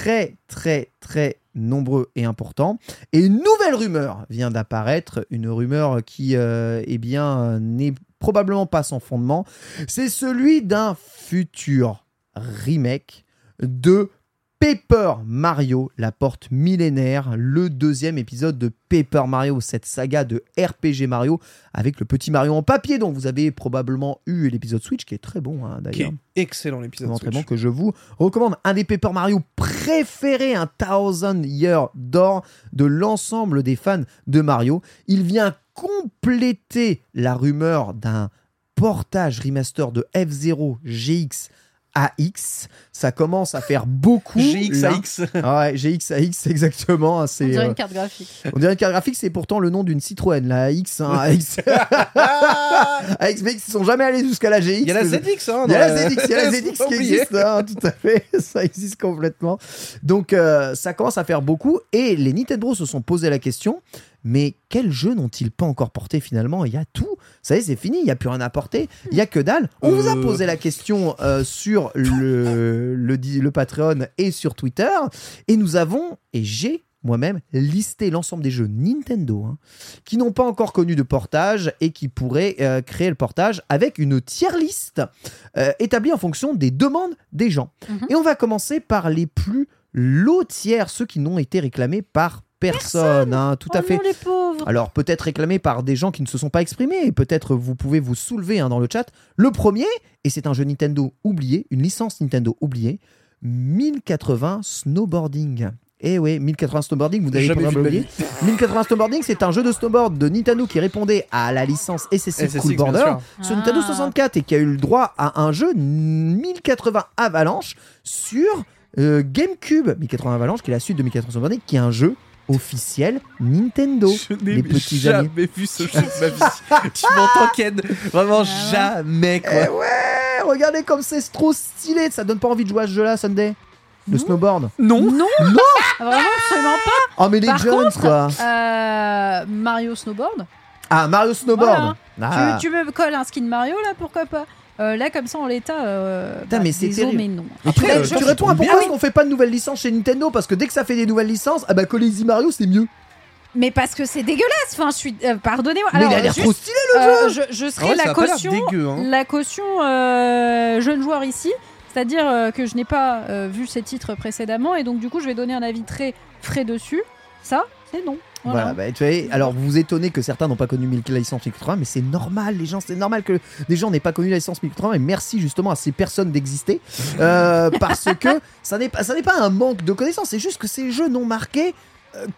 très très nombreux et importants. Et une nouvelle rumeur vient d'apparaître, une rumeur qui euh, eh bien n'est probablement pas sans fondement. C'est celui d'un futur remake de Paper Mario, la porte millénaire, le deuxième épisode de Paper Mario, cette saga de RPG Mario avec le petit Mario en papier dont vous avez probablement eu l'épisode Switch qui est très bon hein, d'ailleurs. excellent l'épisode. Vraiment très Switch. bon que je vous recommande. Un des Paper Mario préférés, un Thousand Year d'or de l'ensemble des fans de Mario. Il vient compléter la rumeur d'un portage remaster de F0 GX AX. Ça commence à faire beaucoup. (laughs) GXAX. Ah ouais, GX AX, exactement. On dirait euh, une carte graphique. on dirait une carte graphique, c'est pourtant le nom d'une Citroën, la AX. Hein, AX. AX, mais ils sont jamais allés jusqu'à la GX. Il y a la ZX. Hein, il y a la ZX, il y a la (laughs) ZX qui existe, hein, tout à fait, (laughs) ça existe complètement. Donc euh, ça commence à faire beaucoup et les Nintendo se sont posé la question, mais quels jeux n'ont-ils pas encore porté finalement? Il y a tout, ça y est, c'est fini, il n'y a plus rien à porter, il n'y a que dalle. On vous a Euh. posé la question euh, sur le, (laughs) le, Patreon et sur Twitter et nous avons, et j'ai moi-même listé l'ensemble des jeux Nintendo hein, qui n'ont pas encore connu de portage et qui pourraient euh, créer le portage avec une tier list euh, établie en fonction des demandes des gens. Mhm. Et on va commencer par les plus lotières, ceux qui n'ont été réclamés par personne. hein, tout à oh fait. non, les pauvres. Alors peut-être réclamés par des gens qui ne se sont pas exprimés, et peut-être vous pouvez vous soulever hein, dans le chat. Le premier, et c'est un jeu Nintendo oublié, une licence Nintendo oubliée, 1080 Snowboarding. Eh oui, 1080 Snowboarding, vous avez probablement oublié. 1080 Snowboarding, c'est un jeu de snowboard de Nintendo qui répondait à la licence SSX SSX, Cool Border sur Nintendo Ah. 64 et qui a eu le droit à un jeu 1080 Avalanche sur euh, GameCube. 1080 Avalanche, qui est la suite de 1080 Snowboarding, qui est un jeu officiel Nintendo. Je n'ai les petits jamais amis. vu ce jeu de ma (laughs) vie. tu m'entends, Ken Vraiment Ah ouais. jamais, quoi. Eh ouais, regardez comme c'est trop stylé. Ça donne pas envie de jouer à ce jeu-là, Sunday Le Non. snowboard. Non. Non, Ah, Vraiment, absolument pas. Oh, mais les Par jeunes, contre, quoi. euh, Mario Snowboard. Ah, Mario Snowboard. Voilà. Ah. Tu, tu me colles un skin Mario là, pourquoi pas? Euh, Là, comme ça, en l'état. Euh, Putain, mais c'est terrible. mais non. Après, Après, euh, je- tu réponds à pourquoi est-ce qu'on fait pas de nouvelles licences chez Nintendo Parce que dès que ça fait des nouvelles licences, ah bah Colisée Mario c'est mieux. Mais parce que c'est dégueulasse. Enfin, je suis. euh, Pardonnez-moi. mais il a l'air juste, trop stylé euh, je, je Ah serai ouais, ça la a pas l'air caution. dégueu, hein. La caution euh, jeune joueur ici. C'est-à-dire euh, que je n'ai pas euh, vu ces titres précédemment et donc du coup je vais donner un avis très frais dessus. Ça, c'est non. Voilà, Voilà. bah, tu vois, alors vous vous étonnez que certains n'ont pas connu la licence 1080, mais c'est normal, les gens, c'est normal que des gens n'aient pas connu la licence 1080, et merci justement à ces personnes d'exister, euh, parce que (laughs) ça n'est pas, ça n'est pas un manque de connaissances, c'est juste que ces jeux n'ont marqué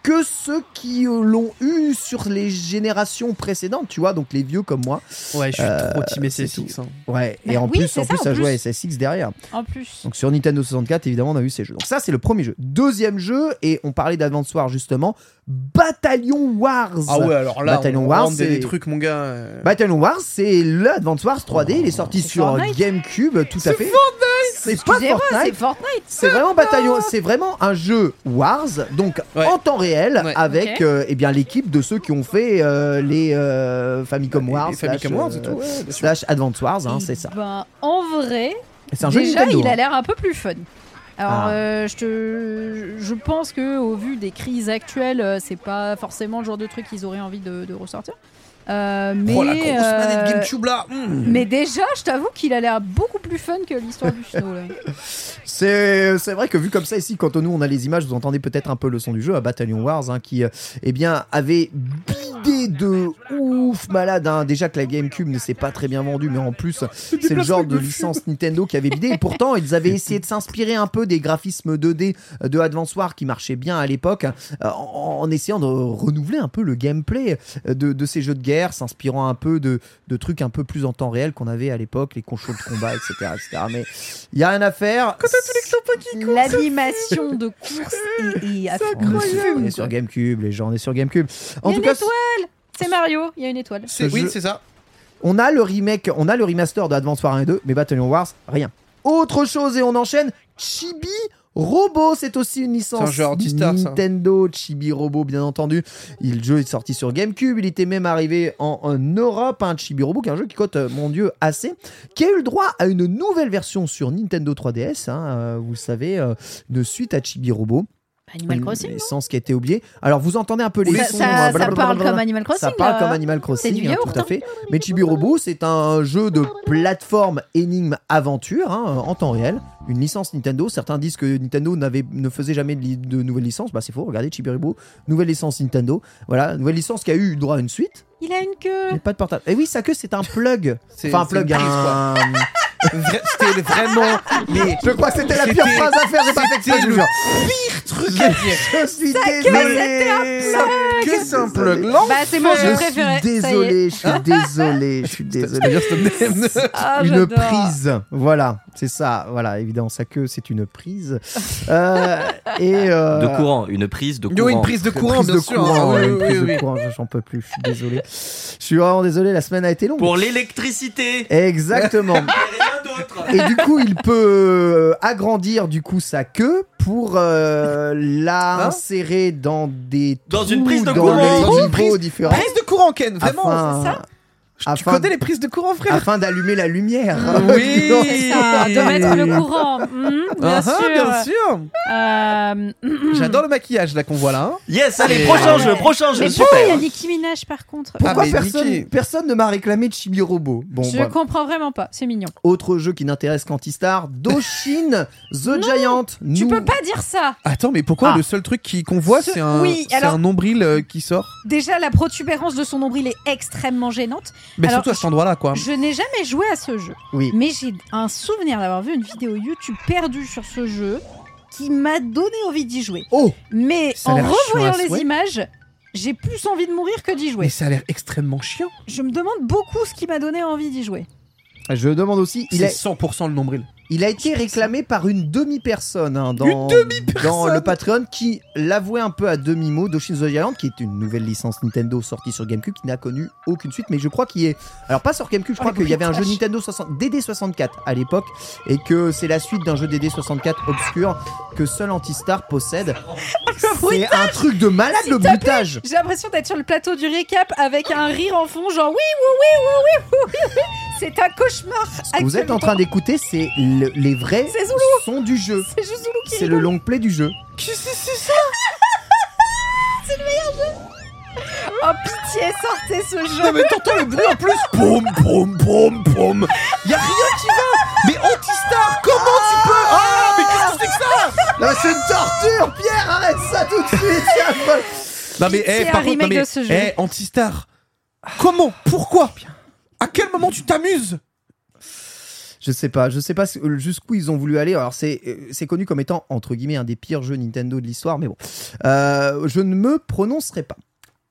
que ceux qui l'ont eu sur les générations précédentes, tu vois, donc les vieux comme moi. Ouais, je suis Euh, trop team SSX. hein. Ouais, et Bah en oui, plus, en ça, plus, en ça joue à plus. SSX derrière. En plus. Donc sur Nintendo 64, évidemment, on a eu ces jeux. Donc ça, c'est le premier jeu. Deuxième jeu, et on parlait d'Advance Wars justement, Battalion Wars. Ah ouais, alors là, Bataillon on Wars, rentre des, c'est- des trucs, mon gars. euh. Battalion Wars, c'est le Advance Wars 3D. Il est sorti C'est sur Fortnite GameCube, tout à fait. C'est pas Fortnite. C'est vraiment Bataillon. C'est vraiment un jeu Wars, donc Ouais. en temps réel, Ouais. avec Ok. euh, eh bien l'équipe de ceux qui ont fait euh, les euh, Famicom Les- Wars, les Famicom slash, Wars et euh, tout, ouais, bien sûr. slash Advance Wars, hein, Eh c'est ça. Ben, en vrai, Et C'est un jeu déjà, Nintendo. il a hein. l'air un peu plus fun. Alors, Ah. euh, je, te... je pense que au vu des crises actuelles, euh, c'est pas forcément le genre de truc qu'ils auraient envie de, de ressortir. Euh, mais, Oh la grosse manette euh, GameCube là. mm. mais déjà, je t'avoue qu'il a l'air beaucoup plus fun que l'histoire du snow. Là. (laughs) C'est c'est vrai que vu comme ça ici, quand nous on a les images, vous entendez peut-être un peu le son du jeu à Battalion Wars, hein, qui euh, eh bien avait bidé de ouf malade. hein. Déjà que la GameCube ne s'est pas très bien vendue, mais en plus c'est le genre de licence Nintendo qui avait bidé. Et pourtant ils avaient essayé de s'inspirer un peu des graphismes 2D de Advance Wars qui marchaient bien à l'époque, en, en essayant de renouveler un peu le gameplay de, de ces jeux de guerre, s'inspirant un peu de, de trucs un peu plus en temps réel qu'on avait à l'époque, les consoles de combat, etc., etc. Mais il y a rien à faire. L'animation de course est, est à On est, sur, on fume, est sur quoi. GameCube, les gens, on est sur GameCube. En Il y a tout une cas, étoile C'est Mario, il y a une étoile. C'est- ce Oui, c'est ça. on a le remake, on a le remaster de Advance Wars 1 et 2, mais Battalion Wars, rien. Autre chose et on enchaîne. Chibi Robo, c'est aussi une licence C'est un jeu Artistar, ça. Nintendo. Chibi Robo, bien entendu. Il, le jeu est sorti sur GameCube. Il était même arrivé en, en Europe. Un Chibi Robo, qui est un jeu qui cote, euh, mon dieu, assez. Qui a eu le droit à une nouvelle version sur Nintendo 3DS. hein, euh, vous le savez, euh, une suite à Chibi Robo. Animal Crossing non licence qui a été oubliée. Alors vous entendez un peu les ça, sons. ça- euh, parle comme Animal Crossing. Ça parle comme Animal C'est Crossing, du hein, tout à fait. Mais Chibi Robo, c'est un jeu de plateforme énigme aventure hein, en temps réel. une licence Nintendo. Certains disent que Nintendo n'avait, ne faisait jamais de, li- de nouvelles licences. Bah c'est faux. Regardez Chibiribo, nouvelle licence Nintendo. Voilà, nouvelle licence qui a eu droit à une suite, Il a une queue. mais pas de portable. Et oui, sa queue c'est un plug. C'est- Enfin un plug, prise, un. (laughs) C'était vraiment. Mais Je crois que c'était la pire phrase à faire. J'ai pas fait exprès, je vous jure. pire truc à dire. Je suis désolé. Que c'est un plug. Bah, c'est mon jeu Je préféré. désolé, je suis (laughs) désolé, je suis désolé. Ah, une prise. Voilà, c'est ça. Voilà, évidemment, sa queue, c'est une prise. Euh, et euh, De courant, une prise de courant. Yo, une prise de courant, prise bien de sûr. courant, ouais, Oui, une oui, prise oui, de oui. courant, j'en peux plus, je suis désolé. Je suis vraiment désolé, la semaine a été longue. Pour l'électricité. Exactement. Et rien d'autre. Et du coup, il peut euh, agrandir du coup sa queue pour euh, la Hein insérer dans des Dans une prise de dans courant. les Dans une niveaux prise- différents. Prise de courant, Ken, vraiment. afin, c'est ça Tu afin- connais les prises de courant, frère afin d'allumer la lumière. Oui. (laughs) C'est ça, de mettre le courant. Mhm, bien Ah, sûr. ah, bien sûr. Euh, J'adore le maquillage là qu'on voit là. hein. Yes, allez, Et- prochain jeu, Ouais. prochain jeu, Mais pourquoi il y a super. Nicki Minaj par contre? Pourquoi Ah, personne, personne ne m'a réclamé de Chibi Robot Bon, Je bref. comprends vraiment pas, c'est mignon. autre jeu qui n'intéresse qu'Antistar, Doshin The Giant. Tu Nous- peux pas dire ça Attends, mais pourquoi Ah. le seul truc qu'on voit, Ce- c'est un, oui, c'est alors- un nombril euh, qui sort? Déjà, la protubérance de son nombril est extrêmement gênante. Mais Alors, surtout à cet endroit-là, quoi. Je n'ai jamais joué à ce jeu, Oui. mais j'ai un souvenir d'avoir vu une vidéo YouTube perdue sur ce jeu qui m'a donné envie d'y jouer. Oh Mais en revoyant les souhait. images, j'ai plus envie de mourir que d'y Mais jouer. ça a l'air extrêmement chiant. Je me demande beaucoup ce qui m'a donné envie d'y jouer. Je demande aussi, il C'est a, 100% le nombril. Il a été réclamé par une demi-personne hein, dans, Une demi-personne dans le Patreon qui l'avouait un peu à demi-mot Doshin The Giant, qui est une nouvelle licence Nintendo sortie sur GameCube qui n'a connu aucune suite, mais je crois qu'il est. Alors, pas sur GameCube, je Oh, crois qu'il y avait un jeu. Nintendo 60... DD64 à l'époque et que c'est la suite d'un jeu DD64 obscur que seul Antistar possède. (laughs) C'est un truc de malade le bruitage J'ai l'impression d'être sur le plateau du récap avec un rire en fond, genre oui, oui, oui, oui, oui, oui, oui, oui. C'est un cauchemar. Ce que vous êtes en train d'écouter, c'est le- les vrais C'est Zoulou. sons du jeu. C'est juste Zoulou qui C'est le rigole. long play du jeu. Qu'est-ce que c'est ça (laughs) Oh pitié, sortez ce jeu. Non mais t'entends le bruit en plus Poum, poum, poum, poum Y'a rien qui va Mais Antistar, comment tu peux Ah, mais qu'est-ce que c'est que ça Non, c'est une torture, Pierre, arrête ça tout de suite. Non mais, C'est eh, un par contre, non, remake mais, de ce jeu. eh, Antistar, comment Pourquoi À quel moment tu t'amuses Je sais pas, je sais pas ce- jusqu'où ils ont voulu aller. Alors c'est euh, c'est connu comme étant entre guillemets un des pires jeux Nintendo de l'histoire, mais bon, Euh, je ne me prononcerai pas.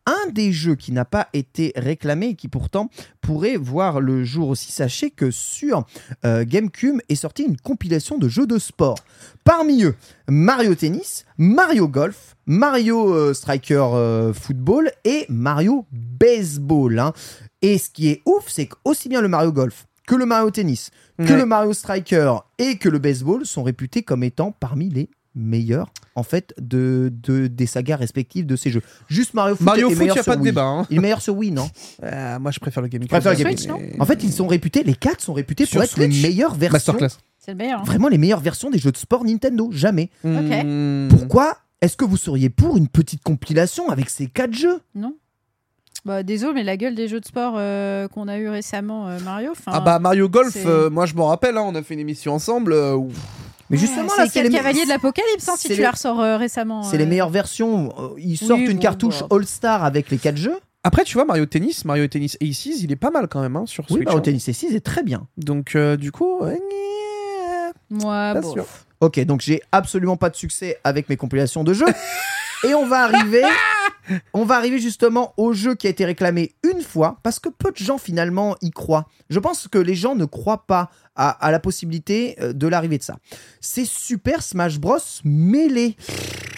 Un des jeux qui n'a pas été réclamé et qui pourtant pourrait voir le jour aussi, sachez que sur euh, GameCube est sortie une compilation de jeux de sport. Parmi eux, Mario Tennis, Mario Golf, Mario euh, Striker euh, Football et Mario Baseball. hein. Et ce qui est ouf, c'est qu'aussi bien le Mario Golf que le Mario Tennis, que Ouais. le Mario Striker et que le baseball sont réputés comme étant parmi les meilleurs en fait de, de- des sagas respectives de ces jeux. Juste Mario Foot Mario est Foot, meilleur y a sur pas de Wii. débat. hein. Il est meilleur sur Wii, non? Euh, moi je préfère le GameCube. Préfère le. Switch, non? En fait, ils sont réputés, les quatre sont réputés Sur pour être les meilleures versions, Masterclass. C'est le meilleur. hein. vraiment les meilleures versions des jeux de sport Nintendo. Jamais. Hmm. Pourquoi est-ce que vous seriez pour une petite compilation avec ces quatre jeux? Non bah, désolé, mais la gueule des jeux de sport euh, qu'on a eu récemment, euh, Mario. Ah bah Mario Golf, euh, moi je m'en rappelle, hein, on a fait une émission ensemble. euh, où- Mais ouais, justement c'est là, c'est le cavalier de l'apocalypse hein, si tu les- la ressors euh, récemment. c'est les meilleures versions. Ils sortent une bon, cartouche bah. All-Star avec les quatre jeux. Après tu vois Mario Tennis, Mario Tennis Aces, il est pas mal quand même hein, sur Oui, Switch. Mario hein. Tennis 6 est très bien. Donc euh, du coup, ouais, Moi, pas bon. sûr. Ok, donc j'ai absolument pas de succès avec mes compilations de jeux. (laughs) Et on va arriver, (laughs) on va arriver justement au jeu qui a été réclamé une fois, parce que peu de gens finalement y croient. Je pense que les gens ne croient pas à, la possibilité euh, de l'arrivée de ça. C'est Super Smash Bros Melee.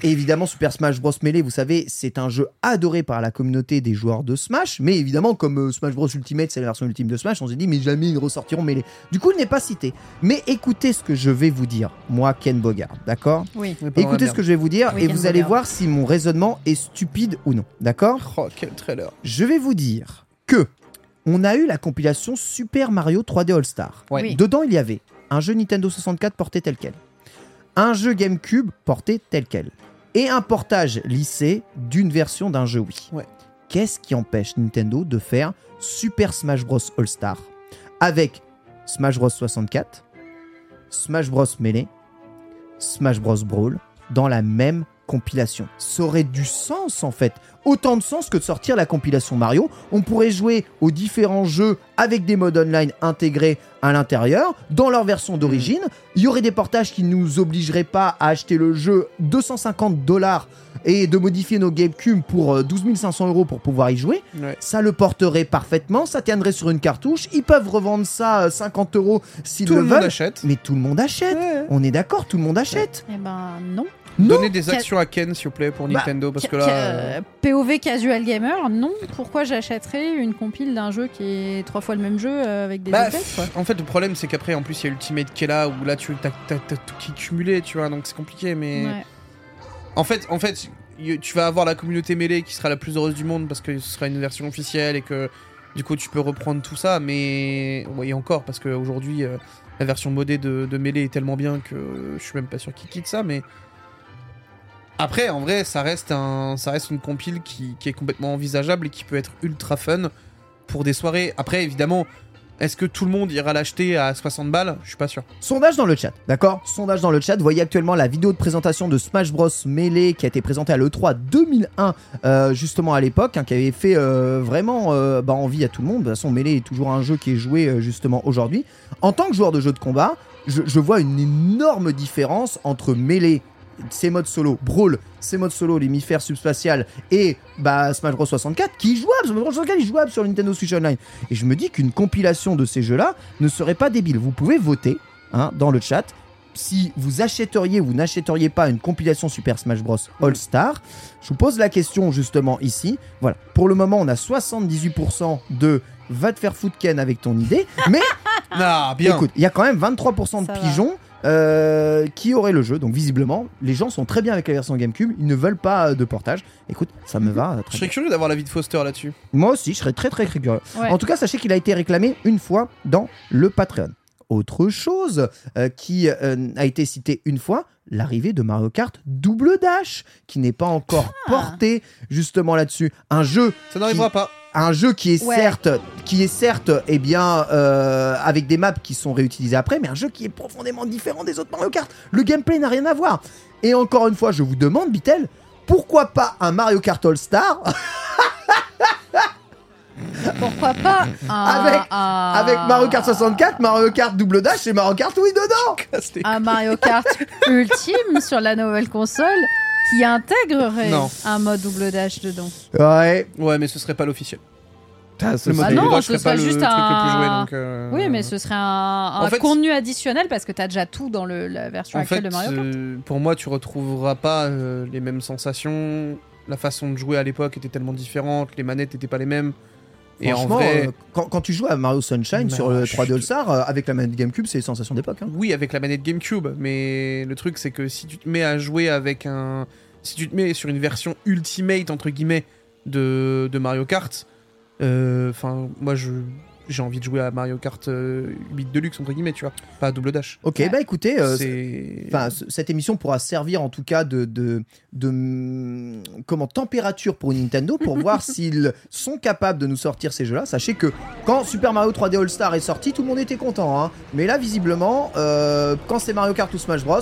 Et évidemment, Super Smash Bros Melee, vous savez, c'est un jeu adoré par la communauté des joueurs de Smash. Mais évidemment, comme euh, Smash Bros Ultimate, c'est la version ultime de Smash, on s'est dit, mais jamais ils ressortiront Melee. Du coup, il n'est pas cité. Mais écoutez ce que je vais vous dire, moi, Ken Bogard, d'accord? Oui. Écoutez ce que je vais vous dire Oui, et Ken vous allez Bogard. voir si mon raisonnement est stupide ou non, d'accord? Oh quel trailer. Je vais vous dire que on a eu la compilation Super Mario 3D All Star. Ouais. Oui. Dedans, il y avait un jeu Nintendo 64 porté tel quel, un jeu GameCube porté tel quel, et un portage lissé d'une version d'un jeu Wii. Ouais. Qu'est-ce qui empêche Nintendo de faire Super Smash Bros All Star avec Smash Bros 64, Smash Bros Melee, Smash Bros Brawl dans la même compilation. Ça aurait du sens en fait. Autant de sens que de sortir la compilation Mario. On pourrait jouer aux différents jeux avec des modes online intégrés à l'intérieur, dans leur version d'origine. Il y aurait des portages qui nous obligeraient pas à acheter le jeu 250 dollars et de modifier nos GameCube pour euh, 12 500 euros pour pouvoir y jouer. Ouais. Ça le porterait parfaitement, ça tiendrait sur une cartouche. Ils peuvent revendre ça euh, 50 euros s'ils Tout le le monde veulent. achète. Mais tout le monde achète. Ouais. On est d'accord, tout le monde achète. Eh ben non. Non. Donnez des actions à Ken, s'il vous plaît, pour Bah, Nintendo, parce que là. euh, POV Casual Gamer, non. Pourquoi j'achèterais une compile d'un jeu qui est trois fois le même jeu euh, avec des Bah, updates quoi? En fait, le problème, c'est qu'après, en plus, il y a Ultimate qui est là, où là, tu as, tout qui est cumulé, tu vois, donc c'est compliqué, mais. Ouais. En fait, en fait, tu vas avoir la communauté mêlée qui sera la plus heureuse du monde parce que ce sera une version officielle et que du coup tu peux reprendre tout ça. Mais oui, encore parce qu'aujourd'hui euh, la version modée de, de mêlée est tellement bien que je suis même pas sûr qu'ils quittent ça. Mais après, en vrai, ça reste un, ça reste une compile qui, est complètement envisageable et qui peut être ultra fun pour des soirées. Après, évidemment. Est-ce que tout le monde ira l'acheter à 60 balles? Je suis pas sûr. Sondage dans le chat, d'accord? Sondage dans le chat. Voyez actuellement la vidéo de présentation de Smash Bros Melee qui a été présentée à l'E3 2001, euh, justement à l'époque, hein, qui avait fait euh, vraiment euh, bah, envie à tout le monde. De toute façon, Melee est toujours un jeu qui est joué justement aujourd'hui. En tant que joueur de jeu de combat, je, je vois une énorme différence entre Melee, ses modes solo, Brawl, ses modes solo, l'hémisphère subspatial et bah, Smash Bros 64 qui est jouable. Smash Bros 64 est jouable sur Nintendo Switch Online. Et je me dis qu'une compilation de ces jeux-là ne serait pas débile. Vous pouvez voter hein, dans le chat si vous achèteriez ou n'achèteriez pas une compilation Super Smash Bros All Star. Je vous pose la question justement ici. Voilà. Pour le moment, on a 78% de va te faire foutre Ken avec ton idée. Mais (laughs) Ah, bien. écoute, il y a quand même 23% de Ça va. Euh, qui auraient le jeu donc visiblement les gens sont très bien avec la version GameCube ils ne veulent pas de portage écoute ça me va euh, je très serais bien. curieux d'avoir l'avis de Foster là-dessus. moi aussi je serais très très curieux Ouais. en tout cas, sachez qu'il a été réclamé une fois dans le Patreon. Autre chose euh, qui euh, a été citée une fois, l'arrivée de Mario Kart Double Dash, qui n'est pas encore Ah. porté justement là-dessus. Un jeu, Ça n'arrivera pas. Un jeu qui est Ouais. certes, qui est certes, eh bien, euh, avec des maps qui sont réutilisées après, mais un jeu qui est profondément différent des autres Mario Kart. Le gameplay n'a rien à voir. Et encore une fois, je vous demande, Bitel, pourquoi pas un Mario Kart All Star (laughs) Pourquoi pas un- Avec- un- avec Mario Kart 64, Mario Kart Double Dash et Mario Kart Wii dedans (laughs) un Mario Kart (laughs) ultime sur la nouvelle console qui intégrerait Non. un mode double dash dedans. Ouais. Ouais, mais ce serait pas l'officiel. ce Le serait- Ah non, ce serait juste truc le un- plus joué. Donc, euh, Oui, mais ce serait un, un En fait- contenu additionnel parce que t'as déjà tout dans le- la version En actuelle fait, de Mario Kart. euh, pour moi, tu retrouveras pas euh, les mêmes sensations. La façon de jouer à l'époque était tellement différente, les manettes n'étaient pas les mêmes. Et en vrai, euh, quand, quand tu joues à Mario Sunshine Bah, sur le je 3D suis- All Star, euh, avec la manette GameCube, c'est les sensations d'époque. hein. oui, avec la manette GameCube, mais le truc c'est que si tu te mets à jouer avec un, si tu te mets sur une version ultimate entre guillemets de, de Mario Kart, euh, enfin, moi je j'ai envie de jouer à Mario Kart euh, 8 Deluxe entre guillemets, tu vois, pas à double dash. Ok, Ouais. bah écoutez, euh, Enfin, cette émission pourra servir en tout cas de, de, de, hum, comment température pour Nintendo pour (laughs) voir s'ils sont capables de nous sortir ces jeux-là. Sachez que quand Super Mario 3D All Star est sorti, tout le monde était content. hein. Mais là, visiblement, euh, quand c'est Mario Kart ou Smash Bros,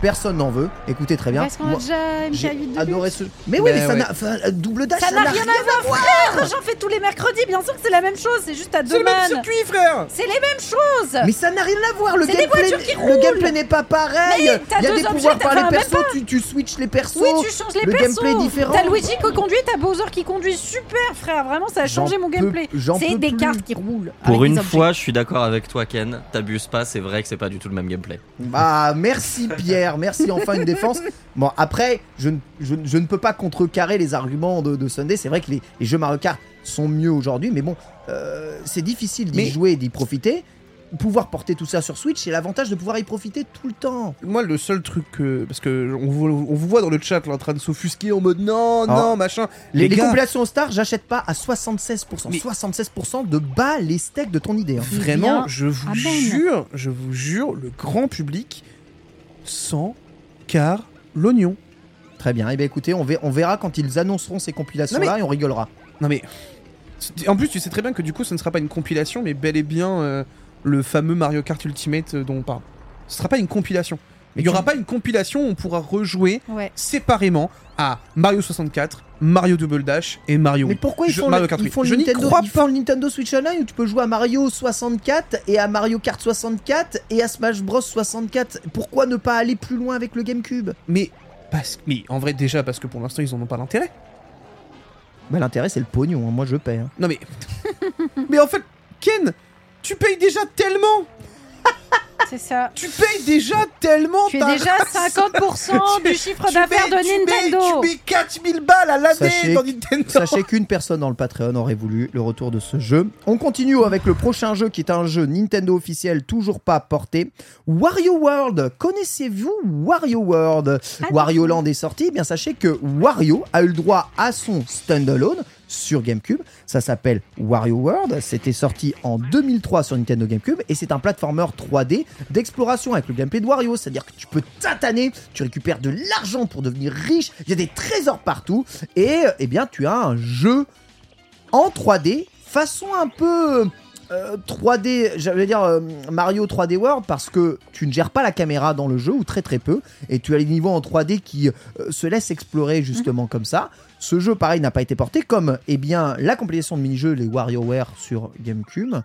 personne n'en veut. Écoutez très bien. Parce qu'on a déjà J'ai MK8 adoré Deluxe. ce. Mais oui, Mais mais ça n'a. euh, double dash, Ça n'a rien à voir, frère J'en fais tous les mercredis, bien sûr que c'est la même chose, c'est juste à deux même man. circuit, frère C'est les mêmes choses Mais ça n'a rien à voir, le gameplay, le gameplay n'est pas pareil. Il y a deux des pouvoirs par les persos, tu, tu switches les persos. Oui, tu changes les le persos gameplay est différent. T'as Luigi qui conduit, t'as Bowser qui conduit, super frère, vraiment ça a changé mon gameplay. C'est des plus. cartes qui roulent. Pour une fois, je suis d'accord avec toi, Ken. T'abuses pas, c'est vrai que c'est pas du tout le même gameplay. Ah, merci Pierre, merci enfin une défense. (laughs) Bon, après, je, ne- je, je ne peux pas contrecarrer les arguments de, de Sunday. C'est vrai que les, les jeux Mario Kart sont mieux aujourd'hui, mais bon, euh, c'est difficile d'y Mais- jouer et d'y profiter. Pouvoir porter tout ça sur Switch, c'est l'avantage de pouvoir y profiter tout le temps. Moi, le seul truc que. Parce que on vous, on vous voit dans le chat là, en train de s'offusquer en mode non, Ah. non, machin. Les, Les les gars. compilations Star, j'achète pas à 76%. Mais- 76% de bas les steaks de ton idée. hein. Vraiment, bien je vous Amen. jure, je vous jure, le grand public sans car l'oignon. Très bien. Et bien écoutez, on, ver- on verra quand ils annonceront ces compilations-là et on rigolera. Non mais. En plus, tu sais très bien que du coup, ce ne sera pas une compilation, mais bel et bien euh, le fameux Mario Kart Ultimate euh, dont on parle. ce sera pas une compilation. Mais Il y aura pas une compilation où on pourra rejouer Ouais. séparément à Mario 64, Mario Double Dash et Mario Mais pourquoi ils Je- font, Mario le, Kart ils Wii. font le Je n'y Nintendo, crois ils font le Nintendo Switch Online où tu peux jouer à Mario 64 et à Mario Kart 64 et à Smash Bros 64 Pourquoi ne pas aller plus loin avec le GameCube? Mais, parce... mais en vrai, déjà, parce que pour l'instant, ils en ont pas l'intérêt. Bah l'intérêt c'est le pognon, hein. moi je paie. hein. Non mais. (laughs) mais en fait, Ken, tu payes déjà tellement (laughs) C'est ça. Tu payes déjà tellement Tu es ta déjà race. 50% (laughs) du chiffre d'affaires de tu mets- Nintendo. Tu mets 4000 balles à l'année Sachez- dans Nintendo Sachez qu'une personne dans le Patreon aurait voulu le retour de ce jeu. On continue avec le prochain jeu qui est un jeu Nintendo officiel, toujours pas porté. Wario World. Connaissez-vous Wario World? Ah. Wario Land est sorti. Eh bien, sachez que Wario a eu le droit à son standalone sur GameCube. Ça s'appelle Wario World. C'était sorti en 2003 sur Nintendo GameCube et c'est un platformer 3D d'exploration avec le gameplay de Wario. C'est-à-dire que tu peux tataner, tu récupères de l'argent pour devenir riche, il y a des trésors partout et eh bien tu as un jeu en 3D façon un peu euh, 3D, j'allais dire euh, Mario 3D World parce que tu ne gères pas la caméra dans le jeu ou très très peu et tu as les niveaux en 3D qui euh, se laissent explorer justement comme ça. Ce jeu pareil n'a pas été porté comme eh bien la compilation de mini-jeux les WarioWare sur GameCube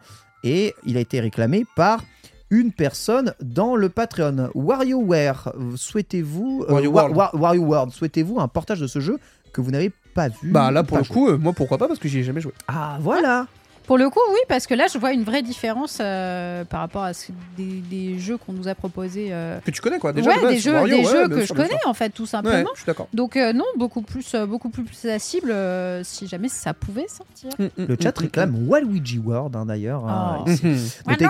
et il a été réclamé par une personne dans le Patreon. WarioWare, souhaitez-vous euh, Wario Wa- World. Wario World, souhaitez-vous un portage de ce jeu que vous n'avez pas vu Bah là, pour le coup, euh, moi pourquoi pas, parce que j'y ai jamais joué. Ah voilà Pour le coup, oui, parce que là, je vois une vraie différence euh, par rapport à ce- des, des jeux qu'on nous a proposés. euh, Que tu connais quoi, déjà ouais, de base, des jeux, des ouais, que sûr, je connais en fait, tout Ouais, simplement. je suis d'accord. Donc euh, non, beaucoup plus, euh, beaucoup plus accessible euh, si jamais ça pouvait sortir. Le chat réclame Waluigi World hein, d'ailleurs. hein, Oh. ici. Mhm. Notez,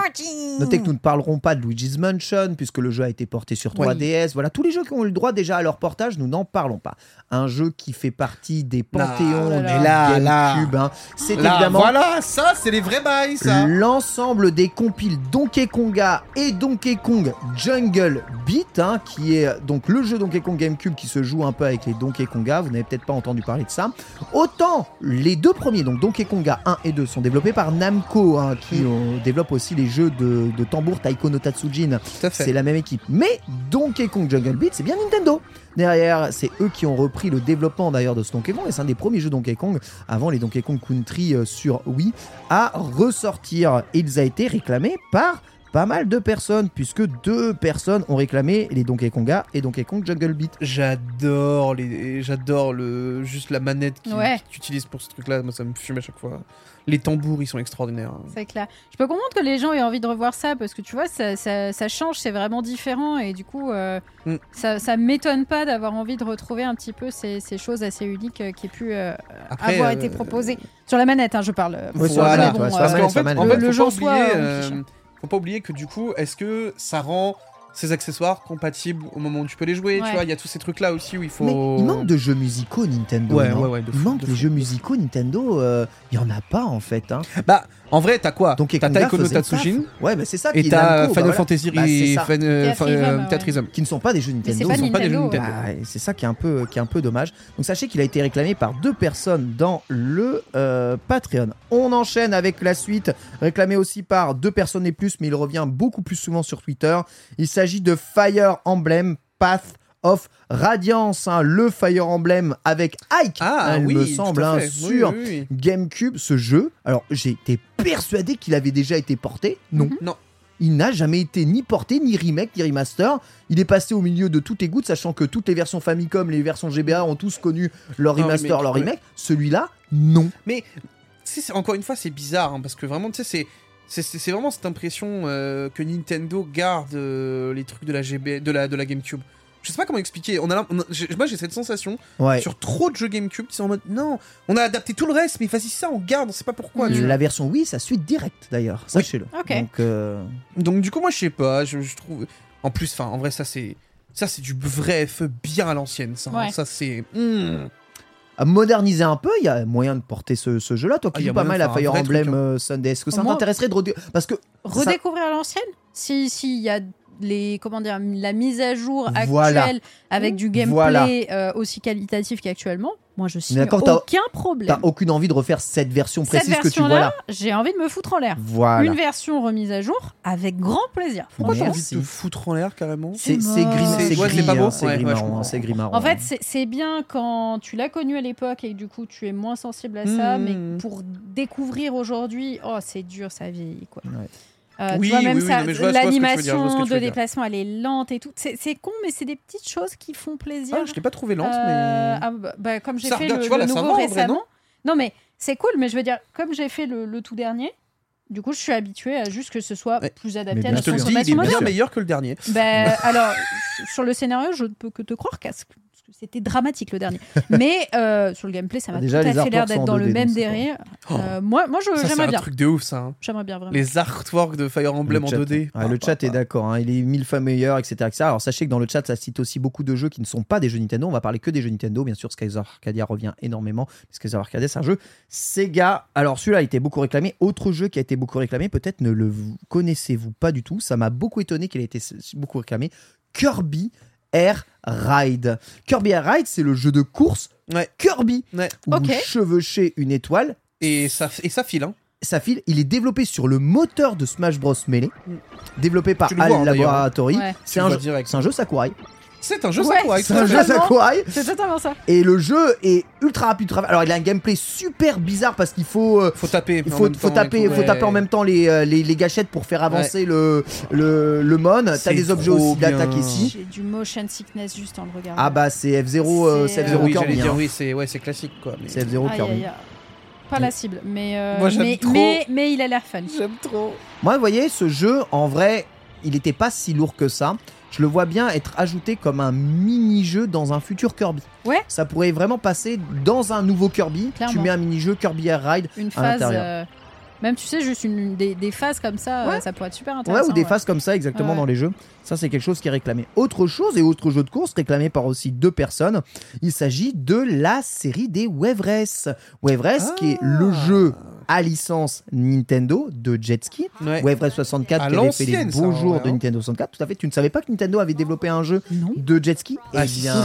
notez que nous ne parlerons pas de Luigi's Mansion puisque le jeu a été porté sur 3DS. Voilà, tous les jeux qui ont eu le droit déjà à leur portage, nous n'en parlons pas. Un jeu qui fait partie des panthéons là, du là, là. GameCube. hein. C'est évidemment voilà, ça, c'est les vrais bails, ça. l'ensemble des compiles Donkey Konga et Donkey Kong Jungle Beat, hein, qui est donc le jeu Donkey Kong GameCube qui se joue un peu avec les Donkey Konga. Vous n'avez peut-être pas entendu parler de ça. Autant les deux premiers, donc Donkey Konga 1 et 2, sont développés par Namco, hein, qui euh, développe aussi les jeux de, de tambour Taiko no Tatsujin. C'est la même équipe. Mais Donkey Kong Jungle Beat, c'est bien Nintendo. Derrière, c'est eux qui ont repris le développement d'ailleurs de ce Donkey Kong. Et c'est un des premiers jeux Donkey Kong, avant les Donkey Kong Country euh, sur Wii, à ressortir. Et il a été réclamé par pas mal de personnes, puisque deux personnes ont réclamé les Donkey Konga et Donkey Kong Jungle Beat. J'adore les, j'adore le, juste la manette qui- Ouais. que tu utilises pour ce truc-là. Moi, ça me fume à chaque fois. Les tambours, ils sont extraordinaires. C'est clair. Je peux comprendre que les gens aient envie de revoir ça parce que tu vois, ça, ça- ça change, c'est vraiment différent et du coup, euh, Mm. ça, ça m'étonne pas d'avoir envie de retrouver un petit peu ces, ces choses assez uniques euh, qui aient pu euh, Après, avoir euh, été proposées sur la manette. hein, je parle. Ouais, sur la manette, bon, ouais, Parce fait, en fait, le euh, euh, faut pas oublier que du coup, est-ce que ça rend ces accessoires compatibles au moment où tu peux les jouer Ouais. Tu vois, il y a tous ces trucs-là aussi où il faut. Mais il manque de jeux musicaux Nintendo. Ouais, non? ouais, ouais, de il manque de des fou, jeux musicaux Nintendo. euh, Il y en a pas en fait. Hein. Bah, en vrai, t'as quoi Donkey T'as Taiko no Tatsujin. Ouais, bah c'est ça. qui et est t'as Final. Fantasy qui ne sont pas des jeux Mais Nintendo. c'est pas Ils sont pas des jeux Nintendo. Et c'est ça qui est un peu qui est un peu dommage. Donc sachez qu'il a été réclamé par deux personnes dans le euh, Patreon. On enchaîne avec la suite, réclamé aussi par deux personnes et plus, mais il revient beaucoup plus souvent sur Twitter. Il s'agit de Fire Emblem Path of Radiance, hein, le Fire Emblem avec Ike, Ah, hein, il oui, me tout semble, hein, sur oui, oui. GameCube, ce jeu. Alors j'ai été persuadé qu'il avait déjà été porté. Non. Non. Il n'a jamais été ni porté, ni remake, ni remaster. Il est passé au milieu de toutes les gouttes, sachant que toutes les versions Famicom, les versions GBA ont tous connu leur remaster, remake, leur remake. Celui-là, non. Mais encore une fois, c'est bizarre parce que vraiment, tu sais, c'est c'est- c'est c'est vraiment cette impression euh, que Nintendo garde euh, les trucs de la GB, de la de la GameCube. Je sais pas comment expliquer. On a, on moi, j'ai cette sensation Ouais. sur trop de jeux GameCube qui sont en mode non, on a adapté tout le reste, mais vas-y ça, on garde, on sait pas pourquoi. La version Wii, ça suite directe d'ailleurs, sachez-le. Donc, euh, Donc du coup, moi, je sais pas. Je, je trouve. En plus, enfin, en vrai, ça c'est ça c'est du vrai FE bien à l'ancienne. Ça, hein. Ouais. ça c'est. hmm. à moderniser un peu, il y a moyen de porter ce, ce jeu-là. Toi Ah, qui il y a joues pas mal à Fire Emblem truc, hein. euh, Sunday, est-ce que ça t'intéresserait de redé- Parce que ça- Redécouvrir à l'ancienne Si s'il y a les comment dire la mise à jour actuelle Voilà. avec du gameplay Voilà. euh, aussi qualitatif qu'actuellement, moi je signe aucun problème. T'as aucune envie de refaire cette version Cette précise que tu version vois là, j'ai envie de me foutre en l'air. Voilà. Une version remise à jour avec grand plaisir. Pourquoi t'as envie de te foutre en l'air carrément C'est C'est c'est gris, c'est gris, pas beau. hein, c'est Ouais, gris marron, comprends. hein, c'est gris marron. En fait, c'est- c'est bien quand tu l'as connu à l'époque et du coup tu es moins sensible à ça, Mmh. mais pour découvrir aujourd'hui, oh c'est dur, ça vieillit quoi. Ouais. Euh, Oui, tu vois, même oui, mais l'animation de déplacement, elle est lente et tout. C'est con, mais c'est des petites choses qui font plaisir. Ah, je l'ai pas trouvé lente, Euh, mais. ah, bah, bah, comme j'ai fait le, vois, nouveau va, en vrai, récemment. non? Non mais c'est cool, mais je veux dire, comme j'ai fait le, le tout dernier, du coup je suis habituée à juste que ce soit plus Mais adapté bien à la Je te le dis, il consommation est bien meilleur que le dernier. Ben, (laughs) alors, sur le scénario, je ne peux que te croire qu'à ce que c'était dramatique le dernier. (laughs) Mais euh, sur le gameplay, ça m'a tout à les fait l'air d'être dans le 2D, même délire. Euh, moi, moi je- Ça, c'est j'aimerais un bien. truc de ouf, ça. hein. J'aimerais bien vraiment. Les artworks de Fire Emblem en Le chat. 2D. Ouais, le chat est d'accord, hein, il est mille fois meilleur, etc., etc. Alors sachez que dans le chat, ça cite aussi beaucoup de jeux qui ne sont pas des jeux Nintendo. On va parler que des jeux Nintendo. Bien sûr, Skies Arcadia revient énormément. Skies Arcadia, c'est un jeu Sega. Alors celui-là a été beaucoup réclamé. Autre jeu qui a été beaucoup réclamé, peut-être ne le vous- connaissez-vous pas du tout. Ça m'a beaucoup étonné qu'il ait été beaucoup réclamé. Kirby Air Ride. Kirby Air Ride, c'est le jeu de course Ouais. Kirby. Ouais. Où Ok. vous chevauchez une étoile Et ça, et ça file, hein. ça file. Il est développé sur le moteur de Smash Bros Melee, développé par hein, HAL d'ailleurs, Laboratory. Ouais. C'est un, jeu- direct. un jeu Sakurai. C'est un jeu Ouais, Sakurai, C'est un jeu Sakurai. C'est totalement ça. Et le jeu est ultra rapide. Alors il a un gameplay super bizarre parce qu'il faut, euh, Faut taper. il en faut, taper, faut ouais. taper en même temps les, euh, les, les gâchettes pour faire avancer le, le, le mon. T'as des objets aussi d'attaque ici. J'ai du motion sickness juste en le regardant. Ah bah c'est F0, euh, C'est, Euh, F0 oui, Kirby. j'allais dire, hein. oui, c'est ouais, c'est classique, quoi. mais- C'est F0 Aïe, Kirby. Pas la cible, mais, euh, Moi, j'aime mais, trop. mais, mais il a l'air fun. J'aime trop. Moi, vous voyez, ce jeu, en vrai, il n'était pas si lourd que ça. Je le vois bien être ajouté comme un mini-jeu dans un futur Kirby. Ouais. Ça pourrait vraiment passer dans un nouveau Kirby. Tu Clairement. mets un mini-jeu Kirby Air Ride. Une à phase. l'intérieur. euh, même tu sais, juste une, des, des phases comme ça, Ouais. euh, ça pourrait être super Ouais, intéressant. ou des ouais. phases comme ça exactement Ouais. dans les jeux. Ça, c'est quelque chose qui est réclamé. Autre chose et autre jeu de course réclamé par aussi deux personnes. Il s'agit de la série des Wave Race. Wave Race, qui est le Ah. jeu à licence Nintendo de jet ski. Ouais. Wave Race 64 À qui avait fait les ça, beaux en jours de hein. Nintendo 64. Tout à fait. Tu ne savais pas que Nintendo avait développé un jeu Non. de jet ski Eh bien,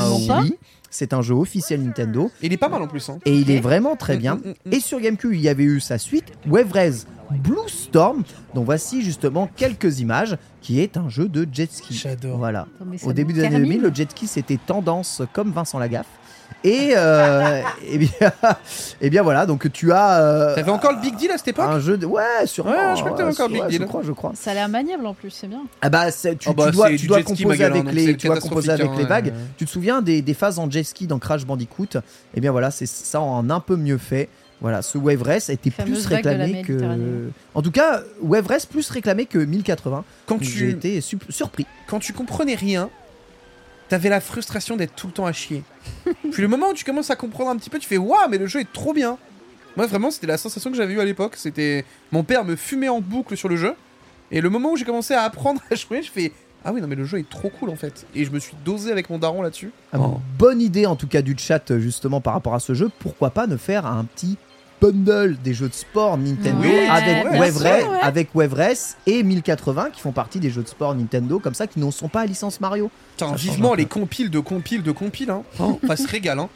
oui. C'est un jeu officiel Nintendo. Il est pas mal en plus. Hein. Et il est vraiment très bien. mm, mm, mm. Et sur GameCube, il y avait eu sa suite, Wave Race Blue Storm. Donc voici justement quelques images, qui est un jeu de jet ski. J'adore. Voilà. Au début des années termine. 2000, le jet ski c'était tendance comme Vincent Lagaffe. Et, euh, (laughs) et, bien, et bien voilà, donc tu as euh, T'avais encore le Big Deal à cette époque un jeu de. Ouais, sûrement. Ouais, je crois que t'avais encore ouais, Big Je Deal. crois, je crois. Ça a l'air maniable en plus, c'est bien. Ah bah, tu, Oh bah, tu dois, tu ski, composer avec hein, les, tu dois composer avec les hein, vagues. euh. Tu te souviens des, des phases en jet ski dans Crash Bandicoot? Eh bien voilà, c'est ça en un peu mieux fait. Voilà, ce Wave Race a été plus réclamé que. En tout cas, Wave Race plus réclamé que 1080. Quand Donc, J'ai tu, été su- surpris. quand tu comprenais rien, t'avais la frustration d'être tout le temps à chier. Puis le moment où tu commences à comprendre un petit peu, tu fais waouh, mais le jeu est trop bien. Moi vraiment, c'était la sensation que j'avais eue à l'époque. C'était mon père me fumait en boucle sur le jeu. Et le moment où j'ai commencé à apprendre à jouer, je fais ah oui non mais le jeu est trop cool en fait. Et je me suis dosé avec mon daron là-dessus. Ah, Oh. Bonne idée en tout cas du chat justement par rapport à ce jeu. Pourquoi pas ne faire un petit bundle des jeux de sport Nintendo Oui, avec, Wave ouais. avec Wave Race et 1080 qui font partie des jeux de sport Nintendo comme ça qui ne sont pas à licence Mario. Putain, vivement les compiles de compiles de compiles. Hein. Oh, on se régale. Hein.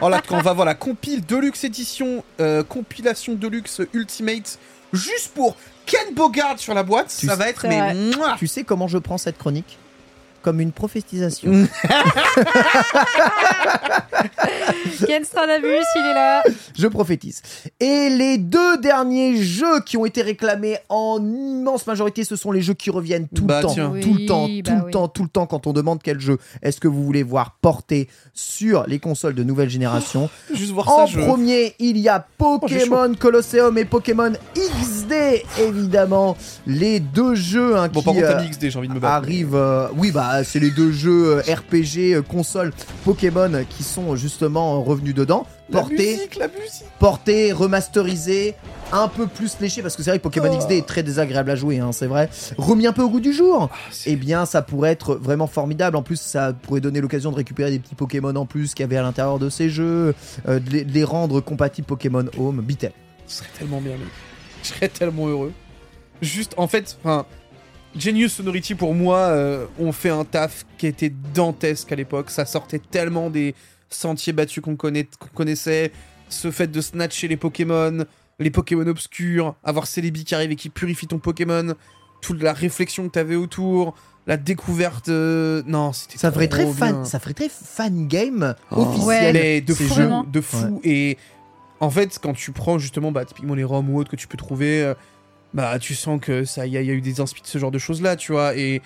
Oh là, quand on va voir la compile Deluxe Edition, euh, compilation Deluxe Ultimate, juste pour Ken Bogard sur la boîte, Tu ça va être mais mouah. Tu sais comment je prends cette chronique? Comme une prophétisation. (laughs) Ken Stradamus, il est là. Je prophétise. Et les deux derniers jeux qui ont été réclamés en immense majorité, ce sont les jeux qui reviennent tout Bah, le temps, tout le temps, bah tout le oui. temps, tout le temps. Quand on demande quel jeu est-ce que vous voulez voir porté sur les consoles de nouvelle génération, Juste voir en ça, je... premier, il y a Oh, Pokémon Colosseum et Pokémon XD, évidemment, les deux jeux hein, Bon, qui par contre, euh, t'as mis XD, j'ai envie de me battre. arrivent. euh, oui, bah c'est les deux jeux euh, RPG console Pokémon qui sont justement revenus dedans, La portés musique, la musique. porté, remasterisé, un peu plus léché parce que c'est vrai que Pokémon Oh. XD est très désagréable à jouer, hein, c'est vrai. Remis un peu au goût du jour. Ah, Eh bien, ça pourrait être vraiment formidable. En plus, ça pourrait donner l'occasion de récupérer des petits Pokémon en plus qu'il y avait à l'intérieur de ces jeux, euh, de, les, de les rendre compatibles Pokémon Home. Bitel. Ce serait tellement bien. (laughs) Je serais tellement heureux. Juste, en fait, enfin, Genius Sonority, pour moi, euh, ont fait un taf qui était dantesque à l'époque. Ça sortait tellement des sentiers battus qu'on connaît, connaissait. Ce fait de snatcher les Pokémon, les Pokémon obscurs, avoir Celebi qui arrive et qui purifie ton Pokémon, toute la réflexion que t'avais autour, la découverte. euh, Non, c'était Ça ferait très trop fan, bien. ça ferait très fan game Oh. officiel. Mais de ces fou, jeux. Vraiment. de fou. Et en fait, quand tu prends justement, bah, typiquement les ROM ou autres que tu peux trouver, euh, bah, tu sens que ça, il y, a- il y a eu des inspi de ce genre de choses-là, tu vois. Et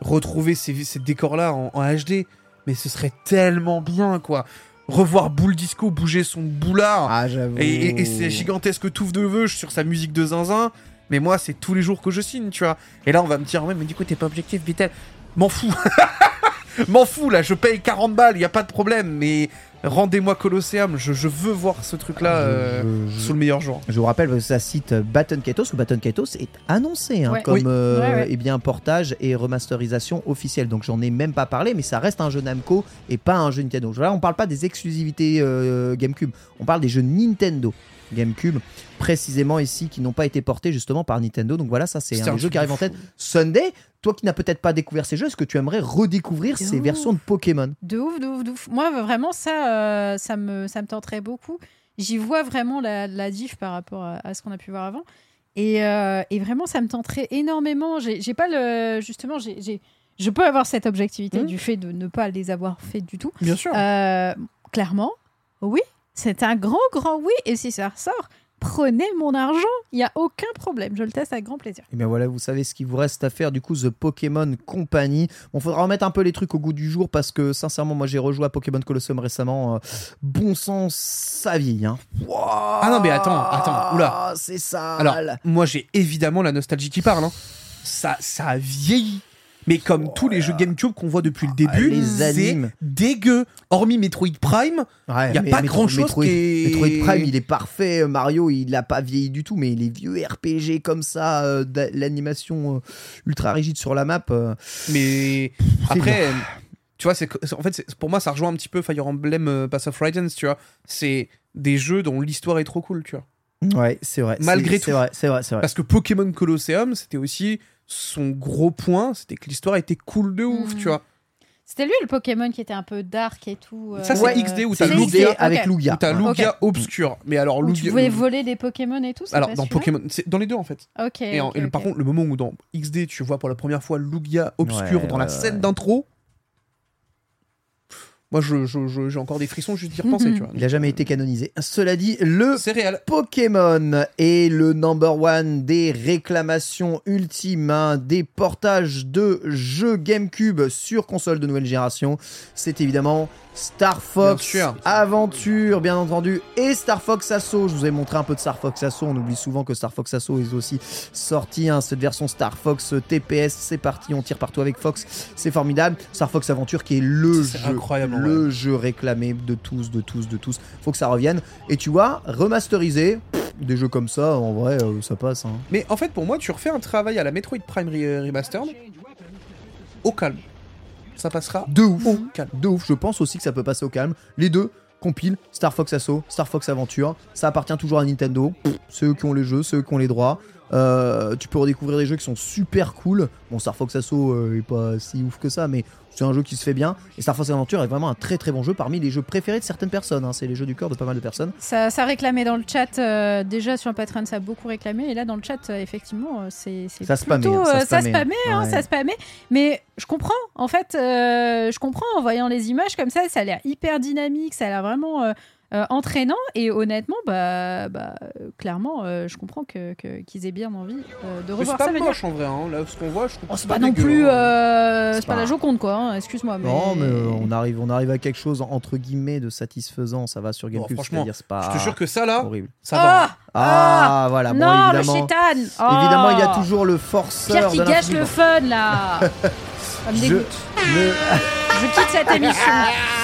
retrouver ces, ces décors-là en, en HD, mais ce serait tellement bien, quoi. Revoir Boule Disco bouger son boulard. Ah. Et, et- et c'est gigantesque touffe de veuche sur sa musique de zinzin. Mais moi, c'est tous les jours que je signe, tu vois. Et là, on va me dire, ouais, mais du coup, t'es pas objectif, Vitel. M'en fous. (laughs) M'en fous, là, je paye 40 balles, y a pas de problème. Mais rendez-moi Colosseum, je, je veux voir ce truc-là euh, sous le meilleur jour. Je vous rappelle que ça cite Baton Kaitos, ou Baton Kaitos est annoncé hein, Ouais. comme Oui. euh, Ouais, ouais. eh bien, portage et remasterisation officielle. Donc j'en ai même pas parlé, mais ça reste un jeu Namco et pas un jeu Nintendo. Là, on parle pas des exclusivités euh, GameCube, on parle des jeux Nintendo GameCube, précisément ici, qui n'ont pas été portés justement par Nintendo. Donc voilà, ça c'est un un jeu qui arrive en tête. Sunday, toi qui n'as peut-être pas découvert ces jeux, est-ce que tu aimerais redécouvrir ces versions de Pokémon? De ouf, de ouf, de ouf. Moi, vraiment, ça, euh, ça, me, ça me tenterait beaucoup. J'y vois vraiment la, la diff par rapport à, à ce qu'on a pu voir avant. Et, euh, et vraiment, ça me tenterait énormément. J'ai j'ai pas le. Justement, j'ai je peux avoir cette objectivité Mhm. du fait de ne pas les avoir fait du tout. Bien sûr. Euh, clairement, oui, c'est un grand, grand oui. Et si ça ressort, prenez mon argent. Il n'y a aucun problème. Je le teste avec grand plaisir. Et bien voilà, vous savez ce qu'il vous reste à faire du coup, The Pokémon Company. Bon, faudra remettre un peu les trucs au goût du jour parce que sincèrement, moi j'ai rejoué à Pokémon Colosseum récemment. euh, bon sang, ça vieillit. Hein. Ah non, mais attends, attends, oula. C'est ça. Alors, moi, j'ai évidemment la nostalgie qui parle. hein. Ça, ça a vieilli. Mais comme tous les jeux GameCube qu'on voit depuis le début, les c'est dégueu. Hormis Metroid Prime, Ouais, y a mais pas Metro- grand-chose Metroid, qui est- Metroid Prime, il est parfait. Mario, il a pas vieilli du tout, mais les vieux RPG comme ça, euh, l'animation euh, ultra rigide sur la map. euh, Mais après, euh, tu vois, c'est en fait, pour moi, ça rejoint un petit peu Fire Emblem euh, Pass of Radiance, tu vois. C'est des jeux dont l'histoire est trop cool, tu vois. Ouais, c'est vrai. Malgré c'est- C'est tout. vrai, c'est vrai, c'est vrai. Parce que Pokémon Colosseum, c'était aussi son gros point, c'était que l'histoire était cool de ouf, Mhm. tu vois. C'était lui le Pokémon qui était un peu dark et tout. Ça, c'est euh, XD où t'as c'est Lugia avec. Lugia. Où t'as. Lugia obscur. Mais alors, Où tu Lugia. pouvais voler des Pokémon et tout. c'est Alors, dans Pokémon, c'est dans les deux en fait. Ok. Et, en- ok, et le- par contre, le moment où dans XD, tu vois pour la première fois Lugia obscur Ouais, dans la scène ouais. d'intro, moi, je, je- je- j'ai encore des frissons juste d'y repenser, Mhm. tu vois. Il a jamais été canonisé. Cela dit, le réel. Pokémon est le number one des réclamations ultimes, hein, des portages de jeux GameCube sur console de nouvelle génération. C'est évidemment Star Fox Bien. Aventure, bien entendu, et Star Fox Assault. Je vous ai montré un peu de Star Fox Assault. On oublie souvent que Star Fox Assault est aussi sorti. hein, cette version Star Fox TPS, c'est parti, on tire partout avec Fox. C'est formidable. Star Fox Aventure qui est le jeu, incroyable, jeu réclamé de tous, de tous, de tous. Faut que ça revienne. Et tu vois, remasterisé, pff, des jeux comme ça, en vrai, euh, ça passe. hein. Mais en fait, pour moi, tu refais un travail à la Metroid Prime Re- Remastered au calme. Ça passera De ouf. au calme. De ouf. Je pense aussi que ça peut passer au calme. Les deux compilent Star Fox Assault, Star Fox Aventure. Ça appartient toujours à Nintendo. Ceux qui ont les jeux, ceux qui ont les droits. Euh, tu peux redécouvrir des jeux qui sont super cool. Bon, Star Fox Assault euh, est pas si ouf que ça, mais c'est un jeu qui se fait bien. Et Star Fox Aventure est vraiment un très très bon jeu parmi les jeux préférés de certaines personnes. hein. C'est les jeux du cœur de pas mal de personnes. Ça, ça réclamait dans le chat. euh, déjà sur Patreon, ça a beaucoup réclamé. Et là, dans le chat, euh, effectivement, euh, c'est Ça spammait, plutôt, hein, ça euh, ça spammait. spammait, hein, Ouais. ça spammait. Mais je comprends. En fait, je comprends en voyant les images comme ça. Ça a l'air hyper dynamique. Ça a l'air vraiment euh, entraînant. Et honnêtement, bah, bah, euh, clairement, euh, je comprends que- que- qu'ils aient bien envie euh, de Mais revoir c'est ça. pas mais moche en vrai, hein. là ce qu'on voit, je trouve Oh, c'est pas non dégueu, plus, hein. euh, C'est c'est pas pas- la Joconde quoi. hein, Excuse-moi. Mais... Non, mais euh, on arrive, on arrive à quelque chose entre guillemets de satisfaisant. Ça va sur Bon, GameCube. franchement, c'est pas Je te jure que ça là, horrible. ça va. hein. Ah, Ah, voilà. Bon, non, le évidemment. chétan Oh Évidemment, il y a toujours le forceur Pierre qui de gâche le fun là (laughs) Ça me Je dégoûte. Je quitte cette émission. (laughs)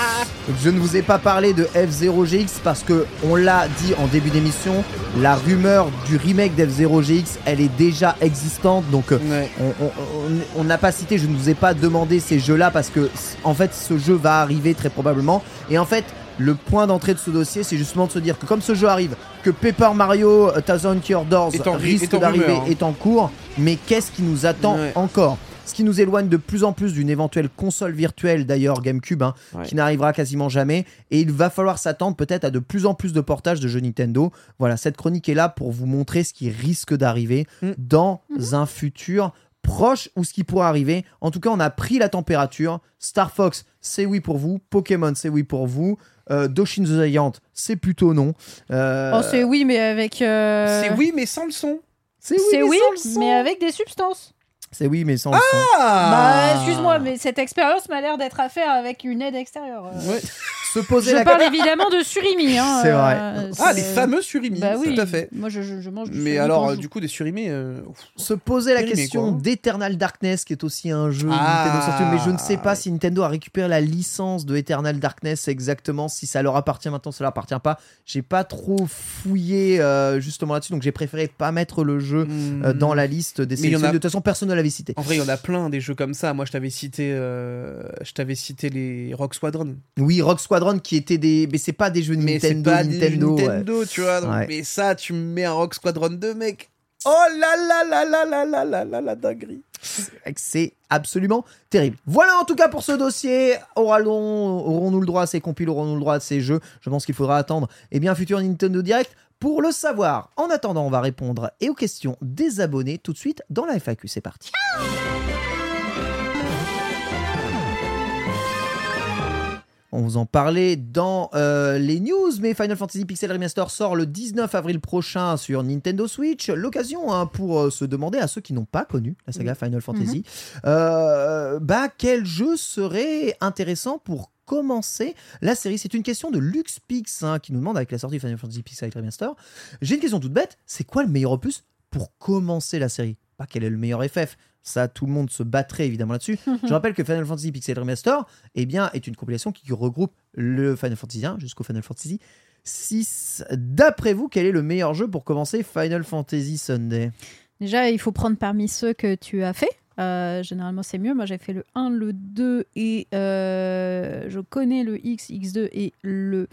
je ne vous ai pas parlé de F0GX parce que on l'a dit en début d'émission, la rumeur du remake d'F0GX, elle est déjà existante. Donc euh, Ouais. on- n'a pas cité, je ne vous ai pas demandé ces jeux-là parce que en fait ce jeu va arriver très probablement. Et en fait, Le point d'entrée de ce dossier, c'est justement de se dire que comme ce jeu arrive, que Paper Mario euh, Thousand Cure Doors risque d'arriver, hein. est en cours, mais qu'est-ce qui nous attend Ouais. encore? Ce qui nous éloigne de plus en plus d'une éventuelle console virtuelle, d'ailleurs GameCube, hein, Ouais. qui n'arrivera quasiment jamais. Et il va falloir s'attendre peut-être à de plus en plus de portages de jeux Nintendo. Voilà, cette chronique est là pour vous montrer ce qui risque d'arriver Mm. dans un futur proche ou ce qui pourrait arriver. En tout cas, on a pris la température. Star Fox, c'est oui pour vous. Pokémon, c'est oui pour vous. Euh, Doshin the Giant, c'est plutôt non. Euh, Oh, c'est oui, mais avec. euh, C'est oui, mais sans le son. c'est oui, mais oui, sans le son. mais avec des substances. C'est oui, mais sans le son. Ah Bah, excuse-moi, mais cette expérience m'a l'air d'être à faire avec une aide extérieure. Euh, Ouais. (laughs) Se poser Je la parle évidemment de surimi. Hein, C'est vrai. euh, Ah, les fameux surimi, Bah oui. tout à fait. Moi, je, mange du Mais surimi alors, euh, du coup, des surimés. euh, se poser la question hein. d'Eternal Darkness, qui est aussi un jeu Ah, Nintendo mais je ne sais pas ouais. si Nintendo a récupéré la licence de Eternal Darkness exactement, si ça leur appartient maintenant, ça leur appartient pas. J'ai pas trop fouillé euh, justement là-dessus, donc j'ai préféré pas mettre le jeu Hmm. dans la liste des sélectionnés. a- De toute façon, personne ne l'avait cité. En vrai, il y en a plein des jeux comme ça. Moi, je t'avais cité, je t'avais cité les Rock Squadron. Oui, Rock Squadron qui était des, mais c'est pas des jeux Mais c'est Nintendo, pas des jeux Nintendo. ouais. Tu vois. donc- Ouais. Mais ça, tu me mets un Rock Squadron 2, mec. Oh là là là là là là là là la dinguerie. C'est absolument terrible. Voilà en tout cas pour ce dossier. Aurons- Aurons-nous le droit à ces compiles Aurons-nous le droit à ces jeux? Je pense qu'il faudra attendre eh bien, un futur Nintendo Direct pour le savoir. En attendant, on va répondre et aux questions des abonnés tout de suite dans la FAQ. C'est parti. On vous en parlait dans euh, les news, mais Final Fantasy Pixel Remaster sort le 19 avril prochain sur Nintendo Switch. L'occasion hein, pour euh, se demander à ceux qui n'ont pas connu la saga Final Fantasy, euh, bah, quel jeu serait intéressant pour commencer la série? C'est une question de LuxPix hein, qui nous demande avec la sortie de Final Fantasy Pixel Remaster. J'ai une question toute bête, c'est quoi le meilleur opus pour commencer la série? Pas quel est le meilleur FF ça, tout le monde se battrait évidemment là-dessus. (laughs) Je rappelle que Final Fantasy Pixel Remaster eh bien, est une compilation qui regroupe le Final Fantasy 1 jusqu'au Final Fantasy 6. D'après vous, quel est le meilleur jeu pour commencer Final Fantasy Sunday? Déjà, il faut prendre parmi ceux que tu as fait. Euh, généralement, c'est mieux. Moi, j'ai fait le 1, le 2 et euh, je connais le X, X2 et le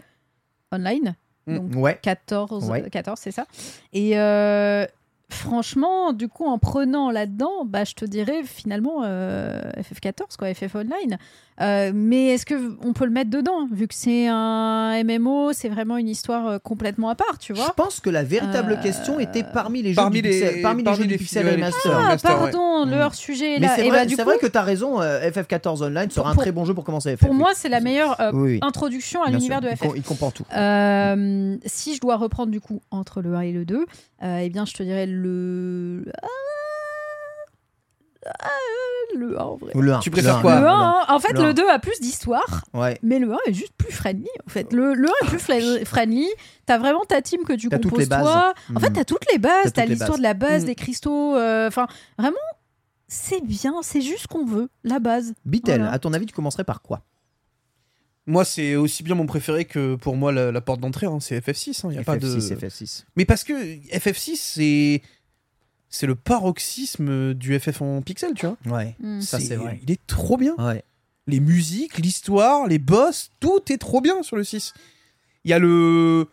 online. Mm. Donc Ouais. 14, Ouais. 14 c'est ça. Et euh, franchement, du coup, en prenant là-dedans, bah, je te dirais finalement euh, FF14, quoi, FF Online. Euh, mais est-ce que on peut le mettre dedans Vu que c'est un MMO, c'est vraiment une histoire euh, complètement à part, tu Je vois pense que la véritable Euh, question était parmi les jeux parmi du les- Pixel, parmi les parmi jeux du les Pixel films, ouais, les Remaster. Pixel Ah, Remaster, ouais. pardon, le Mm. hors-sujet est Mais là. c'est vrai, bah, du c'est coup, vrai que tu as raison, euh, FF14 Online sera un très bon jeu pour commencer FF. pour moi, c'est la meilleure euh, Oui, oui. introduction à l'univers de Il FF. com- Il comprend tout. Euh, si je dois reprendre du coup entre le 1 et le 2, euh, eh bien je te dirais le. Ah, ah, le 1 en vrai. Le 1. Tu préfères le quoi Le le 1, un. hein. en fait, Le un. le 2 a plus d'histoire, Ouais. mais le 1 est juste plus friendly. En fait, le, le 1 est plus fla- friendly. T'as vraiment ta team que tu composes toi. En fait, Mm. t'as toutes les bases. T'as l'histoire de la base, Mm. des cristaux. euh, Enfin, vraiment, c'est bien. C'est juste ce qu'on veut, la base. Bitel, Voilà. à ton avis, tu commencerais par quoi? Moi, c'est aussi bien mon préféré que pour moi la, la porte d'entrée. hein, c'est FF6. Il y a pas de. FF6, FF6. Mais parce que FF6, c'est c'est le paroxysme du FF en pixel, tu vois. Ouais. Mm. Ça, c'est vrai. Il est trop bien. Ouais. Les musiques, l'histoire, les boss, tout est trop bien sur le 6. Il y a le.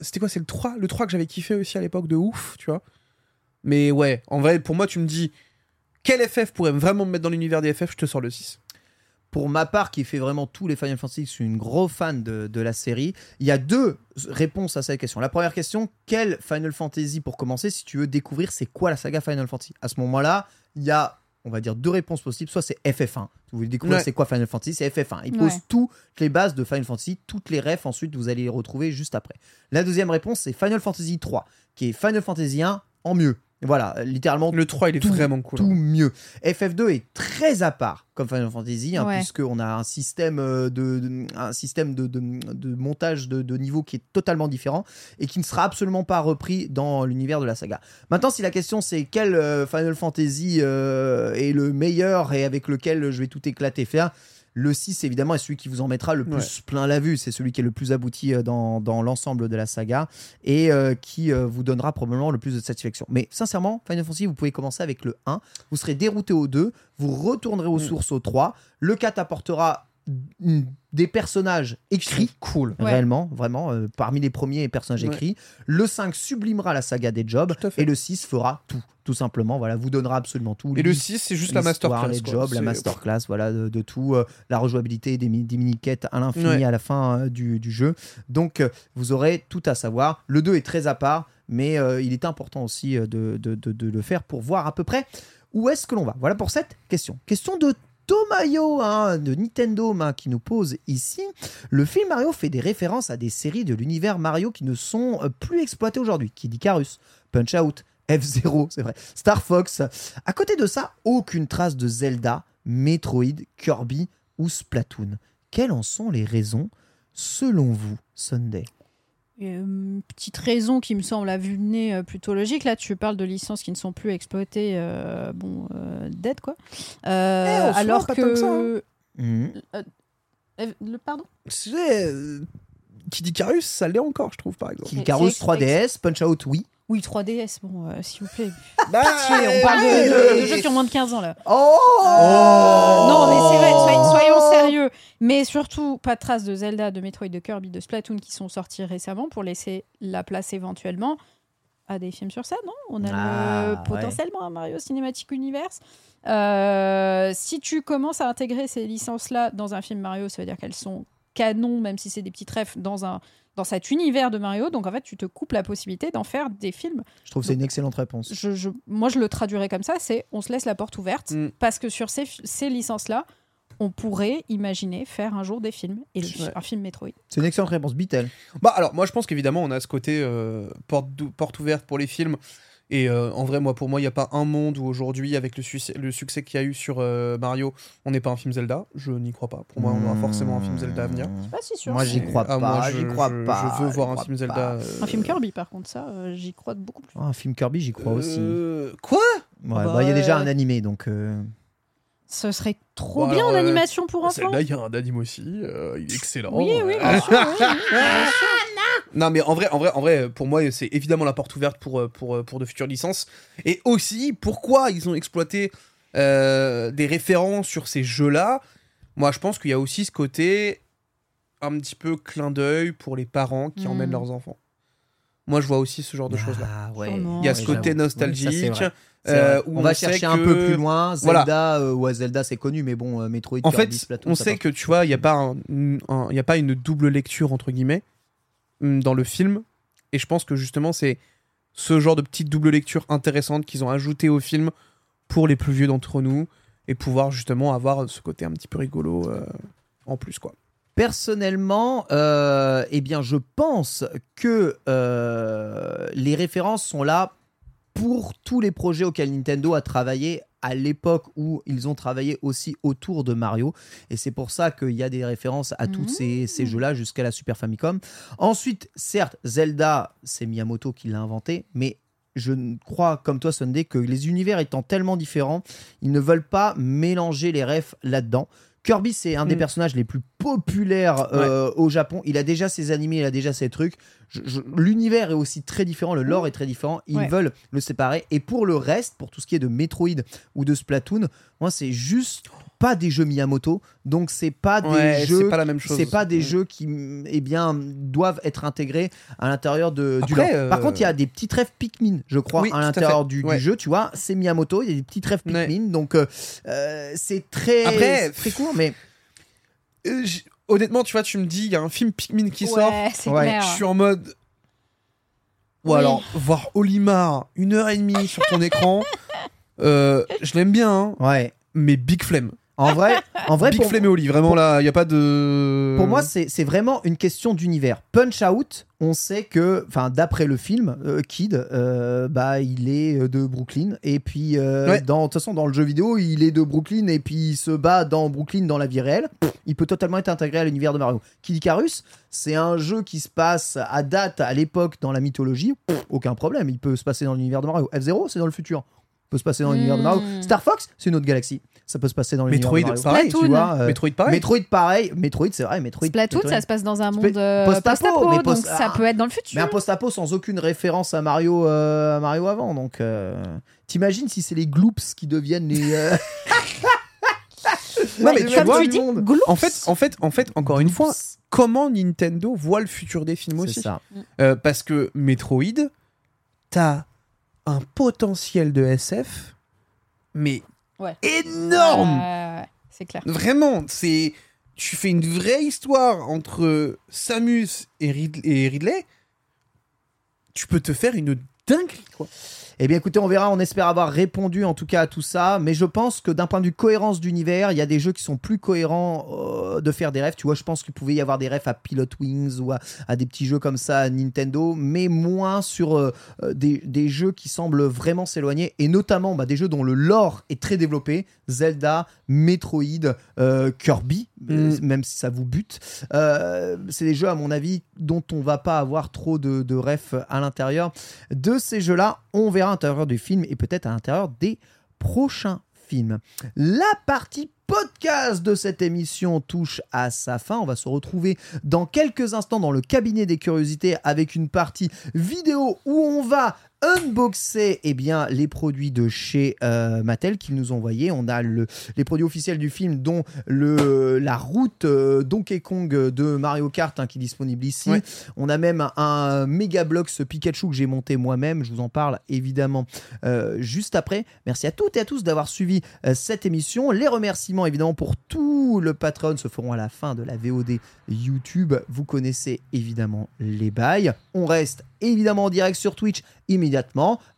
C'était quoi C'est le 3 Le 3 que j'avais kiffé aussi à l'époque de ouf, tu vois. Mais ouais, en vrai, pour moi, tu me dis quel FF pourrait vraiment me mettre dans l'univers des FF, je te sors le 6. Pour ma part, qui fait vraiment tous les Final Fantasy, je suis une gros fan de, de la série. Il y a deux réponses à cette question. La première question, quel Final Fantasy pour commencer, si tu veux découvrir c'est quoi la saga Final Fantasy? À ce moment-là, il y a, on va dire, deux réponses possibles. Soit c'est FF1. Vous voulez découvrir Ouais. c'est quoi Final Fantasy? C'est FF1. Il Ouais. pose toutes les bases de Final Fantasy, toutes les refs ensuite, vous allez les retrouver juste après. La deuxième réponse, c'est Final Fantasy 3, qui est Final Fantasy 1 en mieux. Voilà, littéralement Le 3, il est tout- vraiment cool. tout mieux. FF2 est très à part comme Final Fantasy, hein, Ouais. puisqu'on a un système euh, de, de- un système de, de- de montage de, de niveau qui est totalement différent et qui ne sera absolument pas repris dans l'univers de la saga. Maintenant, si la question c'est quel euh, Final Fantasy euh, est le meilleur et avec lequel je vais tout éclater faire. Le 6, évidemment, est celui qui vous en mettra le plus Ouais. plein la vue. C'est celui qui est le plus abouti euh, dans, dans l'ensemble de la saga et euh, qui euh, vous donnera probablement le plus de satisfaction. Mais sincèrement, Final Fantasy, vous pouvez commencer avec le 1, vous serez dérouté au 2, vous retournerez aux Mm. sources au 3, le 4 apportera des personnages écrits. Cool. Ouais. Réellement, vraiment, euh, parmi les premiers personnages Ouais. écrits. Le 5 sublimera la saga des jobs. Et le 6 fera tout, tout simplement. Voilà, vous donnera absolument tout. Et le L'histoire, 6, c'est juste la masterclass. Les quoi. jobs, la masterclass, voilà, de, de tout. euh, la rejouabilité des, mi- des mini-quêtes à l'infini Ouais. à la fin euh, du, du jeu. Donc, euh, vous aurez tout à savoir. Le 2 est très à part, mais il est important aussi de, de- de- le faire pour voir à peu près où est-ce que l'on va. Voilà pour cette question. Question de Tomayo hein, de Nintendo hein, qui nous pose ici. Le film Mario fait des références à des séries de l'univers Mario qui ne sont plus exploitées aujourd'hui. Kid Icarus, Punch Out, F-Zero, c'est vrai, Star Fox. À côté de ça, aucune trace de Zelda, Metroid, Kirby ou Splatoon. Quelles en sont les raisons selon vous, Sunday? Euh, petite raison qui me semble à vue de nez euh, plutôt logique. Là, tu parles de licences qui ne sont plus exploitées, euh, bon, euh, dead quoi. Euh, Eh, alors que. tant que ça, hein. Mhm. Euh, le pardon? C'est. euh, Kid Icarus, ça l'est encore, je trouve, par exemple. Kid Icarus c'est- 3DS, Punch Out, oui. Oui, 3DS, bon, euh, s'il vous plaît. (laughs) Bah, on parle de, de- de jeux qui ont moins de 15 ans là. Oh, Euh, non, mais c'est vrai, soyons, soyons sérieux. Mais surtout, pas de traces de Zelda, de Metroid, de Kirby, de Splatoon qui sont sortis récemment pour laisser la place éventuellement à des films sur ça, non? On a Ah, le- ouais. potentiellement un Mario Cinematic Universe. Euh, si tu commences à intégrer ces licences-là dans un film Mario, ça veut dire qu'elles sont canon, même si c'est des petits refs, dans, un, dans cet univers de Mario. Donc en fait, tu te coupes la possibilité d'en faire des films Je trouve que c'est une excellente réponse. je, je- moi, je le traduirais comme ça, c'est on se laisse la porte ouverte Mm. parce que sur ces, ces licences-là, on pourrait imaginer faire un jour des films et Ouais. un film Metroid. C'est une excellente réponse. Beatle. Bah alors moi je pense qu'évidemment on a ce côté euh, porte, porte ouverte pour les films et euh, en vrai moi pour moi il n'y a pas un monde où aujourd'hui avec le, succès- le succès qu'il y a eu sur euh, Mario on n'est pas un film Zelda je n'y crois pas pour moi on aura forcément un film Zelda à venir Pas si sûr. Moi, j'y crois ah, pas. moi, je- j'y crois je- pas. je veux voir un film pas. Zelda euh, Un film Kirby, par contre, ça, euh, j'y crois beaucoup plus. Ah, un film Kirby, j'y crois aussi. quoi? Ouais, bah bah, il y a déjà un animé, donc. euh, Ce serait trop Bon, bien alors, en animation pour enfants. Zelda il y a un anime aussi euh, il est excellent Oui, oui, bien sûr. oui, oui, bien sûr. (laughs) Non, mais en vrai, en vrai, en vrai, pour moi, c'est évidemment la porte ouverte pour, euh, pour, euh, pour de futures licences. Et aussi, pourquoi ils ont exploité euh, des références sur ces jeux-là? Moi, je pense qu'il y a aussi ce côté un petit peu clin d'œil pour les parents qui Mm. emmènent leurs enfants. Moi, je vois aussi ce genre de choses-là. Ah, ouais. Sûrement. Il y a ce côté nostalgique. euh, on va chercher un peu plus loin. Voilà. Zelda, euh, ouais, Zelda c'est connu, mais bon, euh, Metroid, En Kirby, fait, Splatoon, on sait que tu vois, il n'y a, pas un- un- il y a pas une double lecture, entre guillemets, dans le film. Et je pense que justement, c'est ce genre de petite double lecture intéressante qu'ils ont ajouté au film pour les plus vieux d'entre nous et pouvoir justement avoir ce côté un petit peu rigolo euh, en plus, quoi. Personnellement, euh, eh bien, je pense que euh, les références sont là pour tous les projets auxquels Nintendo a travaillé à l'époque où ils ont travaillé aussi autour de Mario. Et c'est pour ça qu'il y a des références à tous ces, ces jeux-là jusqu'à la Super Famicom. Ensuite, certes, Zelda, c'est Miyamoto qui l'a inventé, mais je crois, comme toi, Sunday, que les univers étant tellement différents, ils ne veulent pas mélanger les refs là-dedans. Kirby, c'est un des Mm. personnages les plus populaires euh, au Japon. Il a déjà ses animés, il a déjà ses trucs. L'univers est aussi très différent, le lore est très différent. Ils Ouais. veulent le séparer. Et pour le reste, pour tout ce qui est de Metroid ou de Splatoon, moi, c'est juste pas des jeux Miyamoto. Donc, c'est pas des Ouais, jeux. c'est pas la même chose. C'est pas des jeux qui, eh bien, doivent être intégrés à l'intérieur de, du Après, lore. Par euh, contre, il y a des petits rêves Pikmin, je crois, Oui, à l'intérieur du, du jeu. Tu vois, c'est Miyamoto. Il y a des petits rêves Ouais. Pikmin. Donc, euh, euh, c'est très, Après, très court, mais Euh, honnêtement, tu vois, tu me dis, il y a un film Pikmin qui sort. Je suis en mode. Ou Oui. alors, voir Olimar une heure et demie sur ton écran, euh, je l'aime bien, hein, ouais. mais Big Flemme. En vrai, en vrai, Big pour, et Oli, vraiment là, il n'y a pas de. pour moi, c'est vraiment une question d'univers. Punch Out, on sait que, enfin, d'après le film, euh, Kid, euh, bah, il est euh, de Brooklyn. Et puis, euh, Ouais. dans, de toute façon, dans le jeu vidéo, il est de Brooklyn et puis il se bat dans Brooklyn dans la vie réelle. Il peut totalement être intégré à l'univers de Mario. Kid Icarus, c'est un jeu qui se passe à date, à l'époque, dans la mythologie. Pff, aucun problème, il peut se passer dans l'univers de Mario. F0, c'est dans le futur. peut se passer dans l'univers de Mario. Hmm. Star Fox, c'est une autre galaxie. Ça peut se passer dans l'univers Metroid, pareil, tu Splatoon. vois. euh, Metroid pareil. Metroid pareil. Metroid, c'est vrai. Metroid. Splatoon, Metroid. ça se passe dans un monde euh, post-apo, post-apo, mais donc ça ah. peut être dans le futur. Mais un post-apo sans aucune référence à Mario, euh, à Mario avant. Donc, euh, t'imagines si c'est les Gloops qui deviennent les. euh, (laughs) Non, mais tu Comme vois, tu dis, monde. gloops. En fait, en fait, en fait, encore une fois, comment Nintendo voit le futur des films c'est aussi ça. Euh, Parce que Metroid, t'as un potentiel de SF, mais Ouais. énorme. C'est clair. Vraiment, c'est tu fais une vraie histoire entre Samus et, Rid- et Ridley. Tu peux te faire une dinguerie, quoi. Eh bien écoutez, on verra, on espère avoir répondu en tout cas à tout ça, mais je pense que d'un point de vue cohérence d'univers, il y a des jeux qui sont plus cohérents euh, de faire des refs. Tu vois, je pense qu'il pouvait y avoir des refs à Pilot Wings ou à, à des petits jeux comme ça à Nintendo, mais moins sur euh, euh, des, des jeux qui semblent vraiment s'éloigner, et notamment bah, des jeux dont le lore est très développé, Zelda, Metroid, euh, Kirby, euh, même si ça vous bute. C'est des jeux à mon avis dont on va pas avoir trop de, de refs à l'intérieur de ces jeux-là. On verra à l'intérieur du film et peut-être à l'intérieur des prochains films. La partie podcast de cette émission touche à sa fin. On va se retrouver dans quelques instants dans le cabinet des curiosités avec une partie vidéo où on va unboxer eh bien, les produits de chez euh, Mattel qu'ils nous ont envoyés. On a le, les produits officiels du film, dont le, la route euh, Donkey Kong de Mario Kart hein, qui est disponible ici. Ouais. On a même un, un méga blox Pikachu que j'ai monté moi-même. Je vous en parle évidemment euh, juste après. Merci à toutes et à tous d'avoir suivi cette émission. Les remerciements évidemment pour tout le Patreon se feront à la fin de la VOD YouTube. Vous connaissez évidemment les bails. On reste évidemment en direct sur Twitch immédiatement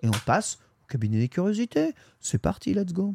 et on passe au cabinet des curiosités. C'est parti, let's go.